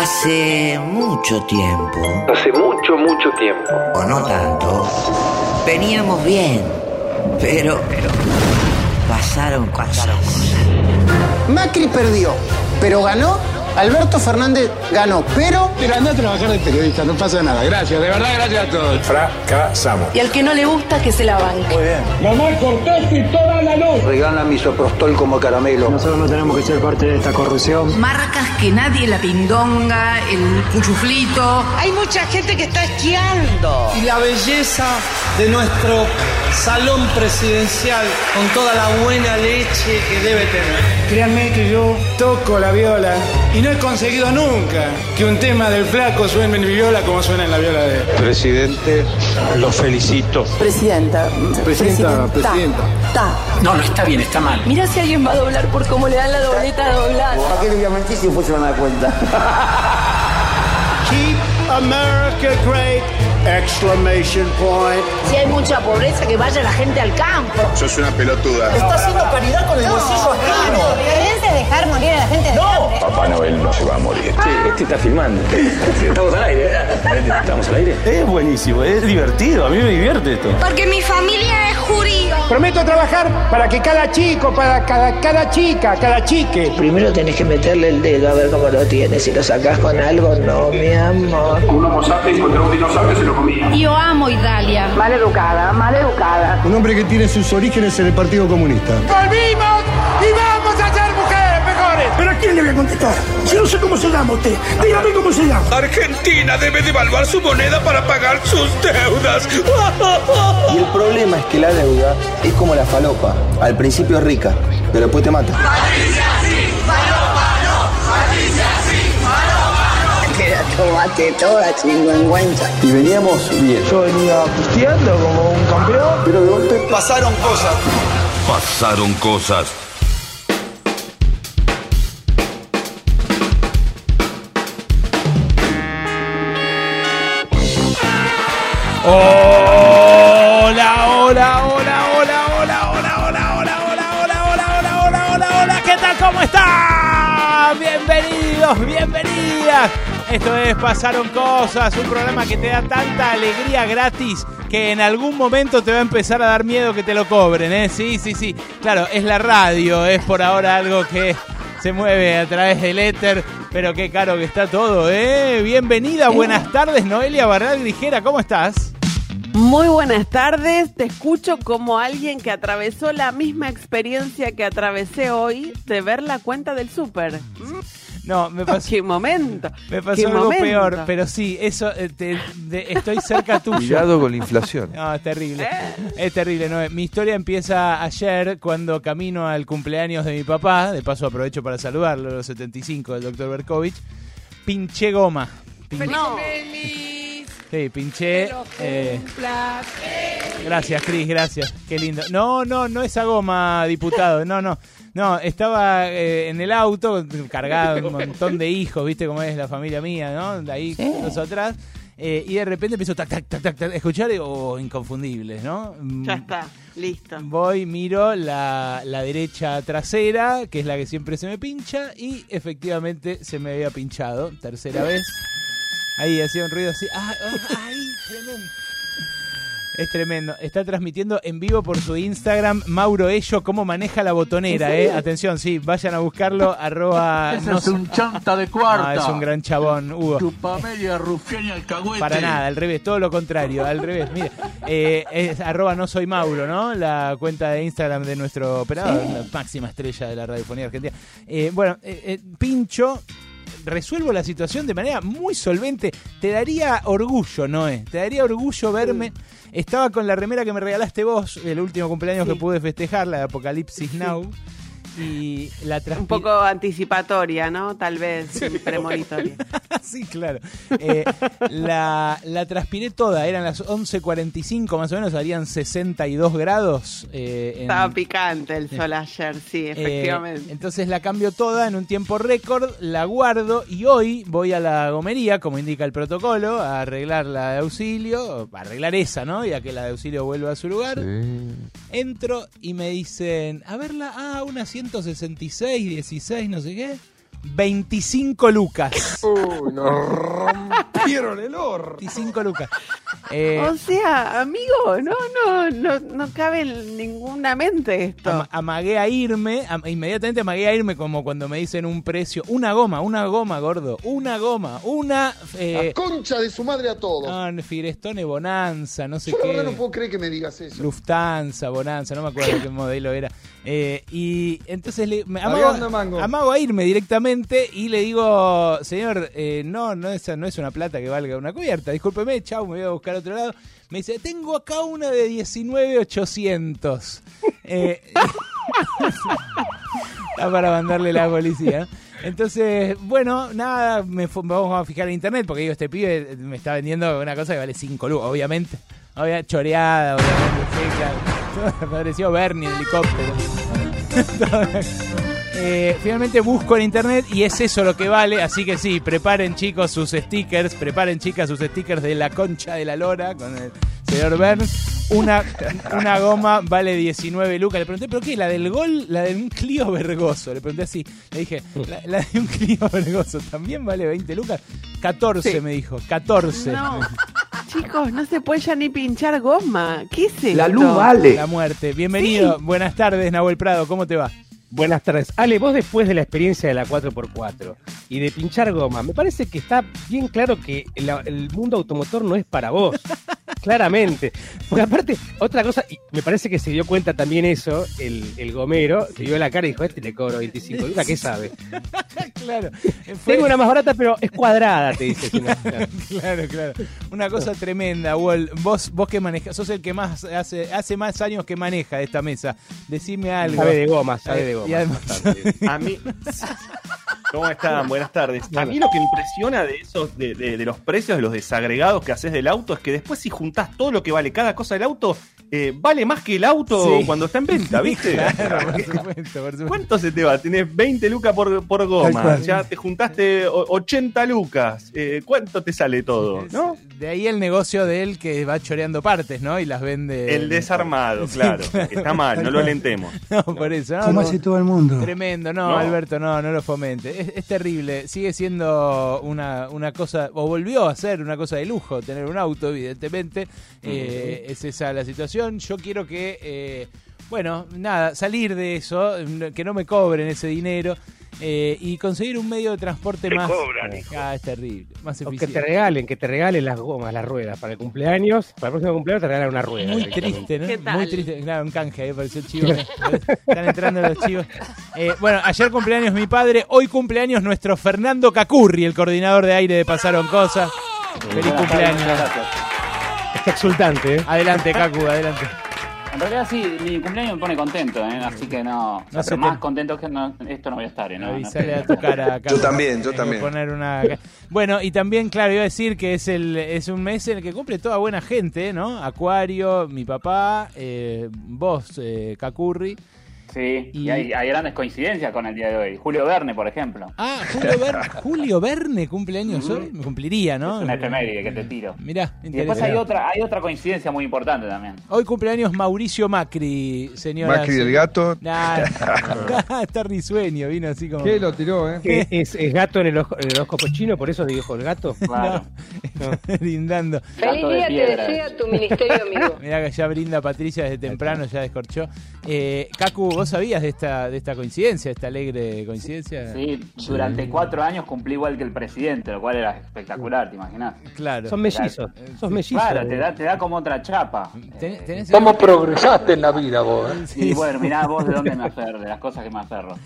Hace mucho tiempo, Hace mucho, mucho tiempo. o no tanto, veníamos bien, pero, pero pasaron cosas. Macri perdió, pero ganó. Alberto Fernández ganó, pero Pero anda a trabajar de periodista, no pasa nada. Gracias, de verdad, gracias a todos. Fracasamos. Y al que no le gusta, que se la banque. regala misoprostol como caramelo. Nosotros no tenemos que ser parte de esta corrupción. Marcas que nadie, la pindonga, el cuchuflito. Hay mucha gente que está esquiando. y la belleza de nuestro salón presidencial con toda la buena leche que debe tener. Créanme que yo toco la viola y no he conseguido nunca que un tema del flaco suene en mi viola como suena en la viola de él. Presidente, lo felicito. Presidenta. Presidenta, presidenta. Ta. No, no está bien, está mal. Mira si alguien va a doblar por cómo le dan la dobleta doblada. ¿Para qué le voy a mentir si después se van a dar cuenta? Keep America great! Exclamation point. Si hay mucha pobreza, que vaya la gente al campo. Sos una pelotuda. Está haciendo caridad con el bolsillo ajeno. violencia es dejar morir a la gente de hambre. Papá Noel no se va a morir. Este está filmando. Estamos al aire. Estamos al aire. Es buenísimo, es divertido, a mí me divierte esto. Porque mi familia es judío. Prometo trabajar para que cada chico, para cada, cada chica, cada chique. Primero tenés que meterle el dedo a ver cómo lo tienes. Si lo sacás con algo, no, mi amor. Un homo sapiens encontró un dinosaurio y se lo comía. Yo amo Italia. Mal educada, mal educada. Un hombre que tiene sus orígenes en el Partido Comunista. ¡Volvimos! ¡Y vamos ¿Pero a quién le voy a contestar? Si no sé cómo se llama usted. Dígame cómo se llama. Argentina debe devaluar su moneda para pagar sus deudas. Y el problema es que la deuda es como la falopa. Al principio es rica, pero después te mata. Te la tomaste toda, chingüengüenza. Y veníamos bien. Yo venía pisteando como un campeón, pero de golpe pasaron cosas. Pasaron cosas. Hola, hola, hola, hola, hola, hola, hola, hola, hola, hola, hola, hola, hola, hola, hola, ¿qué tal? ¿Cómo están? Bienvenidos, bienvenidas. Esto es Pasaron Cosas, un programa que te da tanta alegría gratis que en algún momento te va a empezar a dar miedo que te lo cobren, ¿eh? Sí, sí, sí. Claro, es la radio, es por ahora algo que se mueve a través del éter, pero qué caro que está todo, ¿eh? Bienvenida, buenas tardes, Noelia Barral Grijera, ¿cómo estás? Muy buenas tardes, te escucho como alguien que atravesó la misma experiencia que atravesé hoy de ver la cuenta del súper. No, me pasó, ¡Qué momento! me pasó algo momento. peor, pero sí, eso, eh, te- de- estoy cerca tuyo. Cuidado con la inflación. No, es terrible. Es terrible. No, mi historia empieza ayer cuando camino al cumpleaños de mi papá. De paso aprovecho para saludarlo, los 75 del doctor Berkovich. Pinché goma. Pin- No. Sí, pinché. eh, gracias, Cris, gracias. Qué lindo. No, no, no esa goma, diputado. No, no. No, estaba eh, en el auto cargado un montón de hijos, viste cómo es la familia mía, ¿no? De ahí los atrás. eh, y de repente empiezo tac, tac, tac, tac, escuchar y, oh, inconfundibles, ¿no? Mm, Ya está, listo. Voy, miro la, la derecha trasera, que es la que siempre se me pincha, y efectivamente se me había pinchado, tercera vez. Ahí hacía un ruido así. Ah, ah, ¡Ay! Tremendo. Es tremendo. Está transmitiendo en vivo por su Instagram Mauro Ello cómo maneja la botonera, eh. Atención, sí, vayan a buscarlo, arroba. no sé- chanta de Ah, es un gran chabón, Hugo. Chupamelia, rufián y alcahuete. Para nada, al revés, todo lo contrario, al revés. Mire, eh, es arroba no soy Mauro, ¿no? La cuenta de Instagram de nuestro operador, la máxima estrella de la radiofonía argentina. Eh, bueno, eh, pincho, resuelvo la situación de manera muy solvente. Te daría orgullo, Noé, te daría orgullo verme. Estaba con la remera que me regalaste vos, el último cumpleaños que pude festejar, la de Apocalipsis Now. Y la Un poco anticipatoria, ¿no? Tal vez, premonitoria. sí, claro. Eh, la, la transpiré toda, eran las 11.45 más o menos, harían 62 grados. eh, en- Estaba picante el sol ayer, sí, eh, efectivamente. entonces la cambio toda en un tiempo récord, la guardo y hoy voy a la gomería, como indica el protocolo, a arreglar la de auxilio, a arreglar esa, ¿no? Y a que la de auxilio vuelva a su lugar. Entro y me dicen, a verla, ah, una 166, 16, no sé qué. 25 lucas. Uy, nos rompieron el orto. 25 lucas. Eh, O sea, amigo, no, no, no, no cabe en ninguna mente esto. Ama- amagué a irme, am- inmediatamente amagué a irme como cuando me dicen un precio. Una goma, una goma, gordo. Una goma, una. Eh, Concha de su madre a todos. no, Firestone Bonanza, no sé Yo la qué. verdad no puedo creer que me digas eso. Lufthansa, Bonanza, no me acuerdo qué modelo era. Eh, y entonces le, amago, amago a irme directamente y le digo, señor, eh, no, no es, no es una plata que valga una cubierta, discúlpeme, chau, me voy a buscar a otro lado. Me dice, tengo acá una de 19,800. Eh, Está para mandarle la policía. Entonces, bueno, nada, me vamos a fijar en internet porque digo, este pibe me está vendiendo una cosa que vale 5 lucas, obviamente. Obvia, choreada, obviamente. Me pareció Bernie helicóptero. Eh, finalmente busco en internet y es eso lo que vale, así que sí, preparen chicos sus stickers, preparen chicas sus stickers de la concha de la lora con el señor Burns. Una, una goma vale 19 lucas. Le pregunté, ¿pero qué? ¿La del gol? La de un Clio Vergoso. Le pregunté así. Le dije, la, la de un Clio Vergoso también vale 20 lucas. 14 Sí. me dijo, 14. No, chicos, no se puede ya ni pinchar goma. ¿Qué es esto? La muerte. Bienvenido. Buenas tardes, Nahuel Prado. ¿Cómo te va? Buenas tardes. Ale, vos después de la experiencia de la 4x4 y de pinchar goma, me parece que está bien claro que la- el mundo automotor no es para vos. Claramente. Porque aparte, otra cosa, y me parece que se dio cuenta también eso, el, el gomero, se vio la cara y dijo, este le cobro 25 lucas, ¿qué sabe? claro. Tengo una más barata, pero es cuadrada, te dice. no. claro, claro. Una cosa tremenda, Wall. Vos, vos que manejas, sos el que más hace, hace más años que maneja esta mesa. Decime algo. Sabe de goma, sabe de Eh, goma. y además- A mí. ¿Cómo están? Buenas tardes. A mí lo que impresiona de esos, de, de- de los precios de los desagregados que haces del auto es que después si juntás todo lo que vale cada cosa del auto, eh, vale más que el auto Sí. cuando está en venta, ¿viste? Claro, por supuesto, por supuesto. ¿Cuánto se te va? Tenés 20 lucas por, por goma, ya te juntaste o- 80 lucas. Eh, ¿Cuánto te sale todo? ¿No? De ahí el negocio de él que va choreando partes, ¿no? Y las vende. El desarmado, Sí, claro. claro. Está mal, no lo alentemos. No, por eso. No, Como no. hace todo el mundo. Tremendo, no, No. Alberto, no, no lo fomente. Es, es terrible. Sigue siendo una, una cosa, o volvió a ser una cosa de lujo tener un auto, evidentemente. Eh, Es esa la situación. Yo quiero que, eh, bueno, nada, salir de eso, que no me cobren ese dinero eh, y conseguir un medio de transporte Te más. cobran, Ah, es terrible, más O que eficiente. te regalen, que te regalen las gomas, las ruedas. Para el cumpleaños, para el próximo cumpleaños te regalan una rueda. Muy triste, ¿no? ¿Qué tal? Muy triste. Claro, un canje, ahí apareció el chivo. Están entrando los chivos. Eh, bueno, ayer cumpleaños mi padre, hoy cumpleaños nuestro Fernando Cacurri, el coordinador de aire de Pasaron Cosas. Feliz cumpleaños. gracias. Está exultante, ¿eh? Adelante, Cacu, adelante. En realidad sí, mi cumpleaños me pone contento, ¿eh? así que no, o sea, No pero te- más contento que no, esto no voy a estar. ¿eh? No, no. Avisale a tu cara, Cacu. Yo también, yo también. poner una... Bueno, y también, claro, iba a decir que es el es un mes en el que cumple toda buena gente, ¿no? Acuario, mi papá, eh, vos, eh, Cacurri. Sí, y, Y- hay, hay grandes coincidencias con el día de hoy. Julio Verne, por ejemplo. Ah, Julio, Verne, Julio Verne cumpleaños hoy. Me cumpliría, ¿no? Es una efeméride que te tiro. Mirá, Y después hay otra, hay otra coincidencia muy importante también. Hoy cumpleaños Mauricio Macri, señora. Macri del gato. está risueño, vino así como. ¿Qué lo tiró, eh? ¿Qué? ¿Es, es gato en el, ojo, en el horóscopo chino? ¿Por eso dijo el gato? Claro. brindando. Feliz día te desea tu ministerio amigo. Mirá que ya brinda Patricia desde temprano, ya descorchó. Eh, Cacu, ¿vos sabías de esta, de esta coincidencia, esta alegre coincidencia? Sí, durante cuatro años cumplí igual que el presidente, lo cual era espectacular, ¿te imaginas? Claro. Son mellizos. Sos mellizos. Claro, te da, te da como otra chapa. Ten- tenés- ¿Cómo progresaste en la vida vos? eh? Y bueno, mirá vos de dónde me aferro, de las cosas que me aferro.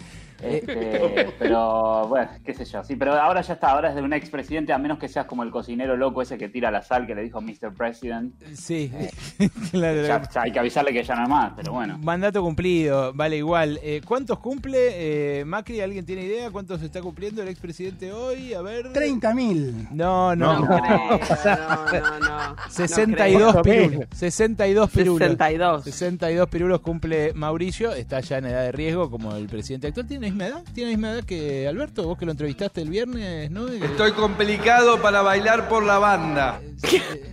Este, pero bueno, qué sé yo. Sí, pero ahora ya está, ahora es de un expresidente, a menos que seas como el cocinero loco ese que tira la sal que le dijo Mr. President. Sí, claro. Ya, ya hay que avisarle que ya no es más, pero bueno. Mandato cumplido, vale igual. Eh, ¿Cuántos cumple eh, Macri? ¿Alguien tiene idea cuántos está cumpliendo el expresidente hoy? A ver. 30.000. No, no. No, no, no, no. 62 No creo. pirulos. 62 pirulos. 62. 62 pirulos cumple Mauricio. Está ya en edad de riesgo como el presidente actual. ¿Tiene la misma edad? ¿Tiene la misma edad que Alberto? Vos que lo entrevistaste el viernes, ¿no? Estoy complicado para bailar por la banda.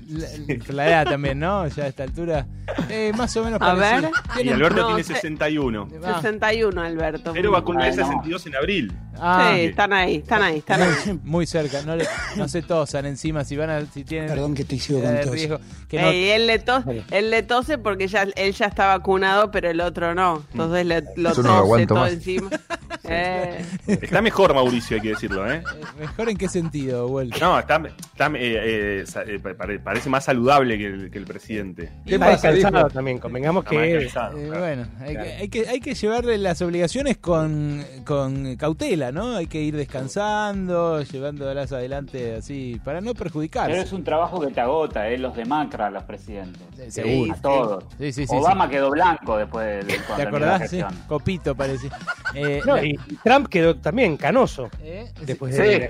La, la edad también, ¿no? Ya a esta altura. Eh, más o menos A ver. Y Tiene- Alberto no, tiene se- 61. Ah. 61, Alberto. Pero va a cumplir Bueno. 62 en abril. Ah. sí, están ahí, están ahí, están ahí. Muy cerca, no, le- no se tosan encima si van a, si tienen Perdón que te sigo edad con de tos. riesgo. Que no- Ey, él, le tose, él le tose porque ya, él ya está vacunado, pero el otro no. Entonces le, lo Yo no lo tose aguanto todo más. encima. Eh, Está mejor Mauricio, hay que decirlo, ¿eh? ¿Mejor en qué sentido, Will? No, está, está, eh, eh, eh, pare- parece más saludable que el, que el presidente. Está descansado también, convengamos Está que... descansado, Eh, claro. bueno, hay, Claro. que, hay, que, hay que llevarle las obligaciones con, con cautela, ¿no? Hay que ir descansando, llevándolas adelante así, para no perjudicarse. Pero es un trabajo que te agota, ¿eh? Los demacra, los presidentes. seguro. A todos. Sí, sí, sí, Obama sí. quedó blanco después de, de ¿Te acordás? Sí, copito parecía. Eh, No, la- y Trump quedó también canoso. Después de...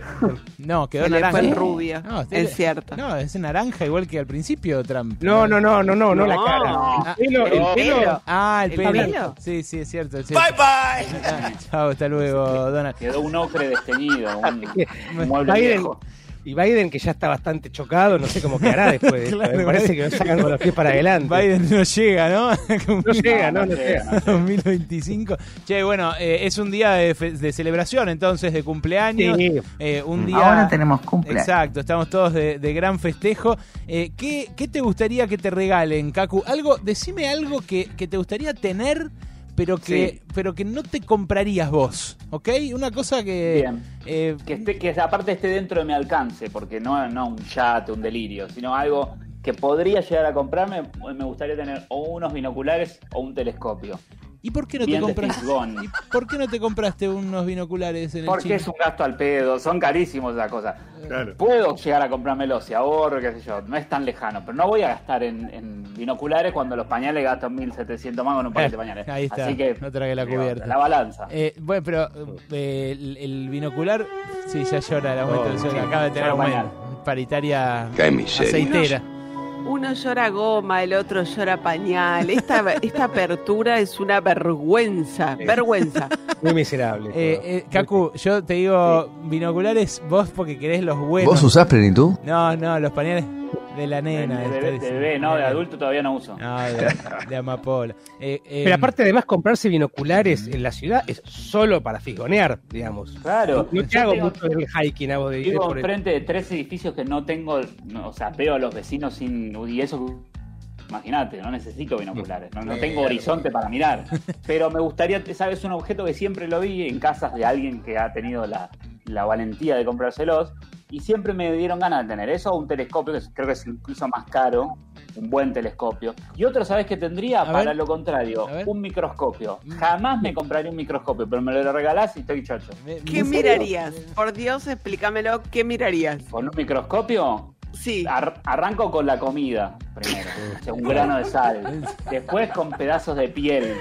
No, quedó Se le naranja. fue en rubia, No, es cierto. No, es naranja igual que al principio Trump. No, no, no, no, no, no, la No. cara. Ah, El pelo, el no, pelo. Ah, el ¿El pelo. pelo? Sí, sí, es cierto. es cierto. Ah, Chao, hasta luego, Donald. Quedó un ocre desteñido, un, un mueble Biden, viejo. Y Biden, que ya está bastante chocado, no sé cómo quedará después de esto. Claro, Me parece Biden- que lo sacan con los pies para adelante. Biden no llega, ¿no? No llega, no, no llega, llega. 2025. Che, bueno, eh, es un día de, celebración entonces, de cumpleaños. Sí. Eh, un día... Ahora tenemos cumpleaños. Exacto, estamos todos de, de gran festejo. Eh, ¿qué, qué te gustaría que te regalen, Kaku? Algo, decime algo que, que te gustaría tener, pero que, Sí. pero que no te comprarías vos, ¿ok? Una cosa que... Bien. eh, Que, esté, que aparte esté dentro de mi alcance, porque no, no un yate, un delirio, sino algo que podría llegar a comprarme. Me gustaría tener o unos binoculares o un telescopio. ¿Y por qué no te compraste? Things Gone. ¿Y por qué no te compraste unos binoculares en el Porque es un gasto al pedo, son carísimos esa cosa. Claro. Puedo llegar a comprármelo si ahorro, qué sé yo, no es tan lejano, pero no voy a gastar en, en binoculares cuando los pañales gastan 1700 más con un paquete de pañales. Ahí está, Así que no la cubierta. La balanza. Eh, bueno, pero eh, el, el binocular, sí, ya llora del sueldo. sí, Acaba de tener aumento. Paritaria aceitera. Uno llora goma, el otro llora pañal. Esta, esta apertura es una vergüenza, vergüenza. Muy miserable. Eh, eh, Kaku, yo te digo binoculares vos porque querés los buenos. ¿Vos usás plenitud? No, no, los pañales de la nena. de bebé, de bebé, no, de adulto todavía no uso. No, de, de amapola. Eh, eh, Pero aparte, además, comprarse binoculares en la ciudad es solo para fisgonear, digamos. Claro. No te hago tengo- mucho el hiking, hago de Vivo por el- enfrente de tres edificios que no tengo, no, o sea, veo a los vecinos sin. Y eso, imagínate, no necesito binoculares, no, no tengo horizonte para mirar. Pero me gustaría, ¿sabes? Un objeto que siempre lo vi en casas de alguien que ha tenido la, la valentía de comprárselos. Y siempre me dieron ganas de tener eso un telescopio, que creo que es incluso más caro, un buen telescopio. Y otro, ¿sabes qué tendría? A Para ver. lo contrario, un microscopio. Jamás me compraría un microscopio, pero me lo regalás y estoy chocho. ¿Qué mirarías? Por Dios, explícamelo, ¿qué mirarías? ¿Con un microscopio? Sí. Ar- arranco con la comida primero, o sea, un grano de sal. Después con pedazos de piel.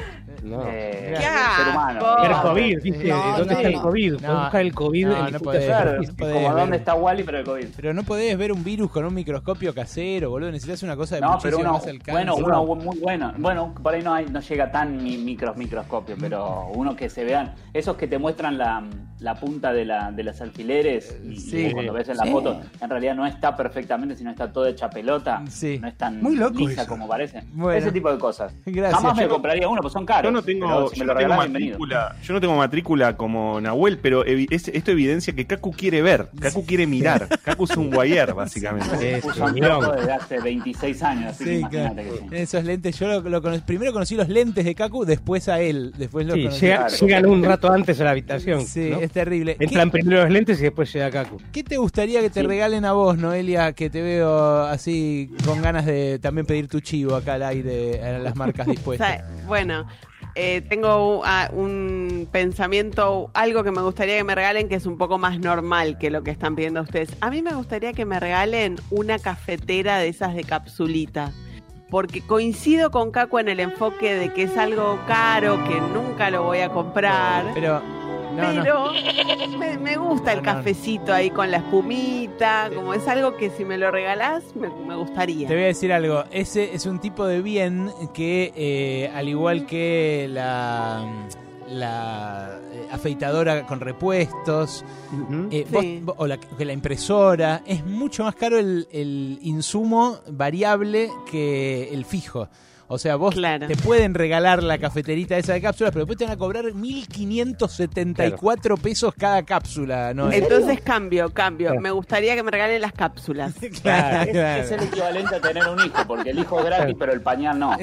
No. eh, ¡Qué del ser humano. el COVID, ¿viste? No, ¿Dónde no, está el no. COVID? No, Puedes buscar el COVID no, en no podés, Claro, superficies. podés como ver. dónde está Wally, pero el COVID. Pero no podés ver un virus con un microscopio casero, boludo. Necesitas una cosa de No, pero uno, más alcance. bueno, uno muy bueno. Bueno, por ahí no, hay, no llega tan mi micros microscopio, pero uno que se vean, esos que te muestran la, la punta de, la, de los alfileres y, Sí. y cuando ves en la Sí. foto, en realidad no está perfectamente, sino está todo hecha pelota. Sí. No es tan Muy loco lisa eso. como parece. Bueno. Ese tipo de cosas. Gracias. Jamás me Yo no- compraría uno, pues son caros. Yo no tengo, si yo no matrícula, yo no tengo matrícula como Nahuel, pero evi- es- esto evidencia que Kaku quiere ver, Kaku quiere mirar, Kaku es un guayer básicamente. Es un desde hace 26 años, así Sí, claro. que sí. Esos lentes, yo lo, lo cono- primero conocí los lentes de Kaku, después a él. Después lo Sí, conocí. llega- Claro. llegan un rato antes a la habitación. Sí, ¿no? es terrible. Entran ¿Qué, primero los lentes y después llega Kaku. qué te gustaría que te Sí. regalen a vos, Noelia, que te veo así con ganas de también pedir tu chivo acá al aire, a las marcas dispuestas? bueno, eh, tengo un, un pensamiento, algo que me gustaría que me regalen que es un poco más normal que lo que están pidiendo ustedes. A mí me gustaría que me regalen una cafetera de esas de capsulita. Porque coincido con Caco en el enfoque de que es algo caro, que nunca lo voy a comprar. Pero, no, no. pero Me, me gusta el cafecito ahí con la espumita, como es algo que si me lo regalás me, me gustaría. Te voy a decir algo, ese es un tipo de bien que, eh, al igual que la, la eh, afeitadora con repuestos, eh, Sí. vos- o la, que la impresora, es mucho más caro el, el insumo variable que el fijo. O sea, vos te pueden regalar la cafeterita esa de cápsulas, pero después te van a cobrar 1.574 pesos cada cápsula. ¿no? Entonces cambio, cambio. Me gustaría que me regalen las cápsulas. Claro, es, es el equivalente a tener un hijo, porque el hijo es gratis, pero el pañal no.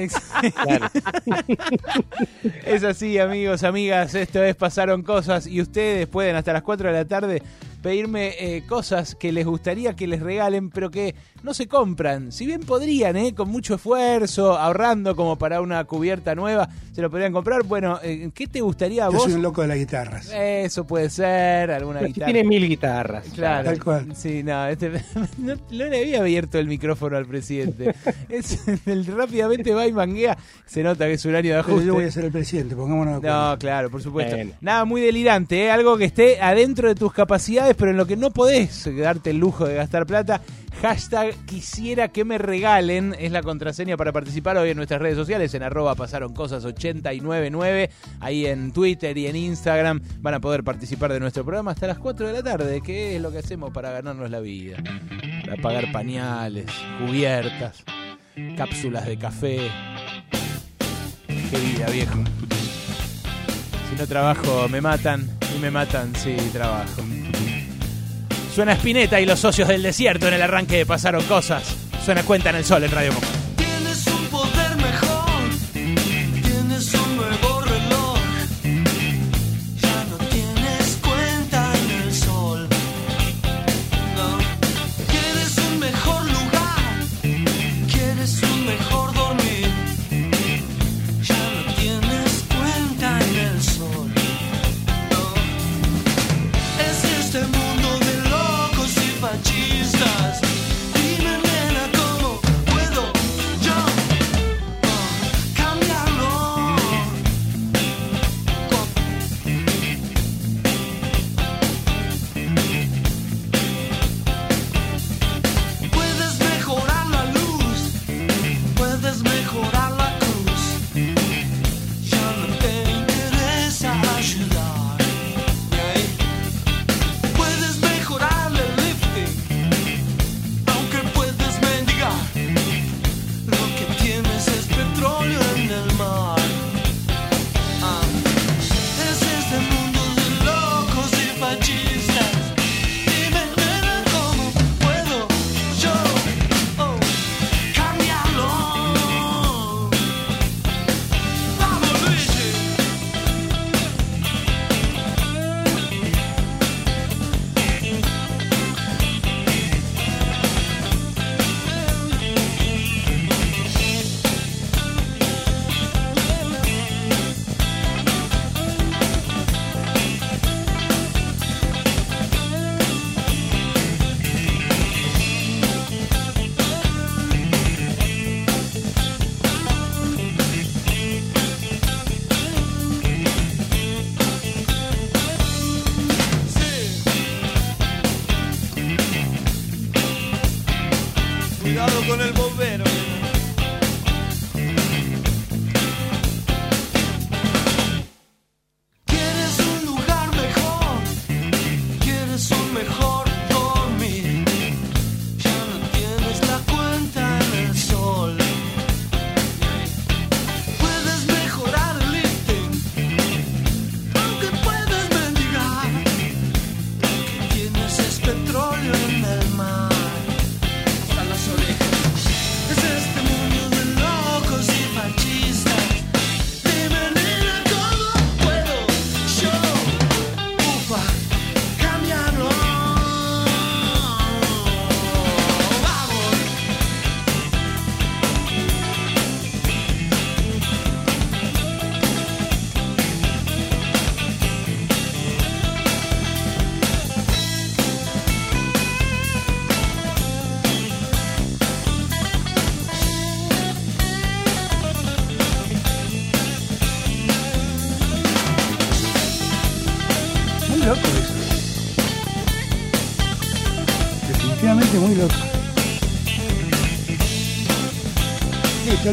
Es así, amigos, amigas. Esto es Pasaron Cosas y ustedes pueden hasta las 4 de la tarde pedirme eh, cosas que les gustaría que les regalen, pero que no se compran. Si bien podrían, ¿eh? con mucho esfuerzo, ahorrando como para una cubierta nueva, se lo podrían comprar. Bueno, eh, ¿qué te gustaría a Yo vos? soy un loco de las guitarras. Eso puede ser, alguna guitarra. tiene mil guitarras. Claro. Tal cual. Sí, no, este, no, no le había abierto el micrófono al presidente. es, el rápidamente va y manguea. Se nota que es un año de Pero ajuste. yo voy a ser el presidente, pongámonos de acuerdo. No, claro, por supuesto. Nada muy delirante, ¿eh? algo que esté adentro de tus capacidades, pero en lo que no podés darte el lujo de gastar plata. Hashtag quisiera que me regalen es la contraseña para participar hoy en nuestras redes sociales, en arroba pasaron cosas 899, ahí en Twitter y en Instagram van a poder participar de nuestro programa hasta las 4 de la tarde, que es lo que hacemos para ganarnos la vida. Para pagar pañales, cubiertas, cápsulas de café. Qué vida, viejo. Si no trabajo, me matan. Y me matan, sí, trabajo. Suena Spinetta y los socios del desierto en el arranque de Pasaron Cosas. Suena Cuenta en el Sol en Radio Monk.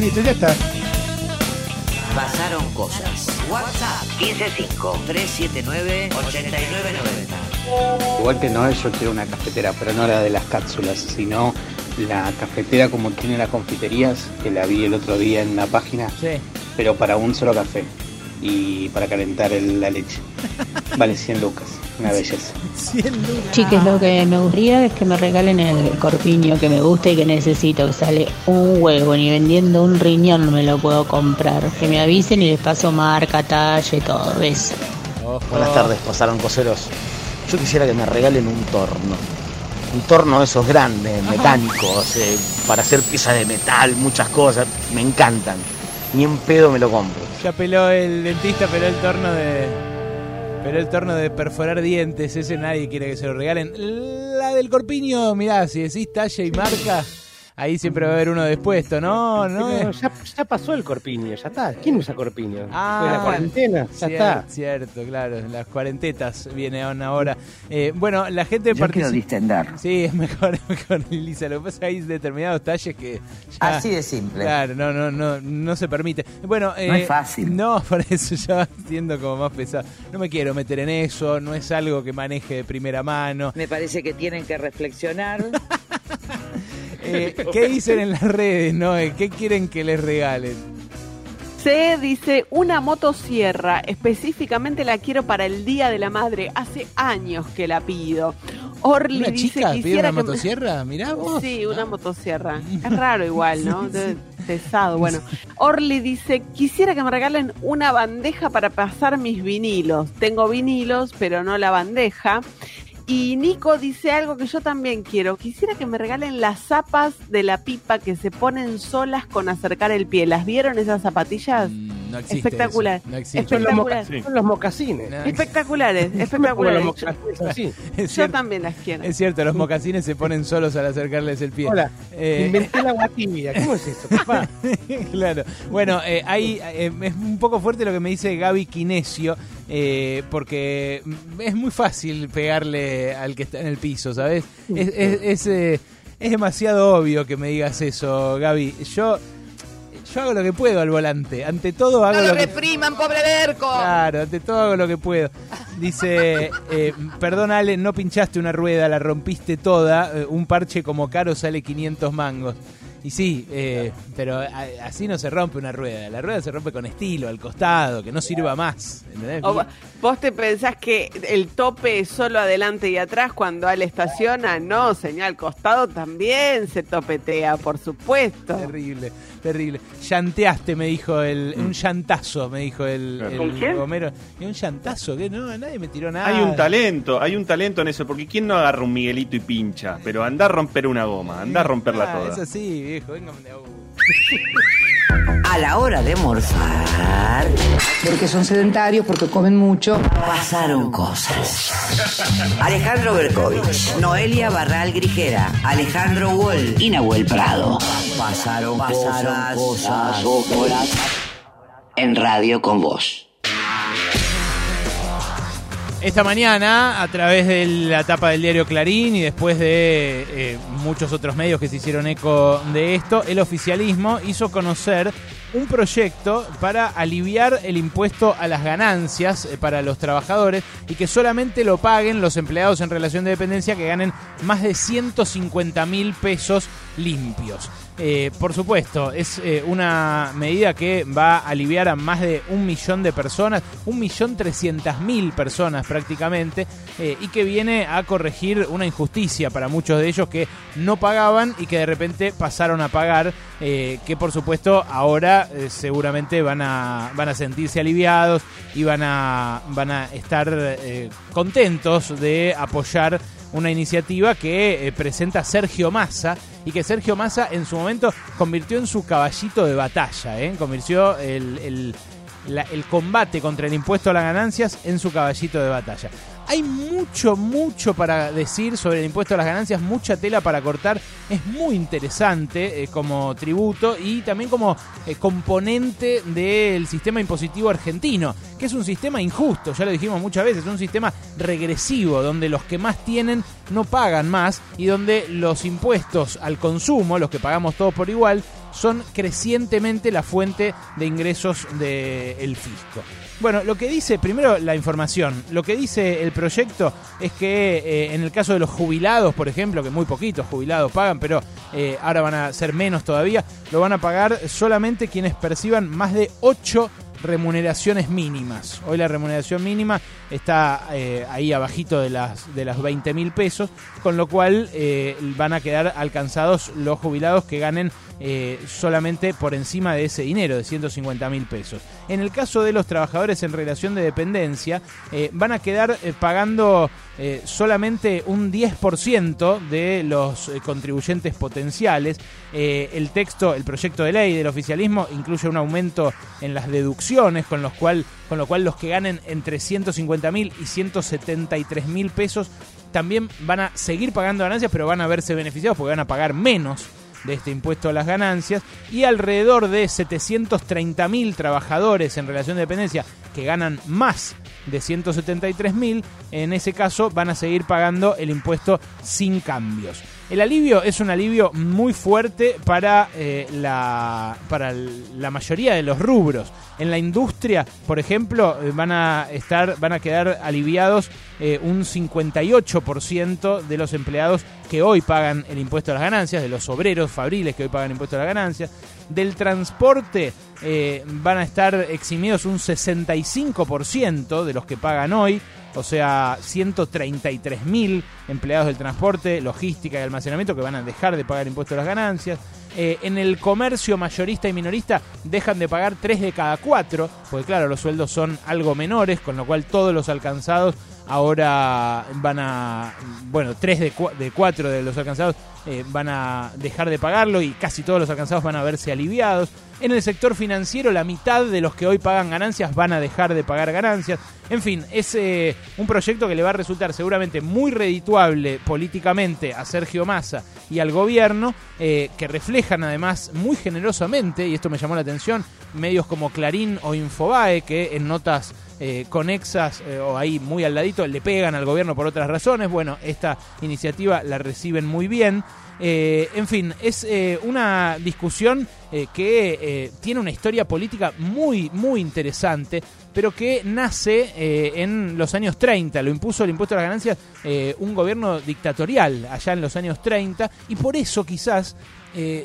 Listo, listo, ya está. Pasaron cosas. WhatsApp 155 379 8990. Igual que Noel, yo quiero una cafetera, pero no la de las cápsulas, sino la cafetera como tiene las confiterías, que la vi el otro día en una página, pero para un solo café y para calentar el- la leche. Vale 100 lucas, una belleza. Chiques, lo que me gustaría es que me regalen el corpiño que me gusta y que necesito, que sale un huevo, ni vendiendo un riñón me lo puedo comprar. Que me avisen y les paso marca, talle, todo eso. Buenas tardes, pasaron coseros. Yo quisiera que me regalen un torno. Un torno de esos grandes, mecánicos, eh, para hacer piezas de metal, muchas cosas. Me encantan. Ni en pedo me lo compro. Ya peló el dentista, peló el torno de. Peló el torno de perforar dientes. Ese nadie quiere que se lo regalen. La del corpiño, mirá, si decís talla y marca, ahí siempre va a haber uno despuesto. No, no. Pero ya, ya pasó el corpiño, ya está. ¿Quién usa corpiño? Ah, Fue la cuarentena, ya cier- está. Cierto, claro. Las cuarentetas vienen ahora. Eh, bueno, la gente Yo quiero distender. Sí, es mejor, es mejor, Lisa. Lo que pasa es que hay determinados talles que. ya- Así de simple. Claro, no, no, no, no se permite. Bueno, eh, No es fácil. No, por eso ya va siendo como más pesado. No me quiero meter en eso, no es algo que maneje de primera mano. Me parece que tienen que reflexionar. Eh, ¿Qué dicen en las redes, no? ¿Qué quieren que les regalen? C dice una motosierra, específicamente la quiero para el Día de la Madre. Hace años que la pido. Orly ¿Una dice chica pide quisiera una que me- motosierra? Mirá vos. Sí, una motosierra. Es raro igual, ¿no? De- pesado. Bueno, Orly dice, quisiera que me regalen una bandeja para pasar mis vinilos. Tengo vinilos, pero no la bandeja. Y Nico dice algo que yo también quiero. Quisiera que me regalen las zapas de la pipa que se ponen solas con acercar el pie. ¿Las vieron esas zapatillas? No existe Espectacular. eso, no existe. Son los, Espectacular. son los mocasines. Espectaculares, Los espectaculares. mocasines así. Es Yo cierto, también las quiero. es cierto, los mocasines se ponen solos al acercarles el pie. Hola, Eh, inventé la agua tibia. ¿Cómo es eso, papá? claro. Bueno, eh, hay, eh, es un poco fuerte lo que me dice Gaby Kinesio, eh, porque es muy fácil pegarle al que está en el piso, ¿sabes? Es, es, es, eh, es demasiado obvio que me digas eso, Gaby. Yo, yo hago lo que puedo al volante. Ante todo hago lo que... repriman, pobre Berco! Claro, ante todo hago lo que puedo. Dice, eh, perdón Ale, no pinchaste una rueda, la rompiste toda. eh, un parche como caro sale 500 mangos. Y sí, eh, pero a- así no se rompe una rueda. La rueda se rompe con estilo, al costado, que no sirva más. ¿entendés? O vos te pensás que el tope es solo adelante y atrás cuando Ale estaciona, no, señal costado también se topetea, por supuesto. Terrible, terrible. Llanteaste, me dijo el. Un llantazo, me dijo el, el ¿Con quién? Homero. Y un llantazo, que no, nadie me tiró nada. Hay un talento, hay un talento en eso, porque ¿quién no agarra un Miguelito y pincha? Pero anda a romper una goma, anda a romperla Ah, toda. Es así, viejo, venga. A la hora de morfar, Porque son sedentarios, porque comen mucho. pasaron cosas. Alejandro Berkovich, Noelia Barral Grijera, Alejandro Wall y Nahuel Prado. Pasaron, pasaron cosas, cosas. En radio con vos. Esta mañana, a través de la tapa del diario Clarín y después de eh, muchos otros medios que se hicieron eco de esto, el oficialismo hizo conocer un proyecto para aliviar el impuesto a las ganancias eh, para los trabajadores y que solamente lo paguen los empleados en relación de dependencia que ganen más de 150 mil pesos limpios. Eh, por supuesto, es eh, una medida que va a aliviar a más de un millón de personas, un millón trescientas mil personas prácticamente, eh, y que viene a corregir una injusticia para muchos de ellos que no pagaban y que de repente pasaron a pagar, que por supuesto ahora seguramente van a, van a sentirse aliviados y van a, van a estar contentos de apoyar una iniciativa que presenta Sergio Massa y que Sergio Massa en su momento convirtió en su caballito de batalla, ¿eh? convirtió el, el- combate contra el impuesto a las ganancias en su caballito de batalla. Hay mucho, mucho para decir sobre el impuesto a las ganancias, mucha tela para cortar. Es muy interesante eh, como tributo y también como eh, componente del sistema impositivo argentino, que es un sistema injusto, ya lo dijimos muchas veces, es un sistema regresivo, donde los que más tienen no pagan más y donde los impuestos al consumo, los que pagamos todos por igual, son crecientemente la fuente de ingresos del fisco. Bueno, lo que dice, primero la información, lo que dice el proyecto es que eh, en el caso de los jubilados, por ejemplo, que muy poquitos jubilados pagan, pero eh, ahora van a ser menos todavía, lo van a pagar solamente quienes perciban más de 8 remuneraciones mínimas. Hoy la remuneración mínima está eh, ahí abajito de las, de las 20 mil pesos, con lo cual eh, van a quedar alcanzados los jubilados que ganen solamente por encima de ese dinero, de 150 mil pesos. En el caso de los trabajadores en relación de dependencia, van a quedar pagando solamente un 10% de los contribuyentes potenciales. el texto, el proyecto de ley del oficialismo incluye un aumento en las deducciones, con, los cual, con lo cual los que ganen entre 150 mil y 173 mil pesos también van a seguir pagando ganancias, pero van a verse beneficiados porque van a pagar menos de este impuesto a las ganancias y alrededor de 730 mil trabajadores en relación de dependencia que ganan más de 173 mil, en ese caso van a seguir pagando el impuesto sin cambios. El alivio es un alivio muy fuerte para, eh, la, para la mayoría de los rubros. En la industria, por ejemplo, eh, van a estar, van a quedar aliviados eh, un 58% de los empleados que hoy pagan el impuesto a las ganancias, de los obreros fabriles que hoy pagan el impuesto a las ganancias. Del transporte van a estar eximidos un 65% de los que pagan hoy o sea, 133 mil empleados del transporte, logística y almacenamiento que van a dejar de pagar impuestos a las ganancias. Eh, en el comercio mayorista y minorista dejan de pagar 3 de cada 4, porque claro, los sueldos son algo menores, con lo cual todos los alcanzados ahora van a, bueno, 3 de, de 4 de los alcanzados eh, van a dejar de pagarlo y casi todos los alcanzados van a verse aliviados. En el sector financiero, la mitad de los que hoy pagan ganancias van a dejar de pagar ganancias. En fin, es eh, un proyecto que le va a resultar seguramente muy redituable políticamente a Sergio Massa y al gobierno, eh, que reflejan además muy generosamente, y esto me llamó la atención, medios como Clarín o Infobae, que en notas eh, conexas o ahí muy al ladito le pegan al gobierno por otras razones. Bueno, esta iniciativa la reciben muy bien. Eh, en fin, es eh, una discusión eh, que tiene una historia política muy, muy interesante, pero que nace en los años 30. Lo impuso el impuesto a las ganancias un gobierno dictatorial allá en los años 30, y por eso quizás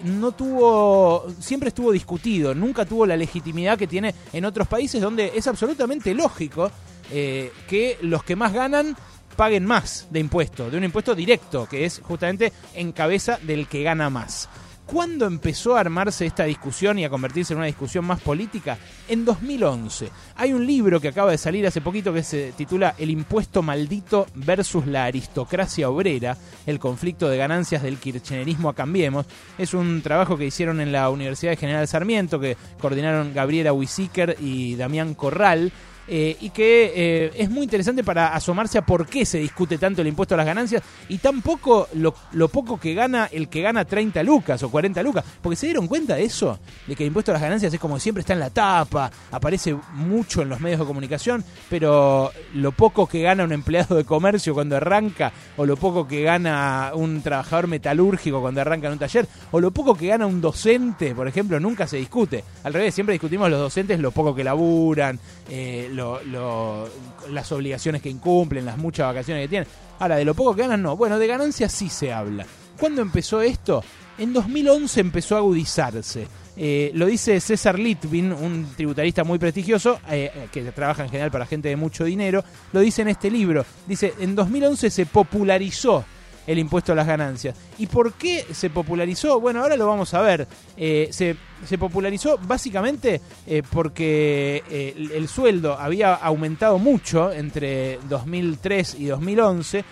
no tuvo, siempre estuvo discutido, nunca tuvo la legitimidad que tiene en otros países donde es absolutamente lógico que los que más ganan paguen más de impuesto, de un impuesto directo, que es justamente en cabeza del que gana más. ¿Cuándo empezó a armarse esta discusión y a convertirse en una discusión más política? En 2011. Hay un libro que acaba de salir hace poquito que se titula El impuesto maldito versus la aristocracia obrera, el conflicto de ganancias del kirchnerismo a Cambiemos. Es un trabajo que hicieron en la Universidad de General Sarmiento, que coordinaron Gabriela Huisiker y Damián Corral eh, y que eh, es muy interesante para asomarse a por qué se discute tanto el impuesto a las ganancias y tampoco lo, lo, poco que gana el que gana 30 lucas o 40 lucas, porque se dieron cuenta de eso, de que el impuesto a las ganancias es como siempre está en la tapa, aparece mucho en los medios de comunicación, pero lo poco que gana un empleado de comercio cuando arranca, o lo poco que gana un trabajador metalúrgico cuando arranca en un taller, o lo poco que gana un docente, por ejemplo, nunca se discute. Al revés, siempre discutimos los docentes lo poco que laburan, eh, las obligaciones que incumplen, las muchas vacaciones que tienen. Ahora, de lo poco que ganan, no. Bueno, de ganancias sí se habla. ¿Cuándo empezó esto? En 2011 empezó a agudizarse. Eh, lo dice César Litvin, un tributarista muy prestigioso, eh, que trabaja en general para gente de mucho dinero, lo dice en este libro. Dice, en 2011 se popularizó el impuesto a las ganancias. ¿Y por qué se popularizó? Bueno, ahora lo vamos a ver. Eh, se, popularizó básicamente eh, porque eh, el, sueldo había aumentado mucho entre 2003 y 2011,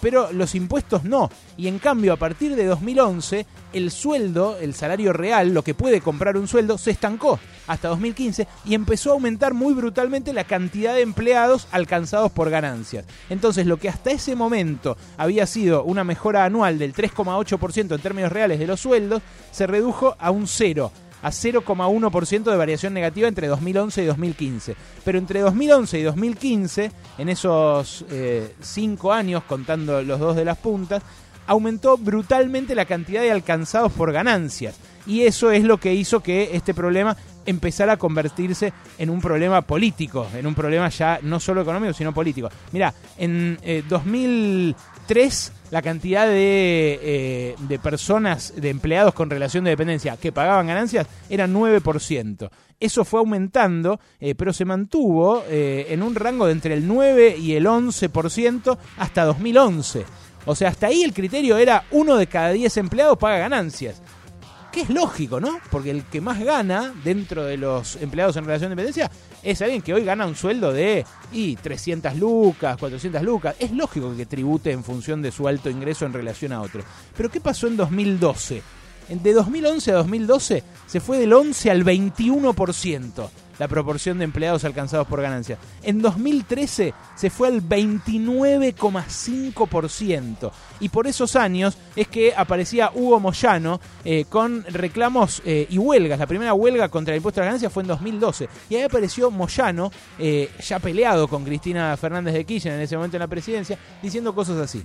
pero los impuestos no. Y en cambio, a partir de 2011, el sueldo, el salario real, lo que puede comprar un sueldo, se estancó hasta 2015 y empezó a aumentar muy brutalmente la cantidad de empleados alcanzados por ganancias. Entonces, lo que hasta ese momento había sido una mejora anual del 3,8% en términos reales de los sueldos, se redujo a un cero a 0,1% de variación negativa entre 2011 y 2015. Pero entre 2011 y 2015, en esos 5 eh, años, contando los dos de las puntas, aumentó brutalmente la cantidad de alcanzados por ganancias. Y eso es lo que hizo que este problema empezara a convertirse en un problema político, en un problema ya no solo económico, sino político. Mira, en eh, 2003 la cantidad de, eh, de personas, de empleados con relación de dependencia que pagaban ganancias era 9%. Eso fue aumentando, eh, pero se mantuvo eh, en un rango de entre el 9 y el 11% hasta 2011. O sea, hasta ahí el criterio era uno de cada 10 empleados paga ganancias. Que es lógico, ¿no? Porque el que más gana dentro de los empleados en relación de dependencia es alguien que hoy gana un sueldo de y 300 lucas, 400 lucas. Es lógico que tribute en función de su alto ingreso en relación a otro. Pero ¿qué pasó en 2012? En- De 2011 a 2012 se fue del 11 al 21% la proporción de empleados alcanzados por ganancias. En 2013 se fue al 29,5%. Y por esos años es que aparecía Hugo Moyano eh, con reclamos eh, y huelgas. La primera huelga contra el impuesto a las ganancias fue en 2012. Y ahí apareció Moyano, eh, ya peleado con Cristina Fernández de Kirchner en ese momento en la presidencia, diciendo cosas así.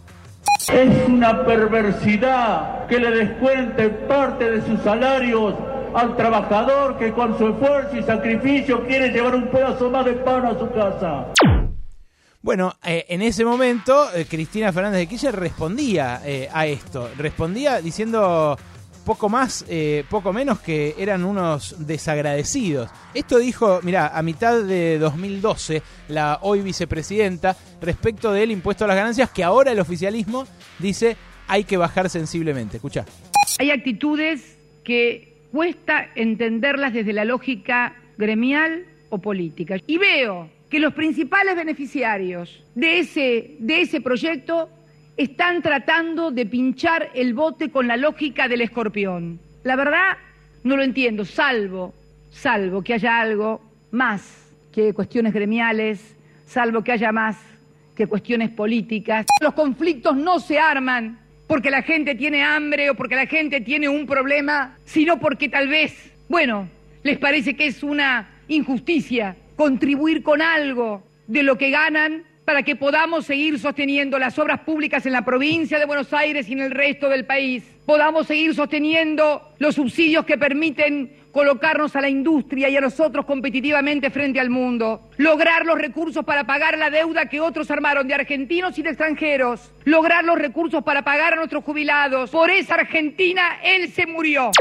Es una perversidad que le descuente parte de sus salarios al trabajador que con su esfuerzo y sacrificio quiere llevar un pedazo más de pan a su casa. Bueno, eh, en ese momento eh, Cristina Fernández de Kirchner respondía eh, a esto, respondía diciendo poco más, eh, poco menos que eran unos desagradecidos. Esto dijo, mira, a mitad de 2012 la hoy vicepresidenta respecto del impuesto a las ganancias que ahora el oficialismo dice hay que bajar sensiblemente. Escucha. Hay actitudes que cuesta entenderlas desde la lógica gremial o política. Y veo que los principales beneficiarios de ese, de ese proyecto están tratando de pinchar el bote con la lógica del escorpión. La verdad, no lo entiendo, salvo, salvo que haya algo más que cuestiones gremiales, salvo que haya más que cuestiones políticas. Los conflictos no se arman porque la gente tiene hambre o porque la gente tiene un problema, sino porque tal vez, bueno, les parece que es una injusticia contribuir con algo de lo que ganan para que podamos seguir sosteniendo las obras públicas en la provincia de Buenos Aires y en el resto del país. Podamos seguir sosteniendo los subsidios que permiten colocarnos a la industria y a nosotros competitivamente frente al mundo. Lograr los recursos para pagar la deuda que otros armaron de argentinos y de extranjeros. Lograr los recursos para pagar a nuestros jubilados. Por esa Argentina él se murió.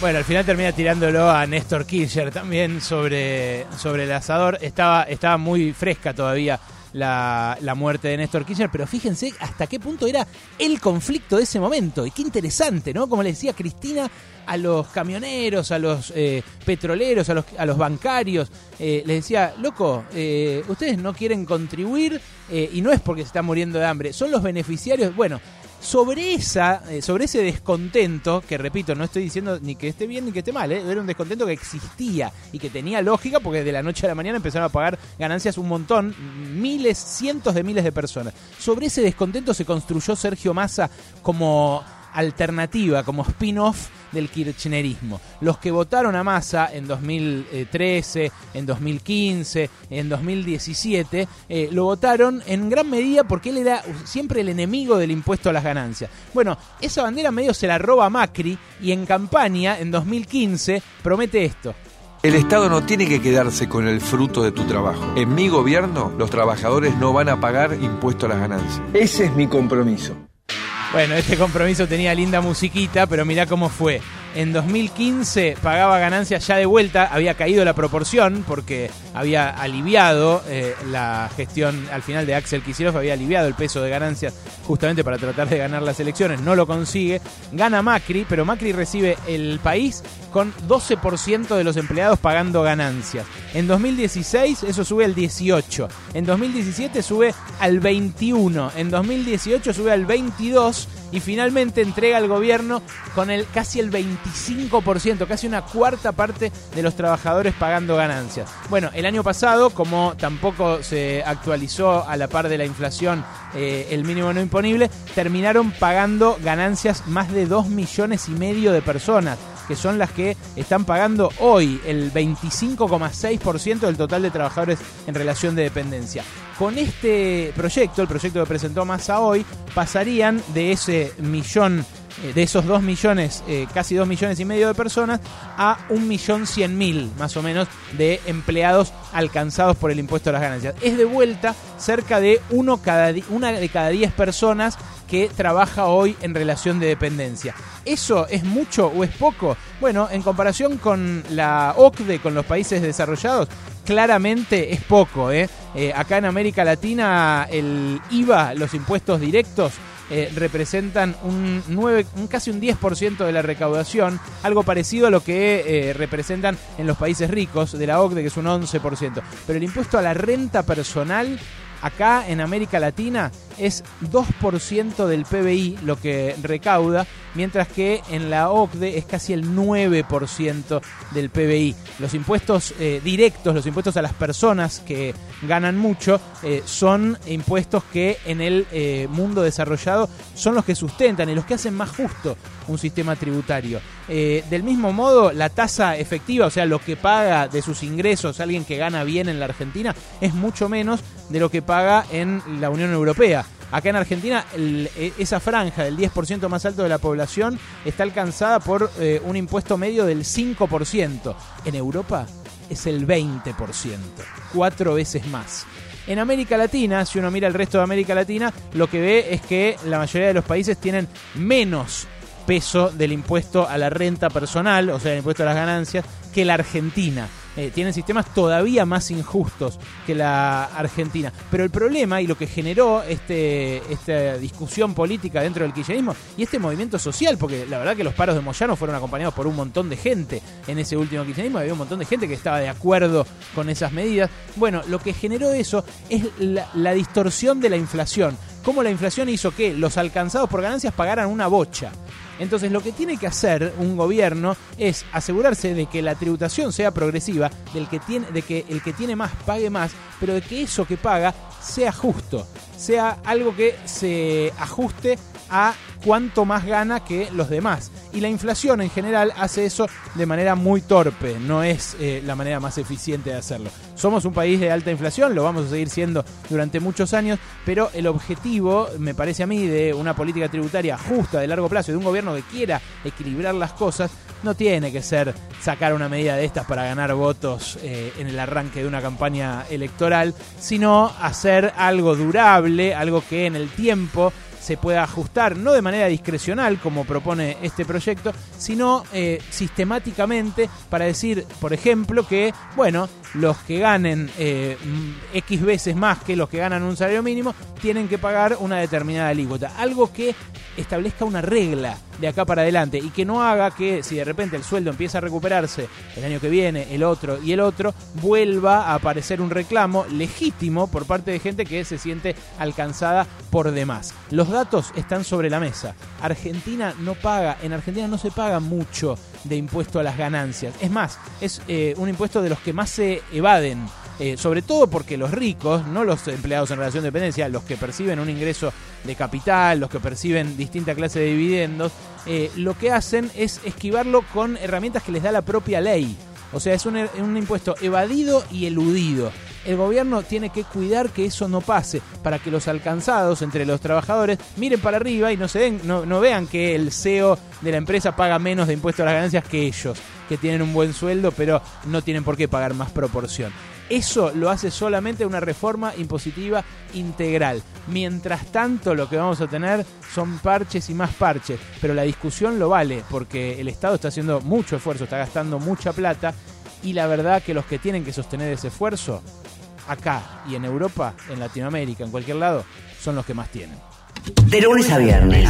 Bueno, al final termina tirándolo a Néstor Kirchner también sobre, sobre el asador. Estaba, estaba muy fresca todavía la, la muerte de Néstor Kirchner, pero fíjense hasta qué punto era el conflicto de ese momento. Y qué interesante, ¿no? Como le decía Cristina a los camioneros, a los eh, petroleros, a los, a los bancarios, eh, les decía, loco, eh, ustedes no quieren contribuir eh, y no es porque se están muriendo de hambre, son los beneficiarios. Bueno, sobre esa eh, sobre ese descontento que repito no estoy diciendo ni que esté bien ni que esté mal ¿eh? era un descontento que existía y que tenía lógica porque de la noche a la mañana empezaron a pagar ganancias un montón miles cientos de miles de personas sobre ese descontento se construyó Sergio Massa como alternativa como spin-off del kirchnerismo. Los que votaron a Massa en 2013, en 2015, en 2017, eh, lo votaron en gran medida porque él era siempre el enemigo del impuesto a las ganancias. Bueno, esa bandera medio se la roba Macri y en campaña, en 2015, promete esto. El Estado no tiene que quedarse con el fruto de tu trabajo. En mi gobierno, los trabajadores no van a pagar impuesto a las ganancias. Ese es mi compromiso. Bueno, este compromiso tenía linda musiquita, pero mirá cómo fue. En 2015 pagaba ganancias ya de vuelta, había caído la proporción porque había aliviado eh, la gestión al final de Axel Kicillof, había aliviado el peso de ganancias justamente para tratar de ganar las elecciones, no lo consigue, gana Macri, pero Macri recibe el país con 12% de los empleados pagando ganancias. En 2016 eso sube al 18, en 2017 sube al 21, en 2018 sube al 22 y finalmente entrega al gobierno con el casi el 25%, casi una cuarta parte de los trabajadores pagando ganancias. Bueno, el año pasado, como tampoco se actualizó a la par de la inflación eh, el mínimo no imponible, terminaron pagando ganancias más de 2 millones y medio de personas que son las que están pagando hoy el 25,6% del total de trabajadores en relación de dependencia. Con este proyecto, el proyecto que presentó Massa hoy, pasarían de ese millón eh, de esos 2 millones, eh, casi 2 millones y medio de personas, a 1 millón 100 mil, más o menos, de empleados alcanzados por el impuesto a las ganancias. Es de vuelta cerca de uno cada, una de cada 10 personas que trabaja hoy en relación de dependencia. ¿Eso es mucho o es poco? Bueno, en comparación con la OCDE, con los países desarrollados, claramente es poco. ¿eh? Eh, acá en América Latina el IVA, los impuestos directos, eh, representan un 9, un casi un 10% de la recaudación, algo parecido a lo que representan en los países ricos de la OCDE, que es un 11%. Pero el impuesto a la renta personal acá en América Latina es 2% del PBI lo que recauda, mientras que en la OCDE es casi el 9% del PBI. Los impuestos eh, directos, los impuestos a las personas que ganan mucho, eh, son impuestos que en el eh, mundo desarrollado son los que sustentan y los que hacen más justo un sistema tributario. Del mismo modo, la tasa efectiva, o sea, lo que paga de sus ingresos alguien que gana bien en la Argentina, es mucho menos de lo que paga en la Unión Europea. Acá en Argentina, el- e- esa franja del 10% más alto de la población está alcanzada por eh, un impuesto medio del 5%. En Europa es el 20%, cuatro veces más. En América Latina, si uno mira el resto de América Latina, lo que ve es que la mayoría de los países tienen menos peso del impuesto a la renta personal, o sea, el impuesto a las ganancias, que la Argentina. Eh, tienen sistemas todavía más injustos que la Argentina. Pero el problema y lo que generó este, esta discusión política dentro del kirchnerismo y este movimiento social, porque la verdad que los paros de Moyano fueron acompañados por un montón de gente en ese último kirchnerismo, había un montón de gente que estaba de acuerdo con esas medidas. Bueno, lo que generó eso es la, la distorsión de la inflación. Cómo la inflación hizo que los alcanzados por ganancias pagaran una bocha. Entonces lo que tiene que hacer un gobierno es asegurarse de que la tributación sea progresiva, del que tiene, de que el que tiene más pague más, pero de que eso que paga sea justo, sea algo que se ajuste a cuánto más gana que los demás. Y la inflación en general hace eso de manera muy torpe, no es eh, la manera más eficiente de hacerlo. Somos un país de alta inflación, lo vamos a seguir siendo durante muchos años, pero el objetivo, me parece a mí, de una política tributaria justa de largo plazo y de un gobierno que quiera equilibrar las cosas, no tiene que ser sacar una medida de estas para ganar votos eh, en el arranque de una campaña electoral, sino hacer algo durable, algo que en el tiempo se pueda ajustar, no de manera discrecional como propone este proyecto, sino eh, sistemáticamente para decir, por ejemplo, que, bueno, los que ganen eh, mm, X veces más que los que ganan un salario mínimo tienen que pagar una determinada alícuota. Algo que establezca una regla de acá para adelante y que no haga que si de repente el sueldo empieza a recuperarse el año que viene, el otro y el otro, vuelva a aparecer un reclamo legítimo por parte de gente que se siente alcanzada por demás. Los datos están sobre la mesa. Argentina no paga, en Argentina no se paga mucho de impuesto a las ganancias. Es más, es eh, un impuesto de los que más se evaden. Eh, sobre todo porque los ricos, no los empleados en relación de dependencia, los que perciben un ingreso de capital, los que perciben distinta clase de dividendos, eh, lo que hacen es esquivarlo con herramientas que les da la propia ley. O sea, es un, un impuesto evadido y eludido. El gobierno tiene que cuidar que eso no pase para que los alcanzados entre los trabajadores miren para arriba y no, se den, no, no vean que el CEO de la empresa paga menos de impuesto a las ganancias que ellos, que tienen un buen sueldo pero no tienen por qué pagar más proporción. Eso lo hace solamente una reforma impositiva integral. Mientras tanto, lo que vamos a tener son parches y más parches. Pero la discusión lo vale, porque el Estado está haciendo mucho esfuerzo, está gastando mucha plata. Y la verdad que los que tienen que sostener ese esfuerzo, acá y en Europa, en Latinoamérica, en cualquier lado, son los que más tienen. De lunes a viernes.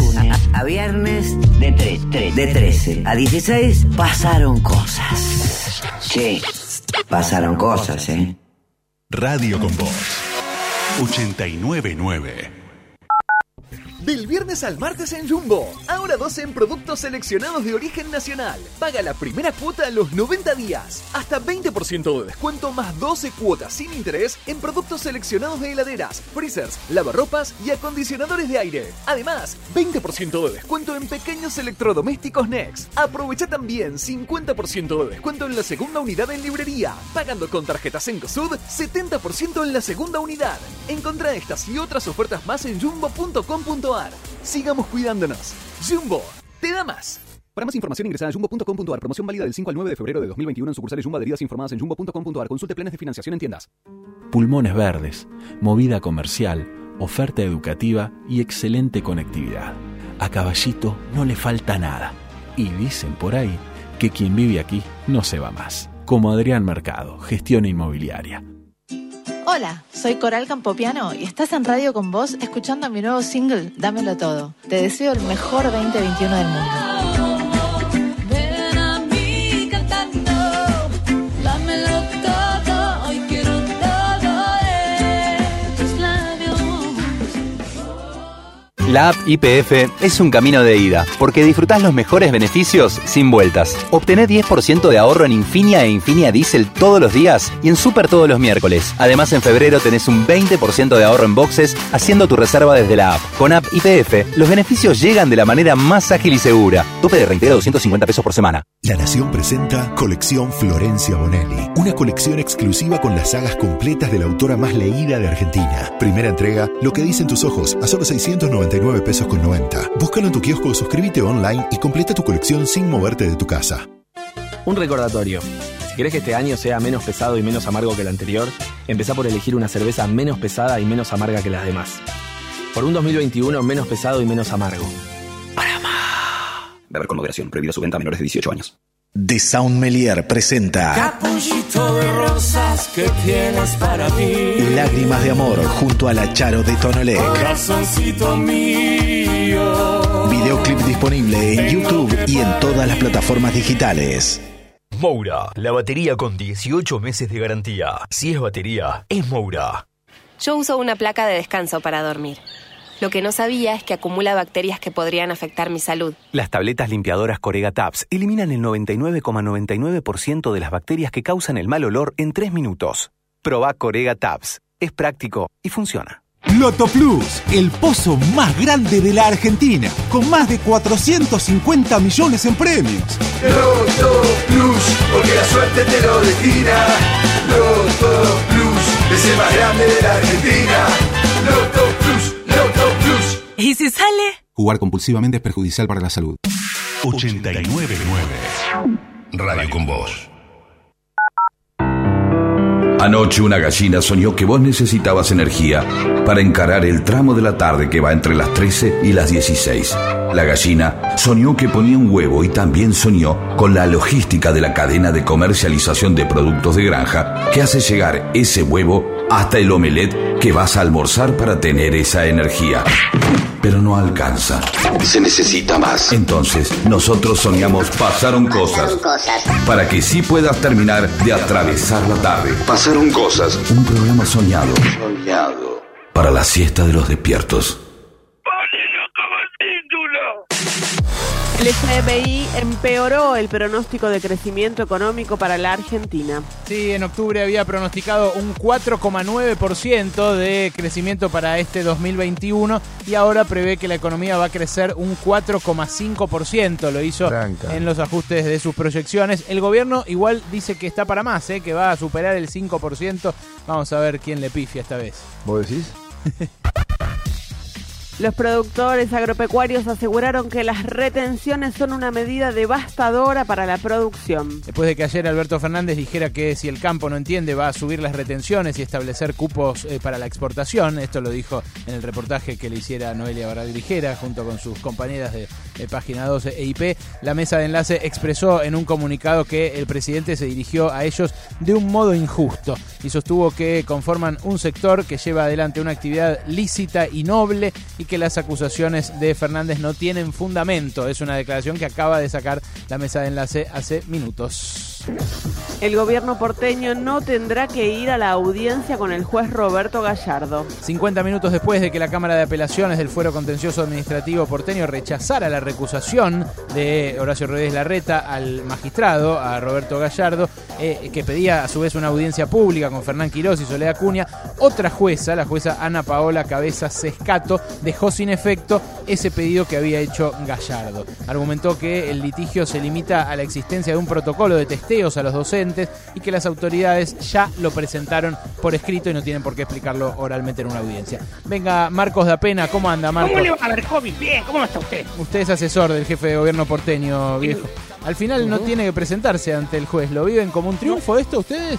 A, viernes de, tre- tre- de 13 a 16 pasaron cosas. Sí, pasaron cosas, ¿eh? Radio con Voz 899. Del viernes al martes en Jumbo. Ahora 12 en productos seleccionados de origen nacional. Paga la primera cuota a los 90 días. Hasta 20% de descuento más 12 cuotas sin interés en productos seleccionados de heladeras, freezers, lavarropas y acondicionadores de aire. Además, 20% de descuento en pequeños electrodomésticos Next. Aprovecha también 50% de descuento en la segunda unidad en librería. Pagando con tarjetas Encosud, 70% en la segunda unidad. Encontrá estas y otras ofertas más en jumbo.com.ar. Sigamos cuidándonos. Jumbo, te da más. Para más información ingresa a jumbo.com.ar. Promoción válida del 5 al 9 de febrero de 2021 en sucursales Jumbo adheridas informadas en jumbo.com.ar. Consulte planes de financiación en tiendas. Pulmones verdes, movida comercial, oferta educativa y excelente conectividad. A Caballito no le falta nada. Y dicen por ahí que quien vive aquí no se va más. Como Adrián Mercado, gestión inmobiliaria. Hola, soy Coral Campopiano y estás en radio con vos escuchando mi nuevo single, Dámelo Todo. Te deseo el mejor 2021 del mundo. La app IPF es un camino de ida, porque disfrutás los mejores beneficios sin vueltas. Obtené 10% de ahorro en Infinia e Infinia Diesel todos los días y en Super todos los miércoles. Además, en febrero tenés un 20% de ahorro en boxes haciendo tu reserva desde la app. Con app IPF, los beneficios llegan de la manera más ágil y segura. Tope de reintegro 250 pesos por semana. La Nación presenta Colección Florencia Bonelli, una colección exclusiva con las sagas completas de la autora más leída de Argentina. Primera entrega, Lo que dicen tus ojos, a solo 699 pesos con 90. Búscalo en tu kiosco o suscríbete online y completa tu colección sin moverte de tu casa. Un recordatorio. Si querés que este año sea menos pesado y menos amargo que el anterior, empezá por elegir una cerveza menos pesada y menos amarga que las demás. Por un 2021 menos pesado y menos amargo. Beber con moderación. Prohibido su venta a menores de 18 años. The Sound Melier presenta Capullito de rosas que tienes para mí. Lágrimas de Amor junto a la Charo de Tonolec. Corazoncito mío. Videoclip disponible en YouTube y en todas las plataformas digitales. Moura, la batería con 18 meses de garantía. Si es batería, es Moura. Yo uso una placa de descanso para dormir. Lo que no sabía es que acumula bacterias que podrían afectar mi salud. Las tabletas limpiadoras Corega Tabs eliminan el 99,99% de las bacterias que causan el mal olor en 3 minutos. Proba Corega Tabs. Es práctico y funciona. Loto Plus, el pozo más grande de la Argentina, con más de 450 millones en premios. Loto Plus, porque la suerte te lo destina. Loto Plus, es el más grande de la Argentina. Loto Plus, Loto Plus. ¿Y si sale? Jugar compulsivamente es perjudicial para la salud. 899 Radio con Voz. Anoche una gallina soñó que vos necesitabas energía para encarar el tramo de la tarde que va entre las 13 y las 16. La gallina soñó que ponía un huevo y también soñó con la logística de la cadena de comercialización de productos de granja que hace llegar ese huevo hasta el omelette que vas a almorzar para tener esa energía. Pero no alcanza. Se necesita más. Entonces, nosotros soñamos pasaron cosas. Para que sí puedas terminar de atravesar la tarde. Pasaron cosas. Un programa soñado. Soñado. Para la siesta de los despiertos. El FMI empeoró el pronóstico de crecimiento económico para la Argentina. Sí, en octubre había pronosticado un 4,9% de crecimiento para este 2021 y ahora prevé que la economía va a crecer un 4,5%. Lo hizo en los ajustes de sus proyecciones. El gobierno igual dice que está para más, ¿eh? que va a superar el 5%. Vamos a ver quién le pifia esta vez. ¿Vos decís? Los productores agropecuarios aseguraron que las retenciones son una medida devastadora para la producción. Después de que ayer Alberto Fernández dijera que si el campo no entiende va a subir las retenciones y establecer cupos eh, para la exportación, esto lo dijo en el reportaje que le hiciera Noelia Barral Ligera junto con sus compañeras de, de Página 12 e IP, la mesa de enlace expresó en un comunicado que el presidente se dirigió a ellos de un modo injusto y sostuvo que conforman un sector que lleva adelante una actividad lícita y noble y que las acusaciones de Fernández no tienen fundamento. Es una declaración que acaba de sacar la mesa de enlace hace minutos. El gobierno porteño no tendrá que ir a la audiencia con el juez Roberto Gallardo. 50 minutos después de que la Cámara de Apelaciones del Fuero Contencioso Administrativo porteño rechazara la recusación de Horacio Rodríguez Larreta al magistrado, a Roberto Gallardo, eh, que pedía a su vez una audiencia pública con Fernán Quirós y Soledad Cunha, otra jueza, la jueza Ana Paola Cabeza Sescato, dejó sin efecto ese pedido que había hecho Gallardo. Argumentó que el litigio se limita a la existencia de un protocolo de testeos a los docentes y que las autoridades ya lo presentaron por escrito y no tienen por qué explicarlo oralmente en una audiencia. Venga, Marcos da Pena, ¿cómo anda, Marcos? ¿Cómo le va a ver? Bien, ¿cómo está usted? Usted es asesor del jefe de gobierno porteño, viejo. Al final no tiene que presentarse ante el juez. ¿Lo viven como un triunfo esto ustedes?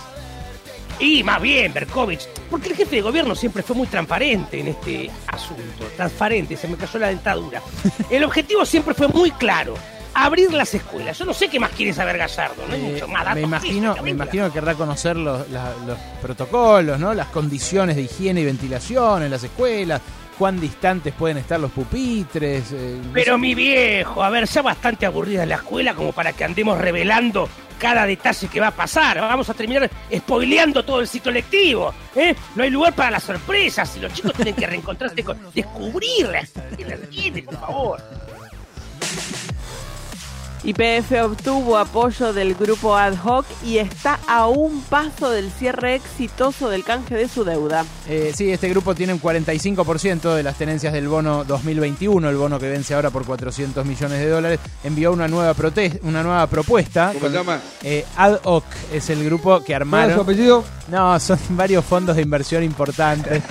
Y más bien, Berkovich, porque el jefe de gobierno siempre fue muy transparente en este asunto. Transparente, se me cayó la dentadura. El objetivo siempre fue muy claro. Abrir las escuelas. Yo no sé qué más quiere saber Gallardo, no hay Eh, mucho más. datos me imagino, físicos, me imagino que querrá conocer los, la- los protocolos, ¿no? Las condiciones de higiene y ventilación en las escuelas, cuán distantes pueden estar los pupitres. eh, no Pero sé. mi viejo, a ver, ya bastante aburrida la escuela como para que andemos revelando cada detalle que va a pasar. Vamos a terminar spoileando todo el ciclo lectivo. ¿eh? No hay lugar para las sorpresas y los chicos tienen que reencontrarse con... Descubrirlas. Que las tienen, por favor. YPF obtuvo apoyo del grupo ad hoc y está a un paso del cierre exitoso del canje de su deuda. Eh, sí, este grupo tiene un 45% de las tenencias del bono 2021, el bono que vence ahora por 400 millones de dólares. Envió una nueva, una nueva propuesta. ¿Cómo se llama? Eh, Ad hoc es el grupo que armaron. ¿Cuál es su apellido? No, son varios fondos de inversión importantes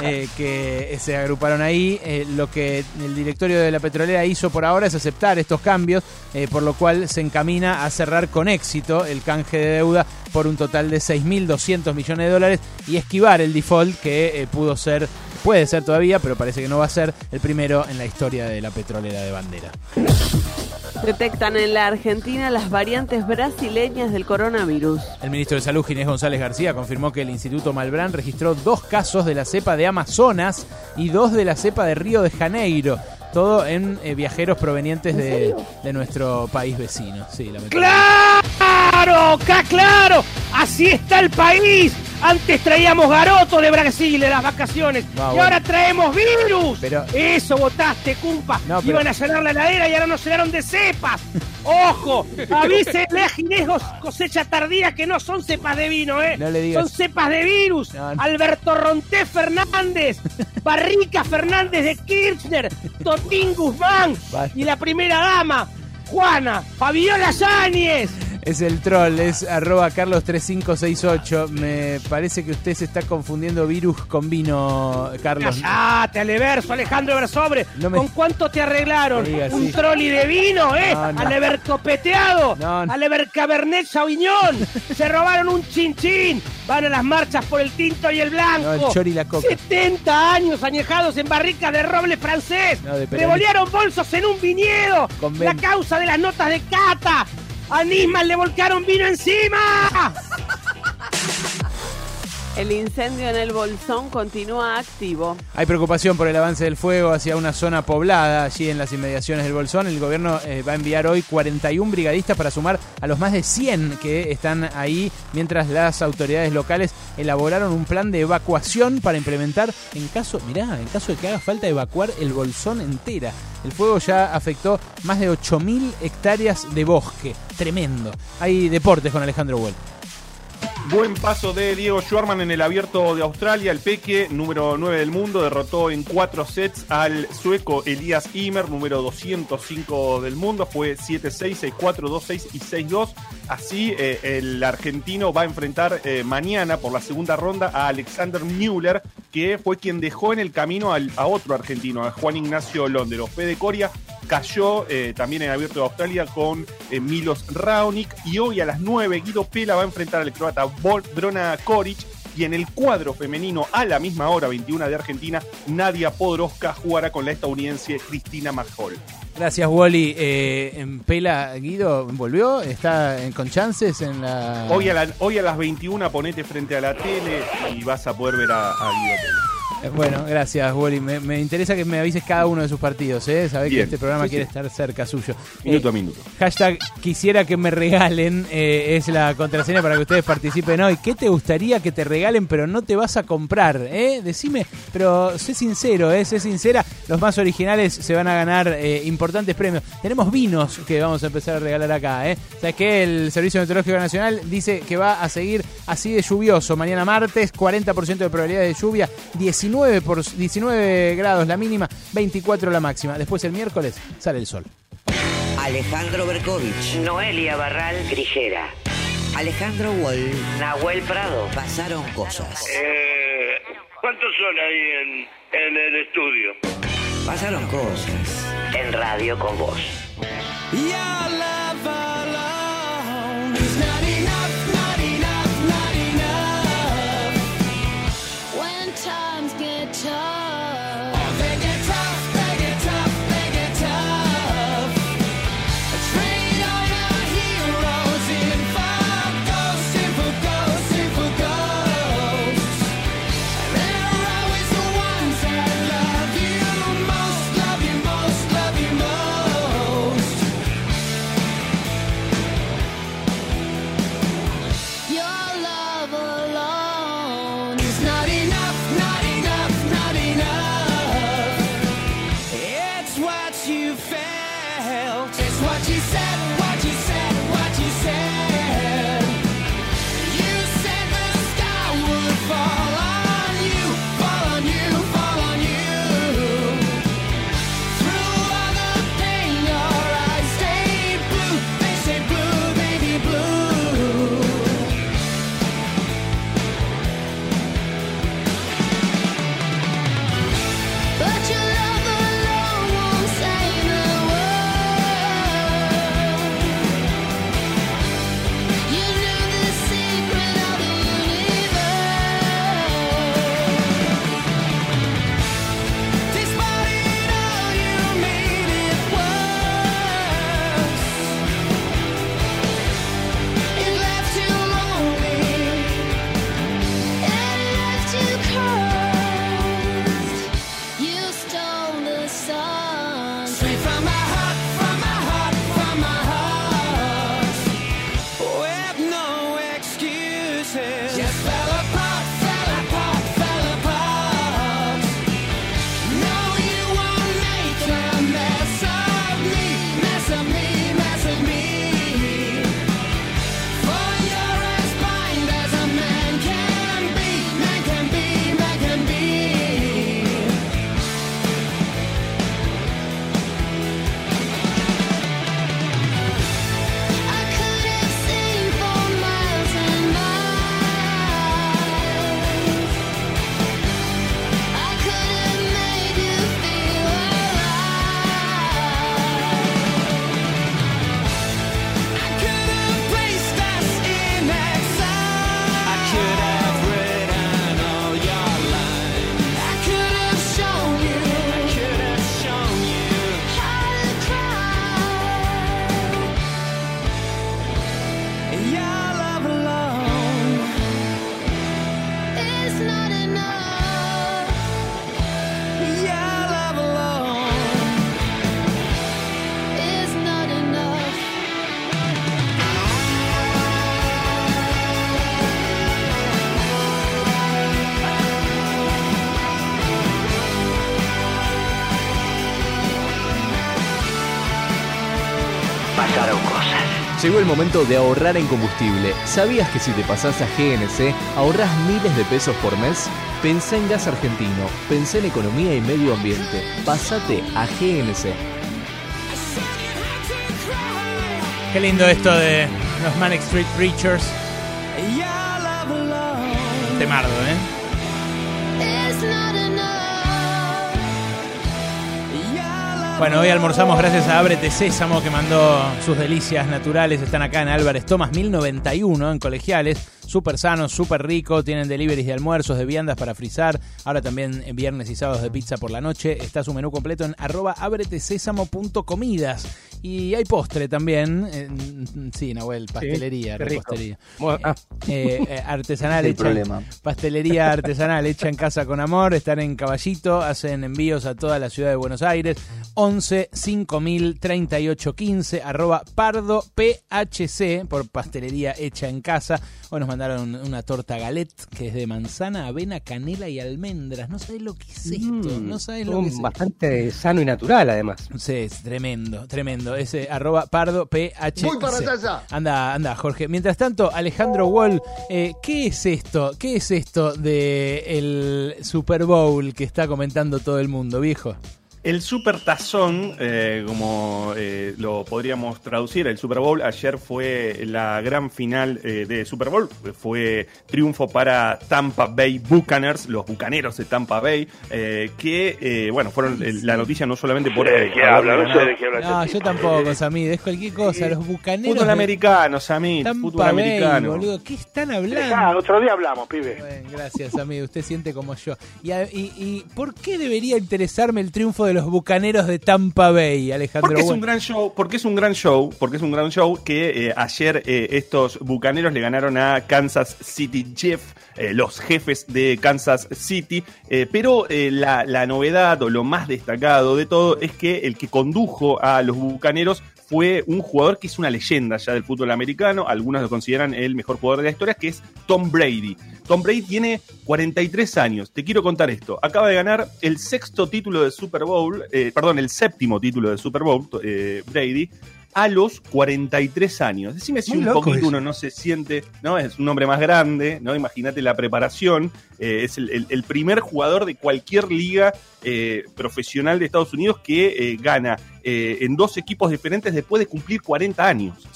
eh, que se agruparon ahí. Eh, lo que el directorio de la petrolera hizo por ahora es aceptar estos cambios, eh, por lo cual se encamina a cerrar con éxito el canje de deuda por un total de 6.200 millones de dólares y esquivar el default que eh, pudo ser, puede ser todavía, pero parece que no va a ser el primero en la historia de la petrolera de bandera. Detectan en la Argentina las variantes brasileñas del coronavirus. El ministro de Salud, Ginés González García, confirmó que el Instituto Malbrán registró dos casos de la cepa de Amazonas y dos de la cepa de Río de Janeiro. Todo en eh, viajeros provenientes de, de nuestro país vecino. Sí. ¡Claro! ¡Ca claro! ¡Así está el país! Antes traíamos garoto de Brasil de las vacaciones. No, y bueno. ahora traemos virus. Pero- Eso votaste, cumpa. No, pero- Iban a llenar la heladera y ahora nos llenaron de cepas. ¡Ojo! Avísenle a Ginés cosecha tardía que no son cepas de vino, ¿eh? No le digas. Son cepas de virus. Alberto Ronté Fernández. Barrica Fernández de Kirchner. Totín Guzmán. Y la primera dama, Juana. Fabiola Yáñez. Es el troll, es arroba carlos3568. Me parece que usted se está confundiendo virus con vino, Carlos. Callate, Aleverso, Alejandro Versobre. No me- ¿Con cuánto te arreglaron? No digas Un así. trolli de vino, ¿eh? No, no. Alever copeteado. No, no. Alever Cabernet Sauvignon. Se robaron un chinchín. Van a las marchas por el tinto y el blanco. No, el chori y la coca. 70 años añejados en barricas de roble francés. No, de Peroni. bolsos en un viñedo. Con La ven- causa de las notas de cata. A le volcaron vino encima. El incendio en el Bolsón continúa activo. Hay preocupación por el avance del fuego hacia una zona poblada allí en las inmediaciones del Bolsón. El gobierno eh, va a enviar hoy 41 brigadistas para sumar a los más de 100 que están ahí, mientras las autoridades locales elaboraron un plan de evacuación para implementar en caso, mirá, en caso de que haga falta evacuar el Bolsón entera. El fuego ya afectó más de 8.000 hectáreas de bosque. Tremendo. Hay deportes con Alejandro Huel. Buen paso de Diego Schwarman en el abierto de Australia. El Peque, número 9 del mundo, derrotó en cuatro sets al sueco Elías Ymer, número 205 del mundo. Fue 7-6, 6-4, 2-6 y 6-2. Así, eh, el argentino va a enfrentar eh, mañana por la segunda ronda a Alexander Müller, que fue quien dejó en el camino al- a otro argentino, a Juan Ignacio Londero. Fede Coria cayó eh, también en abierto de Australia con eh, Milos Raonic. Y hoy a las 9, Guido Pela va a enfrentar al croata Brona Koric. Y en el cuadro femenino, a la misma hora, 21 de Argentina, Nadia Podoroska jugará con la estadounidense Cristina Majol. Gracias, Wally. Eh, en Pela, Guido, ¿volvió? ¿Está en- con chances en la...? Hoy a, la- hoy a las 21 ponete frente a la tele y vas a poder ver a, a Guido Pela. Eh, Bueno, gracias, Wally. Me, me interesa que me avises cada uno de sus partidos, ¿eh? Sabés que este programa Sí, quiere sí. estar cerca suyo. Minuto Eh, a minuto. Hashtag quisiera que me regalen eh, es la contraseña para que ustedes participen hoy. ¿Qué te gustaría que te regalen pero no te vas a comprar? Eh? Decime, pero sé sincero, eh, sé sincera. Los más originales se van a ganar eh, importantes premios. Tenemos vinos que vamos a empezar a regalar acá. ¿eh? ¿Sabes qué? El Servicio Meteorológico Nacional dice que va a seguir así de lluvioso. Mañana martes, 40% de probabilidad de lluvia, 19, por, 19 grados la mínima, 24 la máxima. Después el miércoles sale el sol. Alejandro Berkovich. Noelia Barral Grijera. Alejandro Wall. Nahuel Prado. Pasaron cosas. Eh, ¿Cuántos son ahí en, en el estudio? Pasaron cosas. En radio con vos. she said. Llegó el momento de ahorrar en combustible. ¿Sabías que si te pasás a GNC ahorras miles de pesos por mes? Pensá en gas argentino, pensá en economía y medio ambiente. Pásate a GNC. Qué lindo esto de los Manic Street Preachers. Temardo, ¿eh? Bueno, hoy almorzamos gracias a Ábrete Sésamo que mandó sus delicias naturales. Están acá en Álvarez Tomás 1091 en colegiales. Súper sanos, súper rico. Tienen deliveries de almuerzos, de viandas para frizar. Ahora también en viernes y sábados de pizza por la noche. Está su menú completo en arroba abretesésamo.comidas. Y hay postre también. eh, sí, Nahuel, pastelería, rico. repostería. Bueno, ah. Eh, eh, artesanal El hecha. problema. Pastelería artesanal hecha en casa con amor. Están en Caballito, hacen envíos a toda la ciudad de Buenos Aires. 11 5000 38 15 arroba pardo PHC por pastelería hecha en casa. Hoy nos mandaron una torta galette que es de manzana, avena, canela y almendras. No sabes lo que es esto. Mm, no sabes lo que es bastante sano y natural, además. Sí, es tremendo, tremendo. Ese arroba pardo PHC. Voy para allá. Anda, anda, Jorge. Mientras tanto, Alejandro Wall, eh, ¿qué es esto? ¿Qué es esto de el Super Bowl que está comentando todo el mundo, viejo? El Super Tazón, eh, como eh, lo podríamos traducir, el Super Bowl ayer fue la gran final eh, de Super Bowl, fue triunfo para Tampa Bay Buccaneers, los bucaneros de Tampa Bay, eh, que, eh, bueno, fueron eh, la noticia no solamente por... ¿De qué haber habla? No sé de qué habla. No, yo tampoco, Sammy, es cualquier cosa. Los bucaneros. Fútbol de americano, Sammy, Tampa fútbol Bay, americano. boludo. ¿Qué están Ah, hablando? otro día hablamos, pibe. Bueno, gracias, amigo. Usted siente como yo. ¿Y, a- y, y por qué debería interesarme el triunfo de los bucaneros de Tampa Bay, Alejandro? Porque es un gran show, porque es un gran show, porque es un gran show que eh, ayer eh, estos bucaneros le ganaron a Kansas City Chief, eh, los jefes de Kansas City, pero la, la novedad o lo más destacado de todo es que el que condujo a los bucaneros fue un jugador que es una leyenda ya del fútbol americano, algunos lo consideran el mejor jugador de la historia, que es Tom Brady. Tom Brady tiene 43 años, te quiero contar esto, acaba de ganar el sexto título de Super Bowl, eh, perdón, el séptimo título de Super Bowl, eh, Brady, a los 43 años. Decime si Muy un poquito eso. uno no se siente, ¿no? Es un hombre más grande, ¿no? Imagínate la preparación. eh, es el, el- el primer jugador de cualquier liga eh, profesional de Estados Unidos que eh, gana eh, en dos equipos diferentes después de cumplir 40 años.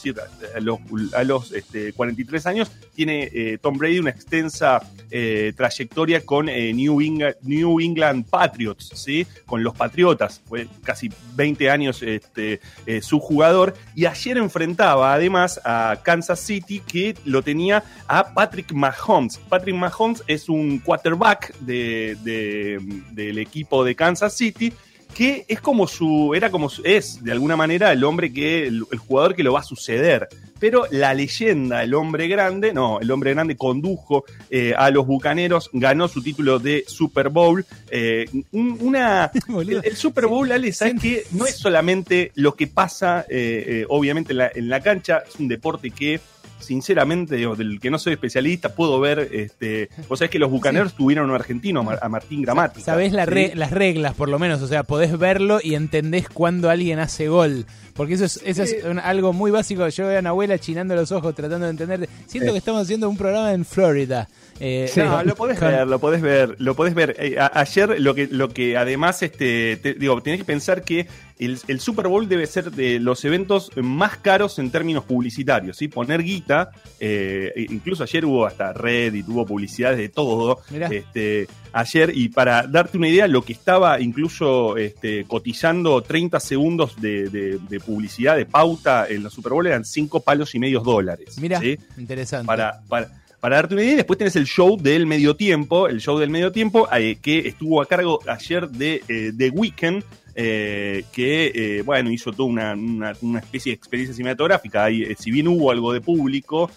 A los, a los este, 43 años tiene eh, Tom Brady una extensa eh, trayectoria con New, England, New England Patriots, ¿sí? con los Patriotas. Fue casi 20 años este, su jugador. Y ayer enfrentaba además a Kansas City que lo tenía a Patrick Mahomes. Patrick Mahomes es un quarterback de- de- del equipo de Kansas City que es como su, era como su- es de alguna manera el hombre que, el, el jugador que lo va a suceder. Pero la leyenda, el hombre grande, no, el hombre grande condujo eh, a los bucaneros, ganó su título de Super Bowl. eh, un- una, el, el Super Bowl, Ale, ¿sabes qué? No es solamente lo que pasa, eh, eh, obviamente, en la, en la cancha, es un deporte que sinceramente, digo, del que no soy especialista, puedo ver, este, vos sabés que los bucaneros tuvieron a un argentino, a Mar- a Martín Gramática. Sabés la ¿sí? re- las reglas, por lo menos. O sea, podés verlo y entendés cuando alguien hace gol. Porque eso es, eso es un- algo muy básico. Yo veo a una abuela chinando los ojos tratando de entender. Siento Sí. que estamos haciendo un programa en Florida. Eh, no, lo podés ver, lo podés ver, lo podés ver. Eh, a- ayer lo que, lo que además, este, te- digo, tenés que pensar que el, el Super Bowl debe ser de los eventos más caros en términos publicitarios, ¿sí? Poner guita, eh, incluso ayer hubo hasta Reddit, hubo publicidades de todo. Mirá. Este, ayer, y para darte una idea, lo que estaba incluso este, cotizando 30 segundos de, de- de publicidad, de pauta en los Super Bowl eran 5 palos y medios dólares. Mira, ¿sí? interesante. para, para, para darte una idea, después tenés el show del medio tiempo, el show del medio tiempo, eh, que estuvo a cargo ayer de eh, The Weeknd, eh, que eh, bueno, hizo toda una, una- especie de experiencia cinematográfica. Ahí, si bien hubo algo de público,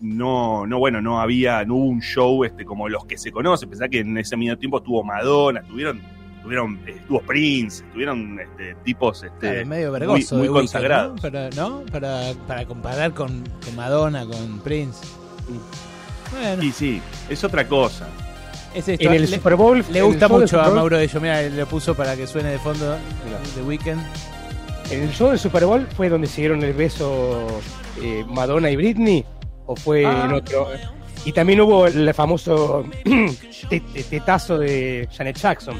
no, no, bueno, no había, no hubo un show este, como los que se conocen. Pensá que en ese medio tiempo estuvo Madonna, tuvieron, tuvieron, eh, estuvo Prince, tuvieron este, tipos este, Claro, medio muy, vergoso. muy Weeknd, consagrados. ¿no? Para, ¿no? Para, para comparar con, con Madonna, con Prince. Bueno, Y sí, es otra cosa. es esto. En el le, Super Bowl. le gusta mucho a Mauro de. Mira, le puso para que suene de fondo The Weeknd. ¿En el show del Super Bowl fue donde se dieron el beso eh, Madonna y Britney? ¿O fue Ah. en otro? Y también hubo el famoso te- te- tetazo de Janet Jackson.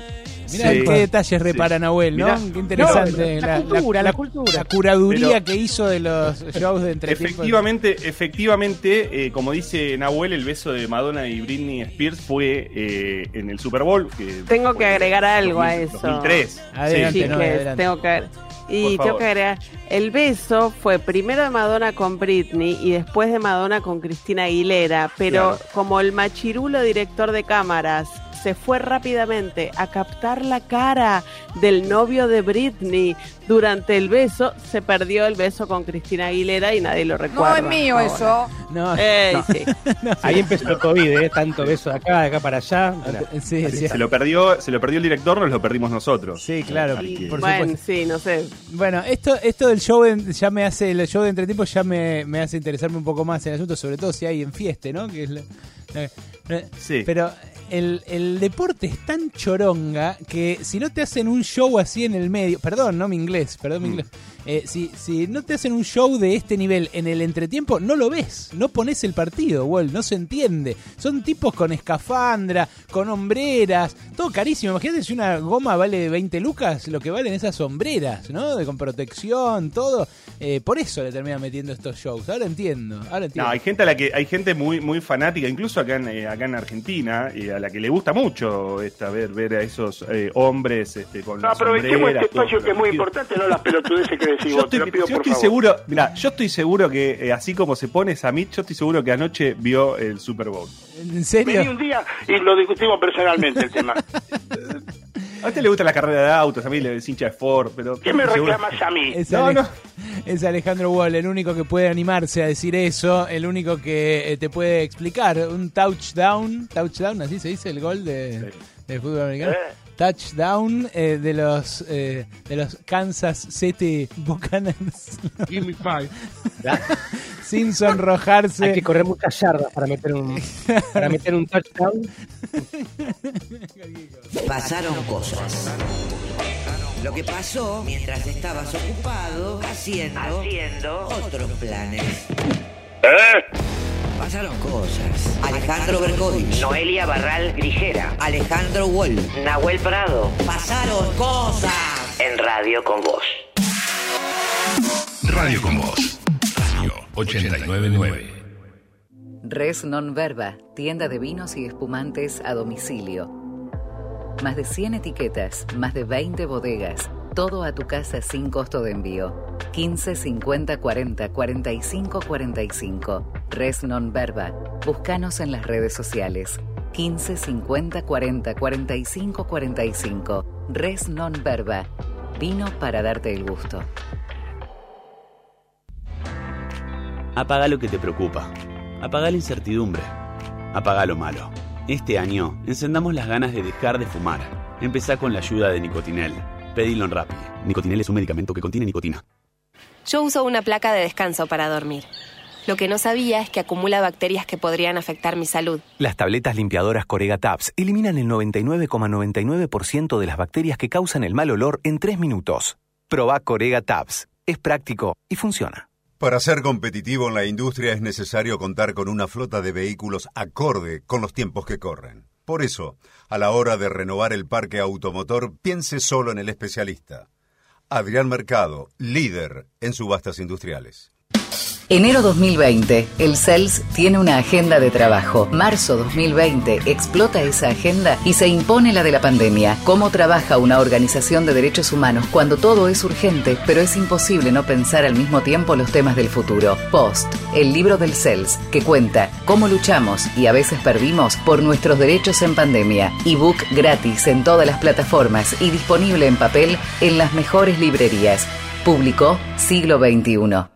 Mira Sí. qué detalles repara Nahuel, ¿no? Mirá. Qué interesante. No, la cultura, la cultura. la curaduría Pero- que hizo de los shows de entretiempo. Efectivamente, efectivamente, eh, como dice Nahuel, el beso de Madonna y Britney Spears fue eh, en el Super Bowl. que Tengo que agregar algo a 2000, eso. 2003. Adelante, Sí, no, adelante. tengo que y tengo que agregar, el beso fue primero de Madonna con Britney y después de Madonna con Cristina Aguilera, pero Claro. como el machirulo director de cámaras se fue rápidamente a captar la cara del novio de Britney durante el beso, se perdió el beso con Cristina Aguilera y nadie lo recuerda. es mío eso. No, Ey, no. sí. Ahí empezó el COVID, ¿eh? Tanto beso de acá, de acá para allá. Sí, sí. Se lo perdió, se lo perdió el director, nos lo perdimos nosotros. Sí, claro. Por bueno, supuesto. sí, no sé. Bueno, esto, esto del show en- ya me hace, el show de entretiempo ya me, me hace interesarme un poco más en el asunto, sobre todo si hay en fiesta, ¿no? Que es la- la- la- Sí. Pero el, el deporte es tan choronga que si no te hacen un show así en el medio, perdón, no mi inglés, perdón Mm. mi inglés, Eh, si, si no te hacen un show de este nivel en el entretiempo, no lo ves, no pones el partido, Wall, no se entiende. Son tipos con escafandra, con hombreras, todo carísimo. Imagínate si una goma vale 20 lucas, lo que valen esas sombreras, ¿no? De, con protección, todo. Eh, por eso le terminan metiendo estos shows. Ahora entiendo, ahora entiendo. No, hay gente a la que hay gente muy muy fanática, incluso acá en, eh, acá en Argentina, y a la que le gusta mucho esta ver ver a esos eh, hombres este, con No, las aprovechemos este espacio que es muy importante, no las pelotudeces que decís Yo vos. estoy, te lo pido yo por estoy favor. seguro, mira, yo estoy seguro que eh, así como se pone Samit, yo estoy seguro que anoche vio el Super Bowl. ¿En Vení serio? un día y lo discutimos personalmente el tema. A usted le gusta la carrera de autos, a mí le es hincha de Ford, pero ¿Qué me reclamas a mí? Es, No, Ale- no. es Alejandro Wall, el único que puede animarse a decir eso, el único que eh, te puede explicar un touchdown, touchdown, así se dice el gol de, de fútbol americano. Eh. Touchdown eh, de los eh, de los Kansas City Buccaneers. Give me five. Sin sonrojarse. Hay que correr muchas yardas para meter un, para meter un touchdown. Pasaron cosas. Lo que pasó mientras estabas ocupado haciendo, otros planes. ¿Eh? Pasaron cosas. Alejandro Berkovich. Noelia Barral Grijera. Alejandro Wall. Nahuel Prado. Pasaron cosas. En Radio con Vos. Radio con Voz. Radio 899. Res Non Verba, tienda de vinos y espumantes a domicilio. Más de 100 etiquetas, más de 20 bodegas, todo a tu casa sin costo de envío. 15 50 40 45 45. Res Non Verba. Búscanos en las redes sociales. 15 50 40 45 45. Res Non Verba. Vino para darte el gusto. Apaga lo que te preocupa. Apaga la incertidumbre. Apaga lo malo. Este año, encendamos las ganas de dejar de fumar. Empezá con la ayuda de Nicotinel. Pedilo en Rappi. Nicotinel es un medicamento que contiene nicotina. Yo uso una placa de descanso para dormir. Lo que no sabía es que acumula bacterias que podrían afectar mi salud. Las tabletas limpiadoras Corega Tabs eliminan el 99,99% de las bacterias que causan el mal olor en 3 minutos. Proba Corega Tabs. Es práctico y funciona. Para ser competitivo en la industria es necesario contar con una flota de vehículos acorde con los tiempos que corren. Por eso, a la hora de renovar el parque automotor, piense solo en el especialista. Adrián Mercado, líder en subastas industriales. Enero 2020, el CELS tiene una agenda de trabajo. Marzo 2020 explota esa agenda y se impone la de la pandemia. ¿Cómo trabaja una organización de derechos humanos cuando todo es urgente, pero es imposible no pensar al mismo tiempo los temas del futuro? Post, el libro del CELS, que cuenta cómo luchamos y a veces perdimos por nuestros derechos en pandemia. Ebook gratis en todas las plataformas y disponible en papel en las mejores librerías. Publicó Siglo XXI.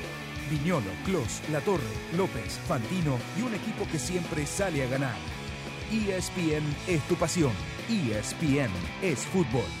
Viñolo, Clos, La Torre, López, Fantino y un equipo que siempre sale a ganar. ESPN es tu pasión. ESPN es fútbol.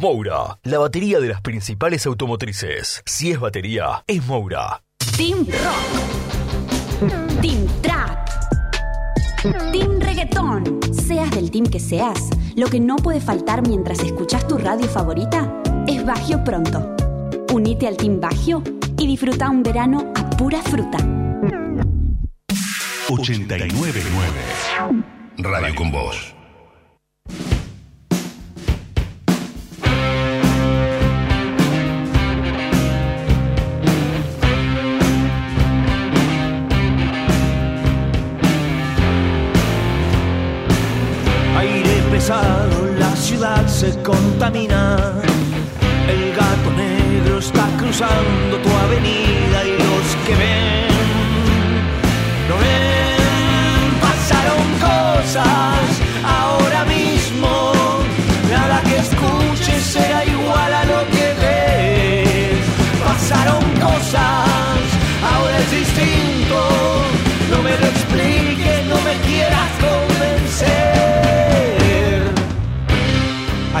Moura, la batería de las principales automotrices. Si es batería, es Moura. Team Rock. Team Trap. Team Reggaetón. Seas del team que seas, lo que no puede faltar mientras escuchas tu radio favorita es Bagio Pronto. Unite al Team Bagio y disfruta un verano a pura fruta. 899 Radio con Voz. La ciudad se contamina. El gato negro está cruzando tu avenida y los que ven, no ven. Pasaron cosas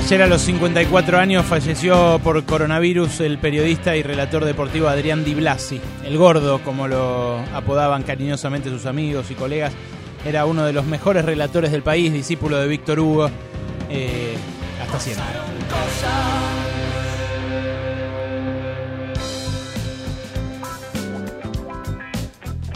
Ayer a los 54 años falleció por coronavirus el periodista y relator deportivo Adrián Di Blasi, el gordo, como lo apodaban cariñosamente sus amigos y colegas. Era uno de los mejores relatores del país, discípulo de Víctor Hugo. eh, hasta siempre.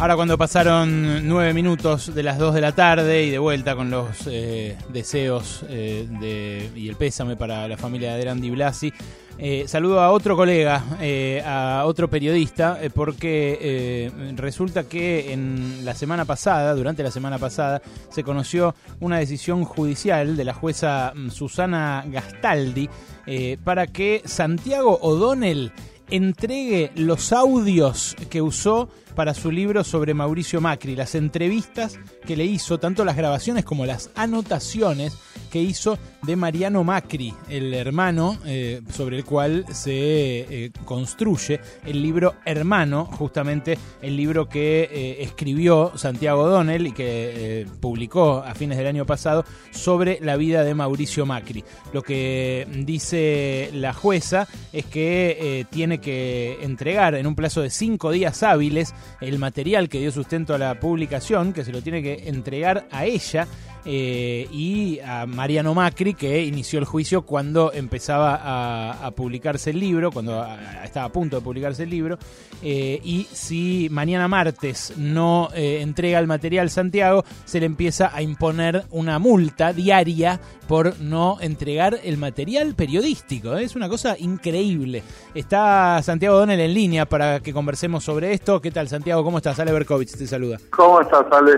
Ahora cuando pasaron nueve minutos de las dos de la tarde y de vuelta con los eh, deseos eh, y el pésame para la familia de Di Blasi, eh, saludo a otro colega, a otro periodista, porque resulta que en la semana pasada, durante la semana pasada, se conoció una decisión judicial de la jueza mm, Susana Gastaldi para que Santiago O'Donnell entregue los audios que usó para su libro sobre Mauricio Macri, las entrevistas que le hizo, tanto las grabaciones como las anotaciones que hizo de Mariano Macri, el hermano eh, sobre el cual se eh, construye el libro Hermano, justamente el libro que eh, escribió Santiago Donnell y que publicó a fines del año pasado sobre la vida de Mauricio Macri. Lo que dice la jueza es que tiene que entregar en un plazo de cinco días hábiles el material que dio sustento a la publicación, que se lo tiene que entregar a ella eh, y a Mariano Macri, que inició el juicio cuando empezaba a, a publicarse el libro, cuando a- estaba a punto de publicarse el libro. eh, y si mañana martes no eh, entrega el material Santiago, se le empieza a imponer una multa diaria por no entregar el material periodístico. ¿eh? Es una cosa increíble. Está Santiago Donel en línea para que conversemos sobre esto. ¿Qué tal, Santiago? ¿Cómo estás? Ale Berkovich te saluda. ¿Cómo estás, Ale?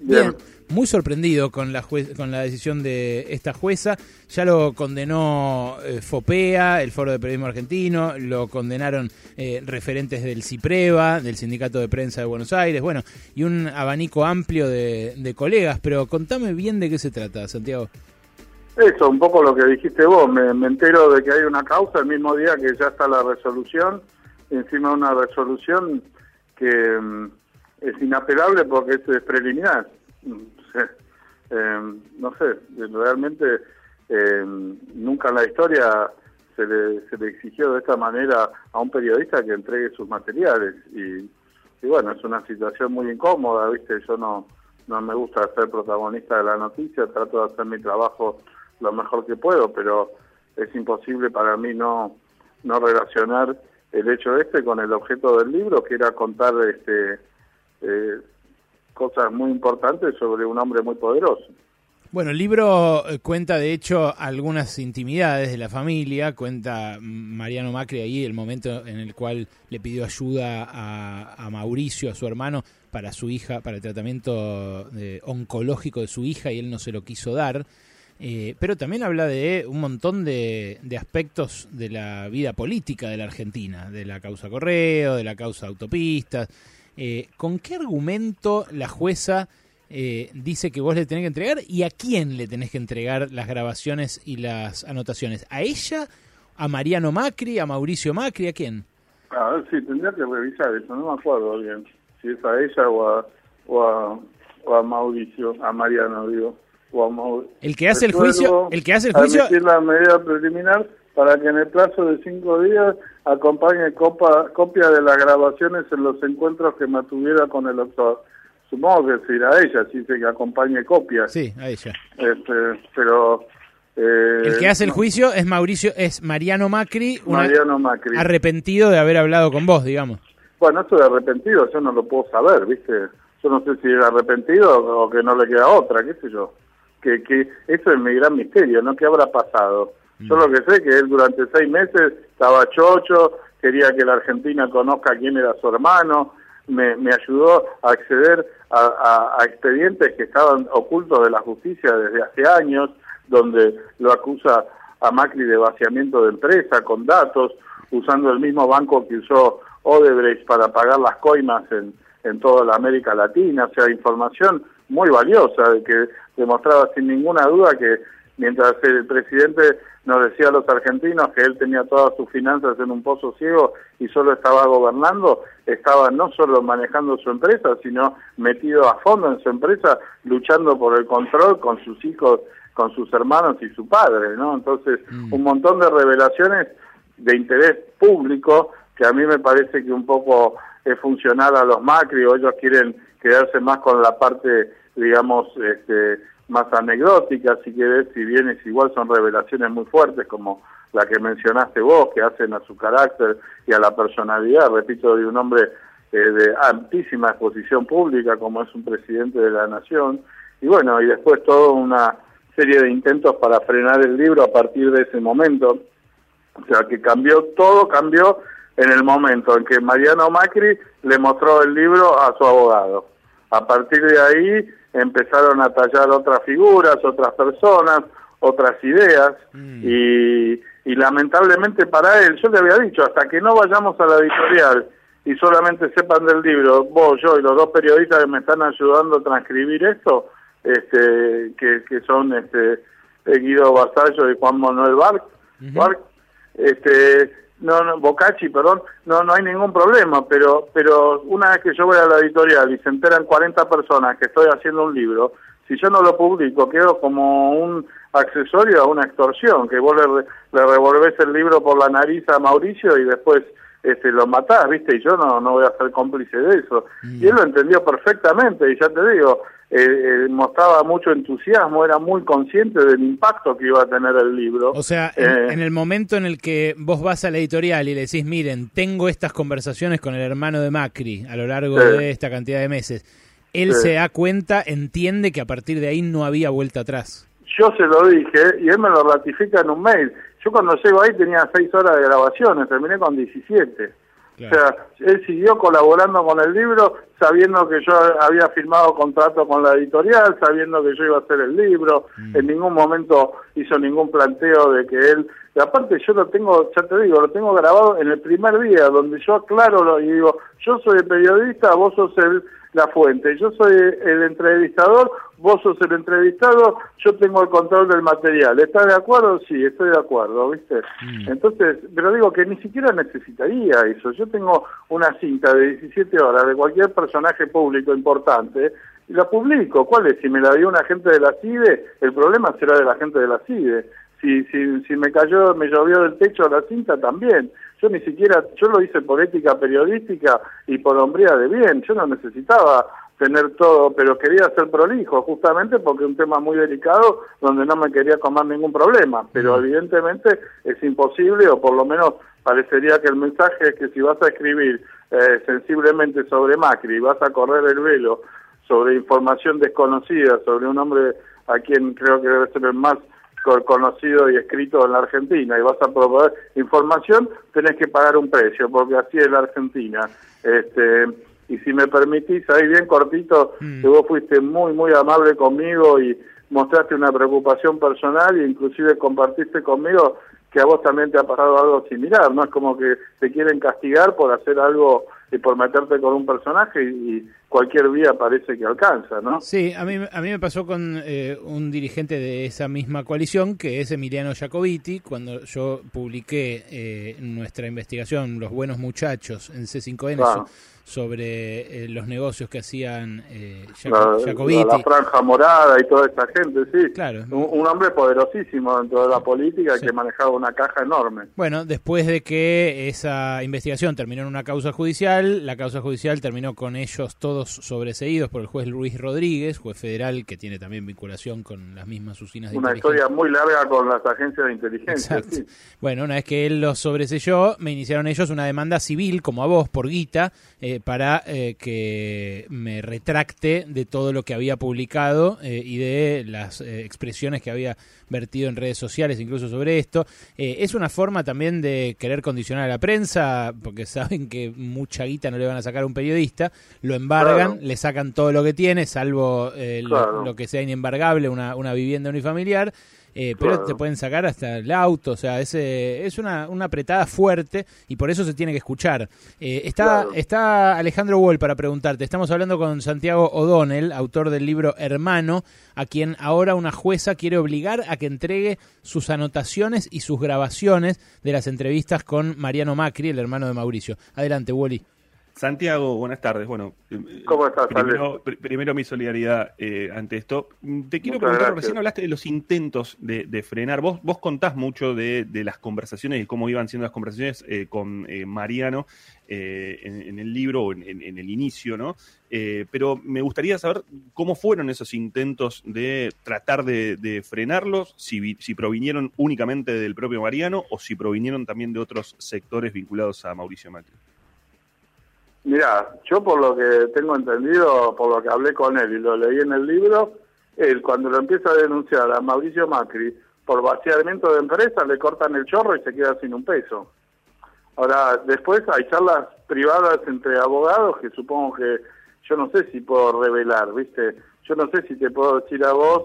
Bien. Muy sorprendido con la, jue- con la decisión de esta jueza. Ya lo condenó eh, FOPEA, el Foro de Periodismo Argentino, lo condenaron eh, referentes del CIPREVA, del Sindicato de Prensa de Buenos Aires, bueno, y un abanico amplio de, colegas. Pero contame bien de qué se trata, Santiago. Eso, un poco lo que dijiste vos. Me, entero de que hay una causa el mismo día que ya está la resolución. Encima una resolución que mm, es inapelable porque es, preliminar. Eh, no sé, realmente eh, nunca en la historia se le, se le exigió de esta manera a un periodista que entregue sus materiales. Y, y bueno, es una situación muy incómoda, ¿viste? Yo no, no me gusta ser protagonista de la noticia, trato de hacer mi trabajo lo mejor que puedo, pero es imposible para mí no, no relacionar el hecho este con el objeto del libro, que era contar este, eh, cosas muy importantes sobre un hombre muy poderoso. Bueno, el libro eh, cuenta de hecho algunas intimidades de la familia, cuenta Mariano Macri ahí el momento en el cual le pidió ayuda a, a Mauricio, a su hermano, para su hija, para el tratamiento eh, oncológico de su hija y él no se lo quiso dar. Eh, pero también habla de un montón de, de aspectos de la vida política de la Argentina, de la causa Correo, de la causa autopistas. Eh, ¿Con qué argumento la jueza eh, dice que vos le tenés que entregar y a quién le tenés que entregar las grabaciones y las anotaciones? ¿A ella? ¿A Mariano Macri? ¿A Mauricio Macri? ¿A quién? A ver, sí, tendría que revisar eso, no me acuerdo bien. Si es a ella o a, o a, o a Mauricio, a Mariano, digo. O a El que hace el juicio- el que hace el juicio- la medida preliminar para que en el plazo de cinco días acompañe copa, copia de las grabaciones en los encuentros que mantuviera con el doctor. Supongo que decir a ella, dice que acompañe copias. Sí, a ella. Este, pero... eh, El que hace el juicio es Mauricio, es Mariano Macri, Mariano Macri. arrepentido de haber hablado con vos, digamos. Bueno, esto de arrepentido yo no lo puedo saber, ¿viste? Yo no sé si era arrepentido o que no le queda otra, qué sé yo. Que, que eso es mi gran misterio, ¿no? ¿Qué habrá pasado? Yo lo que sé que él durante seis meses estaba chocho, quería que la Argentina conozca quién era su hermano, me, me ayudó a acceder a, expedientes que estaban ocultos de la justicia desde hace años, donde lo acusa a Macri de vaciamiento de empresa con datos, usando el mismo banco que usó Odebrecht para pagar las coimas en, en toda la América Latina, o sea, información muy valiosa, que demostraba sin ninguna duda que mientras el presidente nos decía a los argentinos que él tenía todas sus finanzas en un pozo ciego y solo estaba gobernando, estaba no solo manejando su empresa, sino metido a fondo en su empresa, luchando por el control con sus hijos, con sus hermanos y su padre, ¿no? Entonces, un montón de revelaciones de interés público que a mí me parece que un poco es funcional a los Macri o ellos quieren quedarse más con la parte, digamos, este, más anecdótica, si querés, si bien es igual son revelaciones muy fuertes como la que mencionaste vos, que hacen a su carácter y a la personalidad, repito, de un hombre eh, de altísima exposición pública como es un presidente de la nación, y bueno, y después toda una serie de intentos para frenar el libro a partir de ese momento, o sea que cambió, todo cambió en el momento en que Mariano Macri le mostró el libro a su abogado. A partir de ahí empezaron a tallar otras figuras, otras personas, otras ideas y, y lamentablemente para él, yo le había dicho, hasta que no vayamos a la editorial y solamente sepan del libro, vos, yo y los dos periodistas que me están ayudando a transcribir esto, este, que, que son este, Guido Basallo y Juan Manuel Barc, Barc, este, no, no, Bocacci, perdón, no, no hay ningún problema, pero, pero una vez que yo voy a la editorial y se enteran 40 personas que estoy haciendo un libro, si yo no lo publico, quedo como un accesorio a una extorsión, que vos le, le revolvés el libro por la nariz a Mauricio y después este, lo matás, ¿viste? Y yo no, no voy a ser cómplice de eso. Y él lo entendió perfectamente, y ya te digo, eh, eh, mostraba mucho entusiasmo, era muy consciente del impacto que iba a tener el libro. O sea, en, Eh, en el momento en el que vos vas a la editorial y le decís, miren, tengo estas conversaciones con el hermano de Macri a lo largo de esta cantidad de meses, él se da cuenta, entiende que a partir de ahí no había vuelta atrás. Yo se lo dije y él me lo ratifica en un mail. Yo cuando llego ahí tenía seis horas de grabaciones, terminé con 17. O sea, él siguió colaborando con el libro, sabiendo que yo había firmado contrato con la editorial, sabiendo que yo iba a hacer el libro. En ningún momento hizo ningún planteo de que él... Y aparte yo lo tengo, ya te digo, lo tengo grabado en el primer día, donde yo aclaro lo, y digo, yo soy el periodista, vos sos el, la fuente, yo soy el entrevistador, vos sos el entrevistado, yo tengo el control del material. ¿Estás de acuerdo? Sí, estoy de acuerdo, ¿viste? Entonces, pero digo que ni siquiera necesitaría eso. Yo tengo una cinta de 17 horas de cualquier personaje público importante y la publico. ¿Cuál es? Si me la dio un agente de la CIDE, el problema será de la gente de la CIDE. Si, si, si me cayó, me llovió del techo la cinta también. Yo ni siquiera, yo lo hice por ética periodística y por hombría de bien. Yo no necesitaba tener todo, pero quería ser prolijo, justamente porque es un tema muy delicado donde no me quería comer ningún problema. Pero evidentemente es imposible, o por lo menos parecería que el mensaje es que si vas a escribir eh, sensiblemente sobre Macri y vas a correr el velo sobre información desconocida, sobre un hombre a quien creo que debe ser el más co- conocido y escrito en la Argentina y vas a proveer información, tenés que pagar un precio, porque así es la Argentina. Este, y si me permitís, ahí bien cortito, que vos fuiste muy, muy amable conmigo y mostraste una preocupación personal e inclusive compartiste conmigo que a vos también te ha pasado algo similar, no es como que te quieren castigar por hacer algo y por meterte con un personaje y cualquier vía parece que alcanza, ¿no? Sí, a mí, a mí me pasó con eh, un dirigente de esa misma coalición, que es Emiliano Jacobiti, cuando yo publiqué eh, nuestra investigación, Los Buenos Muchachos, en C5N, Claro. so- sobre eh, los negocios que hacían eh, La, Jaco- Jacobiti. la- la franja morada y toda esta gente, sí. Claro. Un, un hombre poderosísimo dentro de la política que manejaba una caja enorme. Bueno, después de que esa investigación terminó en una causa judicial, la causa judicial terminó con ellos todos sobreseídos por el juez Luis Rodríguez, juez federal que tiene también vinculación con las mismas usinas de Una historia muy larga con las agencias de inteligencia. Exacto. sí. Bueno, una vez que él los sobreselló, me iniciaron ellos una demanda civil, como a vos, por guita, eh, para eh, que me retracte de todo lo que había publicado eh, y de las expresiones que había vertido en redes sociales, incluso sobre esto. Es una forma también de querer condicionar a la prensa, porque saben que mucha guita no le van a sacar a un periodista, lo embargan, Claro. le sacan todo lo que tiene, salvo eh, lo- que sea inembargable, una, una vivienda unifamiliar. Eh, pero Claro. te pueden sacar hasta el auto, o sea, es, eh, es una, una apretada fuerte y por eso se tiene que escuchar. Eh, está, Claro. está Alejandro Wall para preguntarte, estamos hablando con Santiago O'Donnell, autor del libro Hermano, a quien ahora una jueza quiere obligar a que entregue sus anotaciones y sus grabaciones de las entrevistas con Mariano Macri, el hermano de Mauricio. Adelante, Wally. Santiago, buenas tardes. Bueno, eh, ¿Cómo estás, primero, pr- primero mi solidaridad eh, ante esto. Mm, Te quiero Muchas preguntar, gracias. recién hablaste de los intentos de, de frenar. Vos, vos contás mucho de, de las conversaciones y cómo iban siendo las conversaciones eh, con eh, Mariano en, en el libro o en, en- en el inicio, ¿no? Pero me gustaría saber cómo fueron esos intentos de tratar de, de frenarlos, si, si provinieron únicamente del propio Mariano o si provinieron también de otros sectores vinculados a Mauricio Macri. Mira, yo por lo que tengo entendido, por lo que hablé con él y lo leí en el libro, él cuando lo empieza a denunciar a Mauricio Macri por vaciamiento de empresas, le cortan el chorro y se queda sin un peso. Ahora, después hay charlas privadas entre abogados que supongo que yo no sé si puedo revelar, ¿viste? Yo no sé si te puedo decir a vos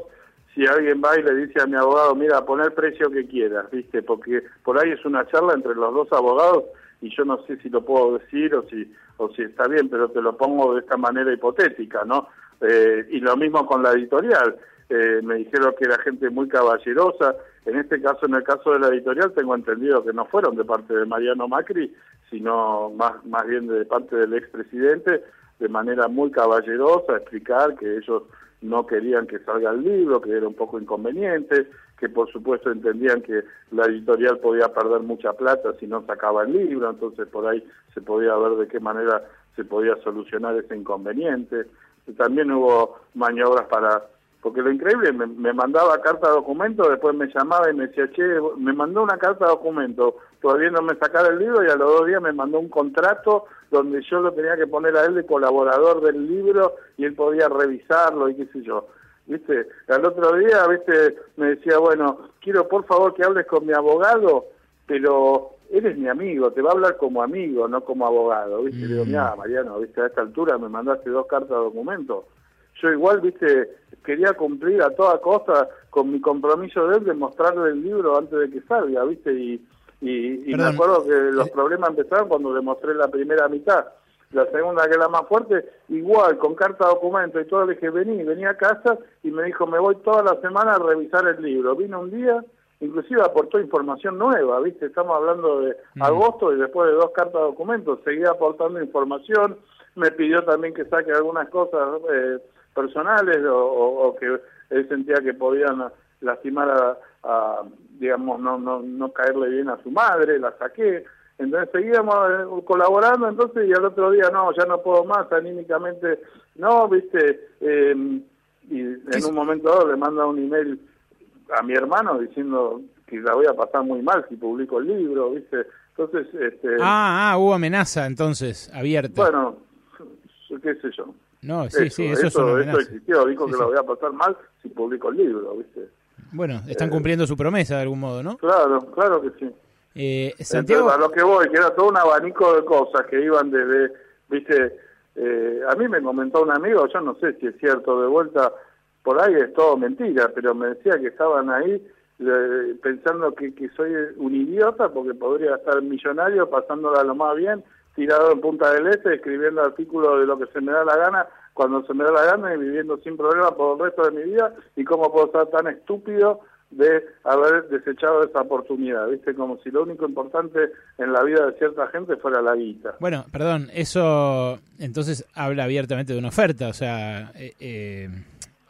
si alguien va y le dice a mi abogado, mira, pon el precio que quieras, ¿viste? Porque por ahí es una charla entre los dos abogados y yo no sé si lo puedo decir o si o si está bien, pero te lo pongo de esta manera hipotética, ¿no? Eh, y lo mismo con la editorial. Eh, me dijeron que era gente muy caballerosa. En este caso, en el caso de la editorial, tengo entendido que no fueron de parte de Mariano Macri, sino más, más bien de parte del expresidente, de manera muy caballerosa, explicar que ellos no querían que salga el libro, que era un poco inconveniente, que por supuesto entendían que la editorial podía perder mucha plata si no sacaba el libro, entonces por ahí se podía ver de qué manera se podía solucionar ese inconveniente. También hubo maniobras para, porque lo increíble, me, me mandaba carta de documento, después me llamaba y me decía, che, me mandó una carta de documento, todavía no me sacara el libro y a los dos días me mandó un contrato donde yo lo tenía que poner a él de colaborador del libro y él podía revisarlo y qué sé yo. ¿Viste? Al otro día, ¿viste? Me decía, bueno, quiero por favor que hables con mi abogado, pero él es mi amigo, te va a hablar como amigo, no como abogado, ¿viste? Le digo, mira, Mariano, ¿viste? A esta altura me mandaste dos cartas de documento. Yo igual, ¿viste? Quería cumplir a toda costa con mi compromiso de él de mostrarle el libro antes de que salga, ¿viste? Y, y, y me acuerdo que los problemas empezaron cuando le mostré la primera mitad. La segunda, que es la más fuerte, igual, con carta de documento y todo, le dije, vení, vení a casa y me dijo, me voy toda la semana a revisar el libro. Vino un día, inclusive aportó información nueva, ¿viste? Estamos hablando de agosto y después de dos cartas de documento, seguía aportando información, me pidió también que saque algunas cosas eh, personales o, o- o que él sentía que podían lastimar a, a, digamos, no, no, no caerle bien a su madre, la saqué. Entonces seguíamos eh, colaborando, entonces, y al otro día, no, ya no puedo más, anímicamente, no, viste, eh, y en un momento dado le manda un email a mi hermano diciendo que la voy a pasar muy mal si publico el libro, viste. Entonces, este, Ah, ah, hubo amenaza entonces, abierta. bueno, qué sé yo. no, sí, sí, eso, es eso, una eso amenaza. existió, dijo Sí, que sí. la voy a pasar mal si publico el libro, viste. Bueno, están Eh, cumpliendo su promesa de algún modo, ¿no? Claro, claro que sí. Eh, Santiago, Entonces, a lo que voy, que era todo un abanico de cosas que iban desde, viste, eh, a mí me comentó un amigo, yo no sé si es cierto, de vuelta, por ahí es todo mentira, pero me decía que estaban ahí eh, pensando que, que soy un idiota porque podría estar millonario pasándola lo más bien tirado en Punta del Este escribiendo artículos de lo que se me da la gana, cuando se me da la gana y viviendo sin problema por el resto de mi vida y cómo puedo ser tan estúpido de haber desechado esa oportunidad, ¿viste? Como si lo único importante en la vida de cierta gente fuera la guita. Bueno, perdón, eso entonces habla abiertamente de una oferta, o sea... Eh, eh,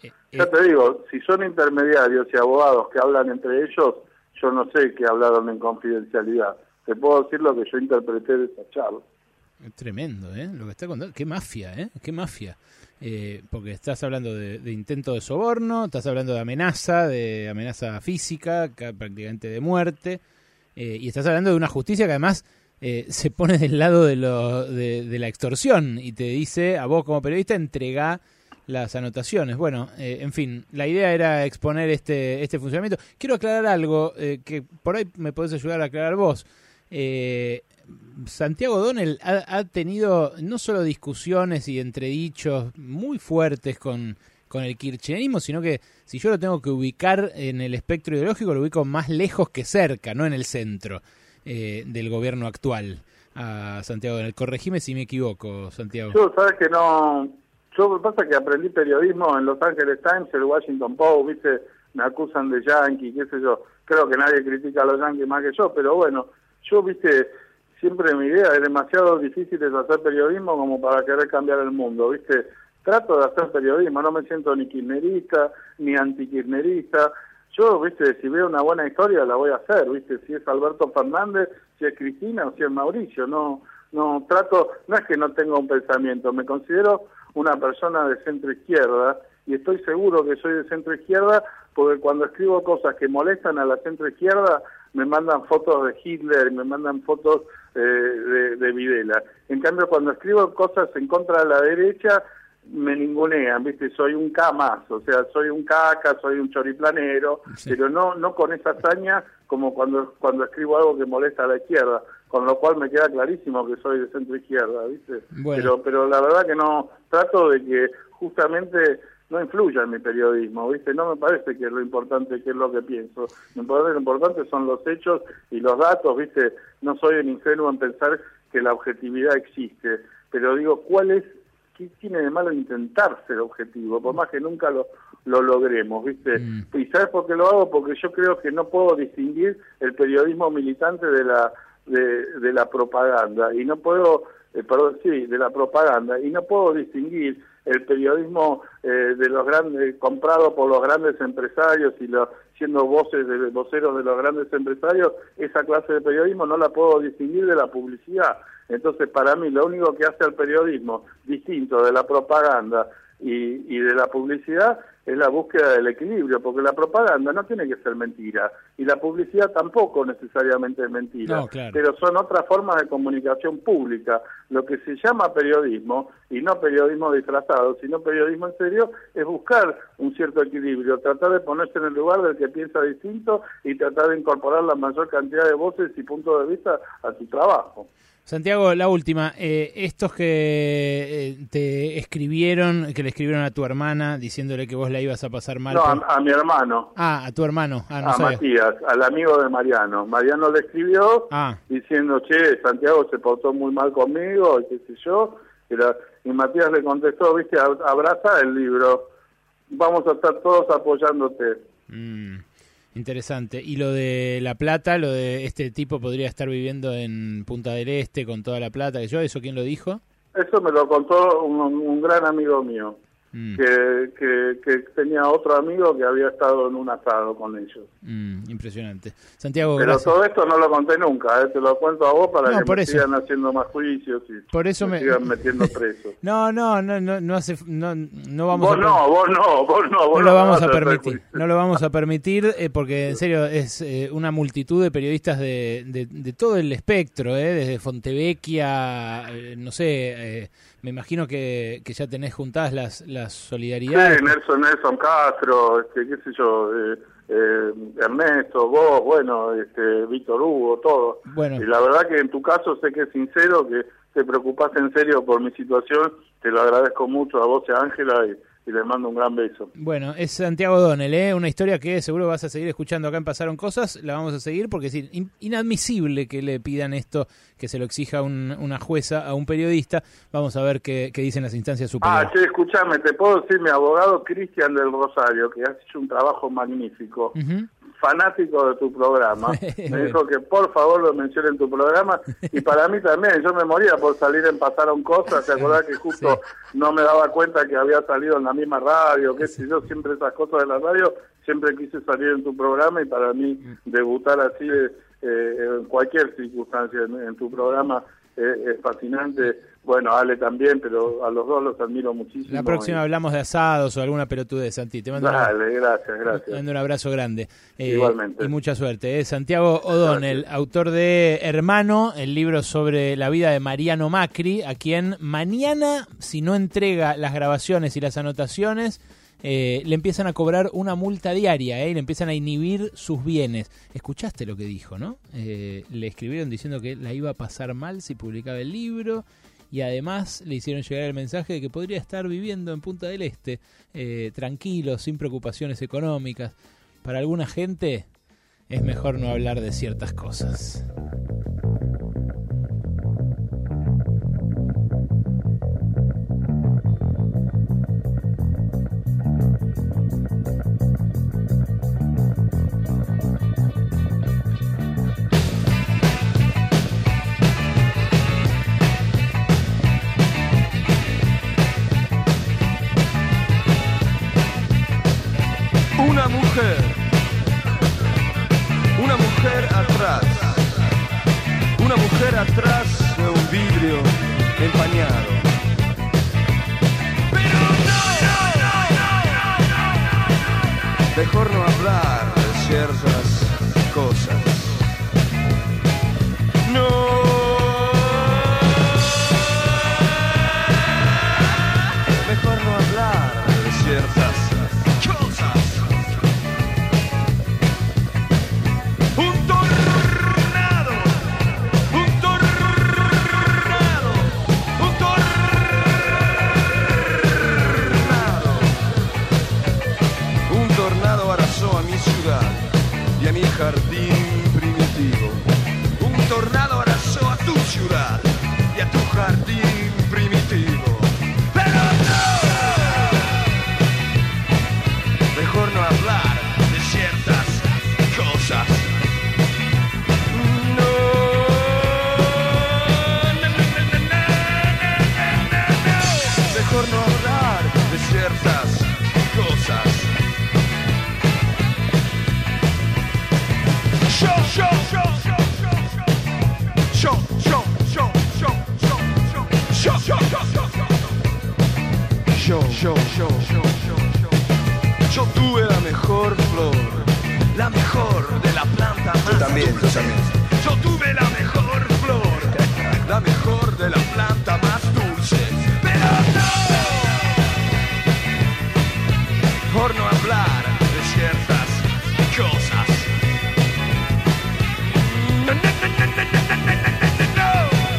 eh, Ya te digo, si son intermediarios y abogados que hablan entre ellos, yo no sé qué hablaron en confidencialidad. Te puedo decir lo que yo interpreté de esa charla. Tremendo, ¿eh? Lo que está contando. Qué mafia, ¿eh? Qué mafia. Eh, porque estás hablando de, intento de soborno, estás hablando de amenaza, de amenaza física, ca- prácticamente de muerte, eh, y estás hablando de una justicia que además eh, se pone del lado de, lo, de, de la extorsión y te dice a vos como periodista entrega las anotaciones. Bueno, eh, en fin, la idea era exponer este, este funcionamiento. Quiero aclarar algo eh, que por ahí me podés ayudar a aclarar vos. Santiago Donel ha, tenido no solo discusiones y entredichos muy fuertes con, con el kirchnerismo, sino que si yo lo tengo que ubicar en el espectro ideológico, lo ubico más lejos que cerca, no en el centro eh, del gobierno actual. A Santiago Donel. Corregime si me equivoco, Santiago. Yo, sabes que no. Yo, pasa que aprendí periodismo en Los Angeles Times, el Washington Post, ¿viste? Me acusan de yankee, qué sé yo. Creo que nadie critica a los yankees más que yo, pero bueno, yo, ¿viste? Siempre mi idea es demasiado difícil hacer periodismo como para querer cambiar el mundo, ¿viste? Trato de hacer periodismo, no me siento ni kirchnerista, ni antikirchnerista. Yo, viste, si veo una buena historia la voy a hacer, viste, si es Alberto Fernández, si es Cristina o si es Mauricio, no, no trato, no es que no tenga un pensamiento, me considero una persona de centro izquierda y estoy seguro que soy de centro izquierda porque cuando escribo cosas que molestan a la centro izquierda me mandan fotos de Hitler, me mandan fotos eh, de, de Videla. En cambio, cuando escribo cosas en contra de la derecha, me ningunean, ¿viste? Soy un K más, o sea, soy un caca, soy un choriplanero, pero no no con esa hazaña como cuando cuando escribo algo que molesta a la izquierda, con lo cual me queda clarísimo que soy de centro izquierda, ¿viste? Bueno. Pero pero la verdad que no trato de que justamente no influya en mi periodismo, ¿viste? No me parece que es lo importante, que es lo que pienso. Me parece que lo importante son los hechos y los datos, ¿viste? No soy un ingenuo en pensar que la objetividad existe, pero digo, ¿cuál es ¿qué tiene de malo intentar ser objetivo? Por más que nunca lo, lo logremos, ¿viste? ¿Y sabes por qué lo hago? Porque yo creo que no puedo distinguir el periodismo militante de la, de, de la propaganda. Y no puedo, eh, perdón, sí, de la propaganda. Y no puedo distinguir el periodismo eh, de los grandes, comprado por los grandes empresarios y los siendo voces de voceros de los grandes empresarios, esa clase de periodismo no la puedo distinguir de la publicidad. Entonces, para mí, lo único que hace al periodismo distinto de la propaganda y, y de la publicidad es la búsqueda del equilibrio, porque la propaganda no tiene que ser mentira y la publicidad tampoco necesariamente es mentira, No, claro. pero son otras formas de comunicación pública. Lo que se llama periodismo, y no periodismo disfrazado, sino periodismo en serio, es buscar un cierto equilibrio, tratar de ponerse en el lugar del que piensa distinto y tratar de incorporar la mayor cantidad de voces y puntos de vista a tu trabajo. Santiago, la última. Eh, estos que eh, te escribieron, que le escribieron a tu hermana diciéndole que vos la ibas a pasar mal. No, por- a, a mi hermano, Ah, a tu hermano. Ah, no a sabía. Matías, al amigo de Mariano. Mariano le escribió Ah, diciendo, che, Santiago se portó muy mal conmigo, y qué sé yo. Y, la- y Matías le contestó, viste, "Ab- abraza el libro, vamos a estar todos apoyándote. mm, interesante. Y lo de la plata, lo de este tipo podría estar viviendo en Punta del Este con toda la plata que yo, ¿eso quién lo dijo? Eso me lo contó un, un gran amigo mío, Mm, que, que, que tenía otro amigo que había estado en un asado con ellos. mm, impresionante. Santiago, Pero gracias. todo esto no lo conté nunca, ¿eh? te lo cuento a vos para No, que por me eso. sigan haciendo más juicios y Por eso me, me- sigan metiendo preso. No, no, no, no, no hace, no, no vamos vos a. no, vos no, vos no, vos no lo vamos a permitir, no lo vamos a permitir eh, porque en serio es eh, una multitud de periodistas de, de, de todo el espectro, eh, desde Fontevecchia, eh, no sé, eh, me imagino que, que ya tenés juntadas las, las solidaridades. Sí, Nelson, Nelson Castro, este, qué sé yo, eh, eh, Ernesto, vos, bueno, este, Víctor Hugo, todo. Bueno. Y la verdad que en tu caso sé que es sincero, que te preocupás en serio por mi situación, te lo agradezco mucho a vos y a Ángela y, y les mando un gran beso. Bueno, es Santiago Donel, ¿eh? una historia que seguro vas a seguir escuchando acá en Pasaron Cosas, la vamos a seguir porque es in- inadmisible que le pidan esto, que se lo exija un- una jueza a un periodista. Vamos a ver qué, qué dicen las instancias Ah, superiores. che, escuchame, te puedo decir, mi abogado Cristian del Rosario, que ha hecho un trabajo magnífico, Ujú. Fanático de tu programa, me dijo que por favor lo mencione en tu programa, y para mí también, yo me moría por salir en Pasaron Cosas, ¿te acordás que justo no me daba cuenta que había salido en la misma radio, qué sé yo, siempre esas cosas de la radio, siempre quise salir en tu programa, y para mí debutar así eh, en cualquier circunstancia en, en tu programa eh, es fascinante. Bueno, Ale también, pero a los dos los admiro muchísimo. La próxima y- hablamos de asados o alguna pelotudez, Santi. Te mando, una- Dale, gracias, te gracias. mando un abrazo grande. Eh, Igualmente. Y mucha suerte. ¿eh? Santiago O'Donnell, autor de Hermano, el libro sobre la vida de Mariano Macri, a quien mañana, si no entrega las grabaciones y las anotaciones, eh, le empiezan a cobrar una multa diaria ¿eh? y le empiezan a inhibir sus bienes. Escuchaste lo que dijo, ¿no? Eh, le escribieron diciendo que la iba a pasar mal si publicaba el libro y además le hicieron llegar el mensaje de que podría estar viviendo en Punta del Este, eh, tranquilo, sin preocupaciones económicas. Para alguna gente es mejor no hablar de ciertas cosas. Mujer atrás de un vidrio empañado. Pero no, mejor no hablar de ciertas cosas. No. yo. Yo tuve la mejor flor, la mejor de la planta más dulce. Pero no, por no hablar de ciertas cosas.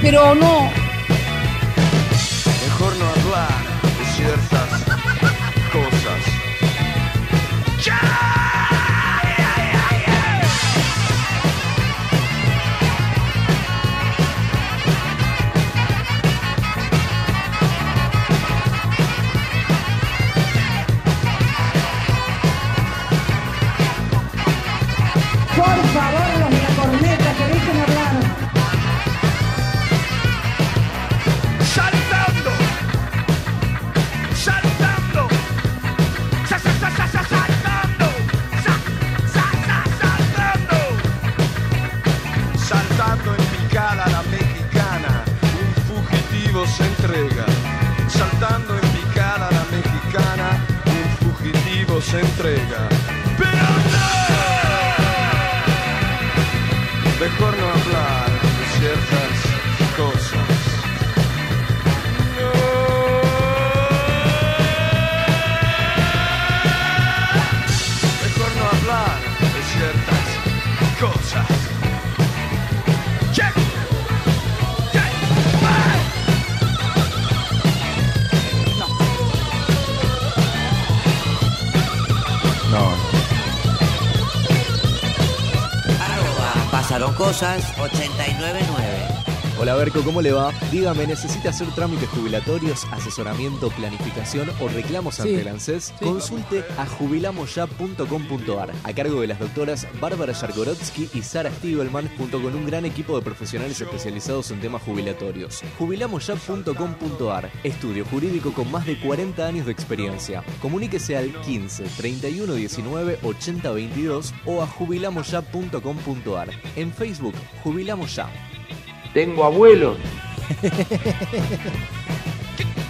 Pero no Cosas 899. Hola Berco, ¿cómo le va? Dígame, ¿necesita hacer trámites jubilatorios, asesoramiento, planificación o reclamos ante Sí. el ANSES? Sí. Consulte a jubilamosya.com.ar a cargo de las doctoras Bárbara Yargorotsky y Sara Stiebelman junto con un gran equipo de profesionales especializados en temas jubilatorios. Jubilamosya.com.ar Estudio jurídico con más de 40 años de experiencia. Comuníquese al 15 31 19 80 22 o a jubilamosya.com.ar. En Facebook, Jubilamos Ya. Tengo abuelo.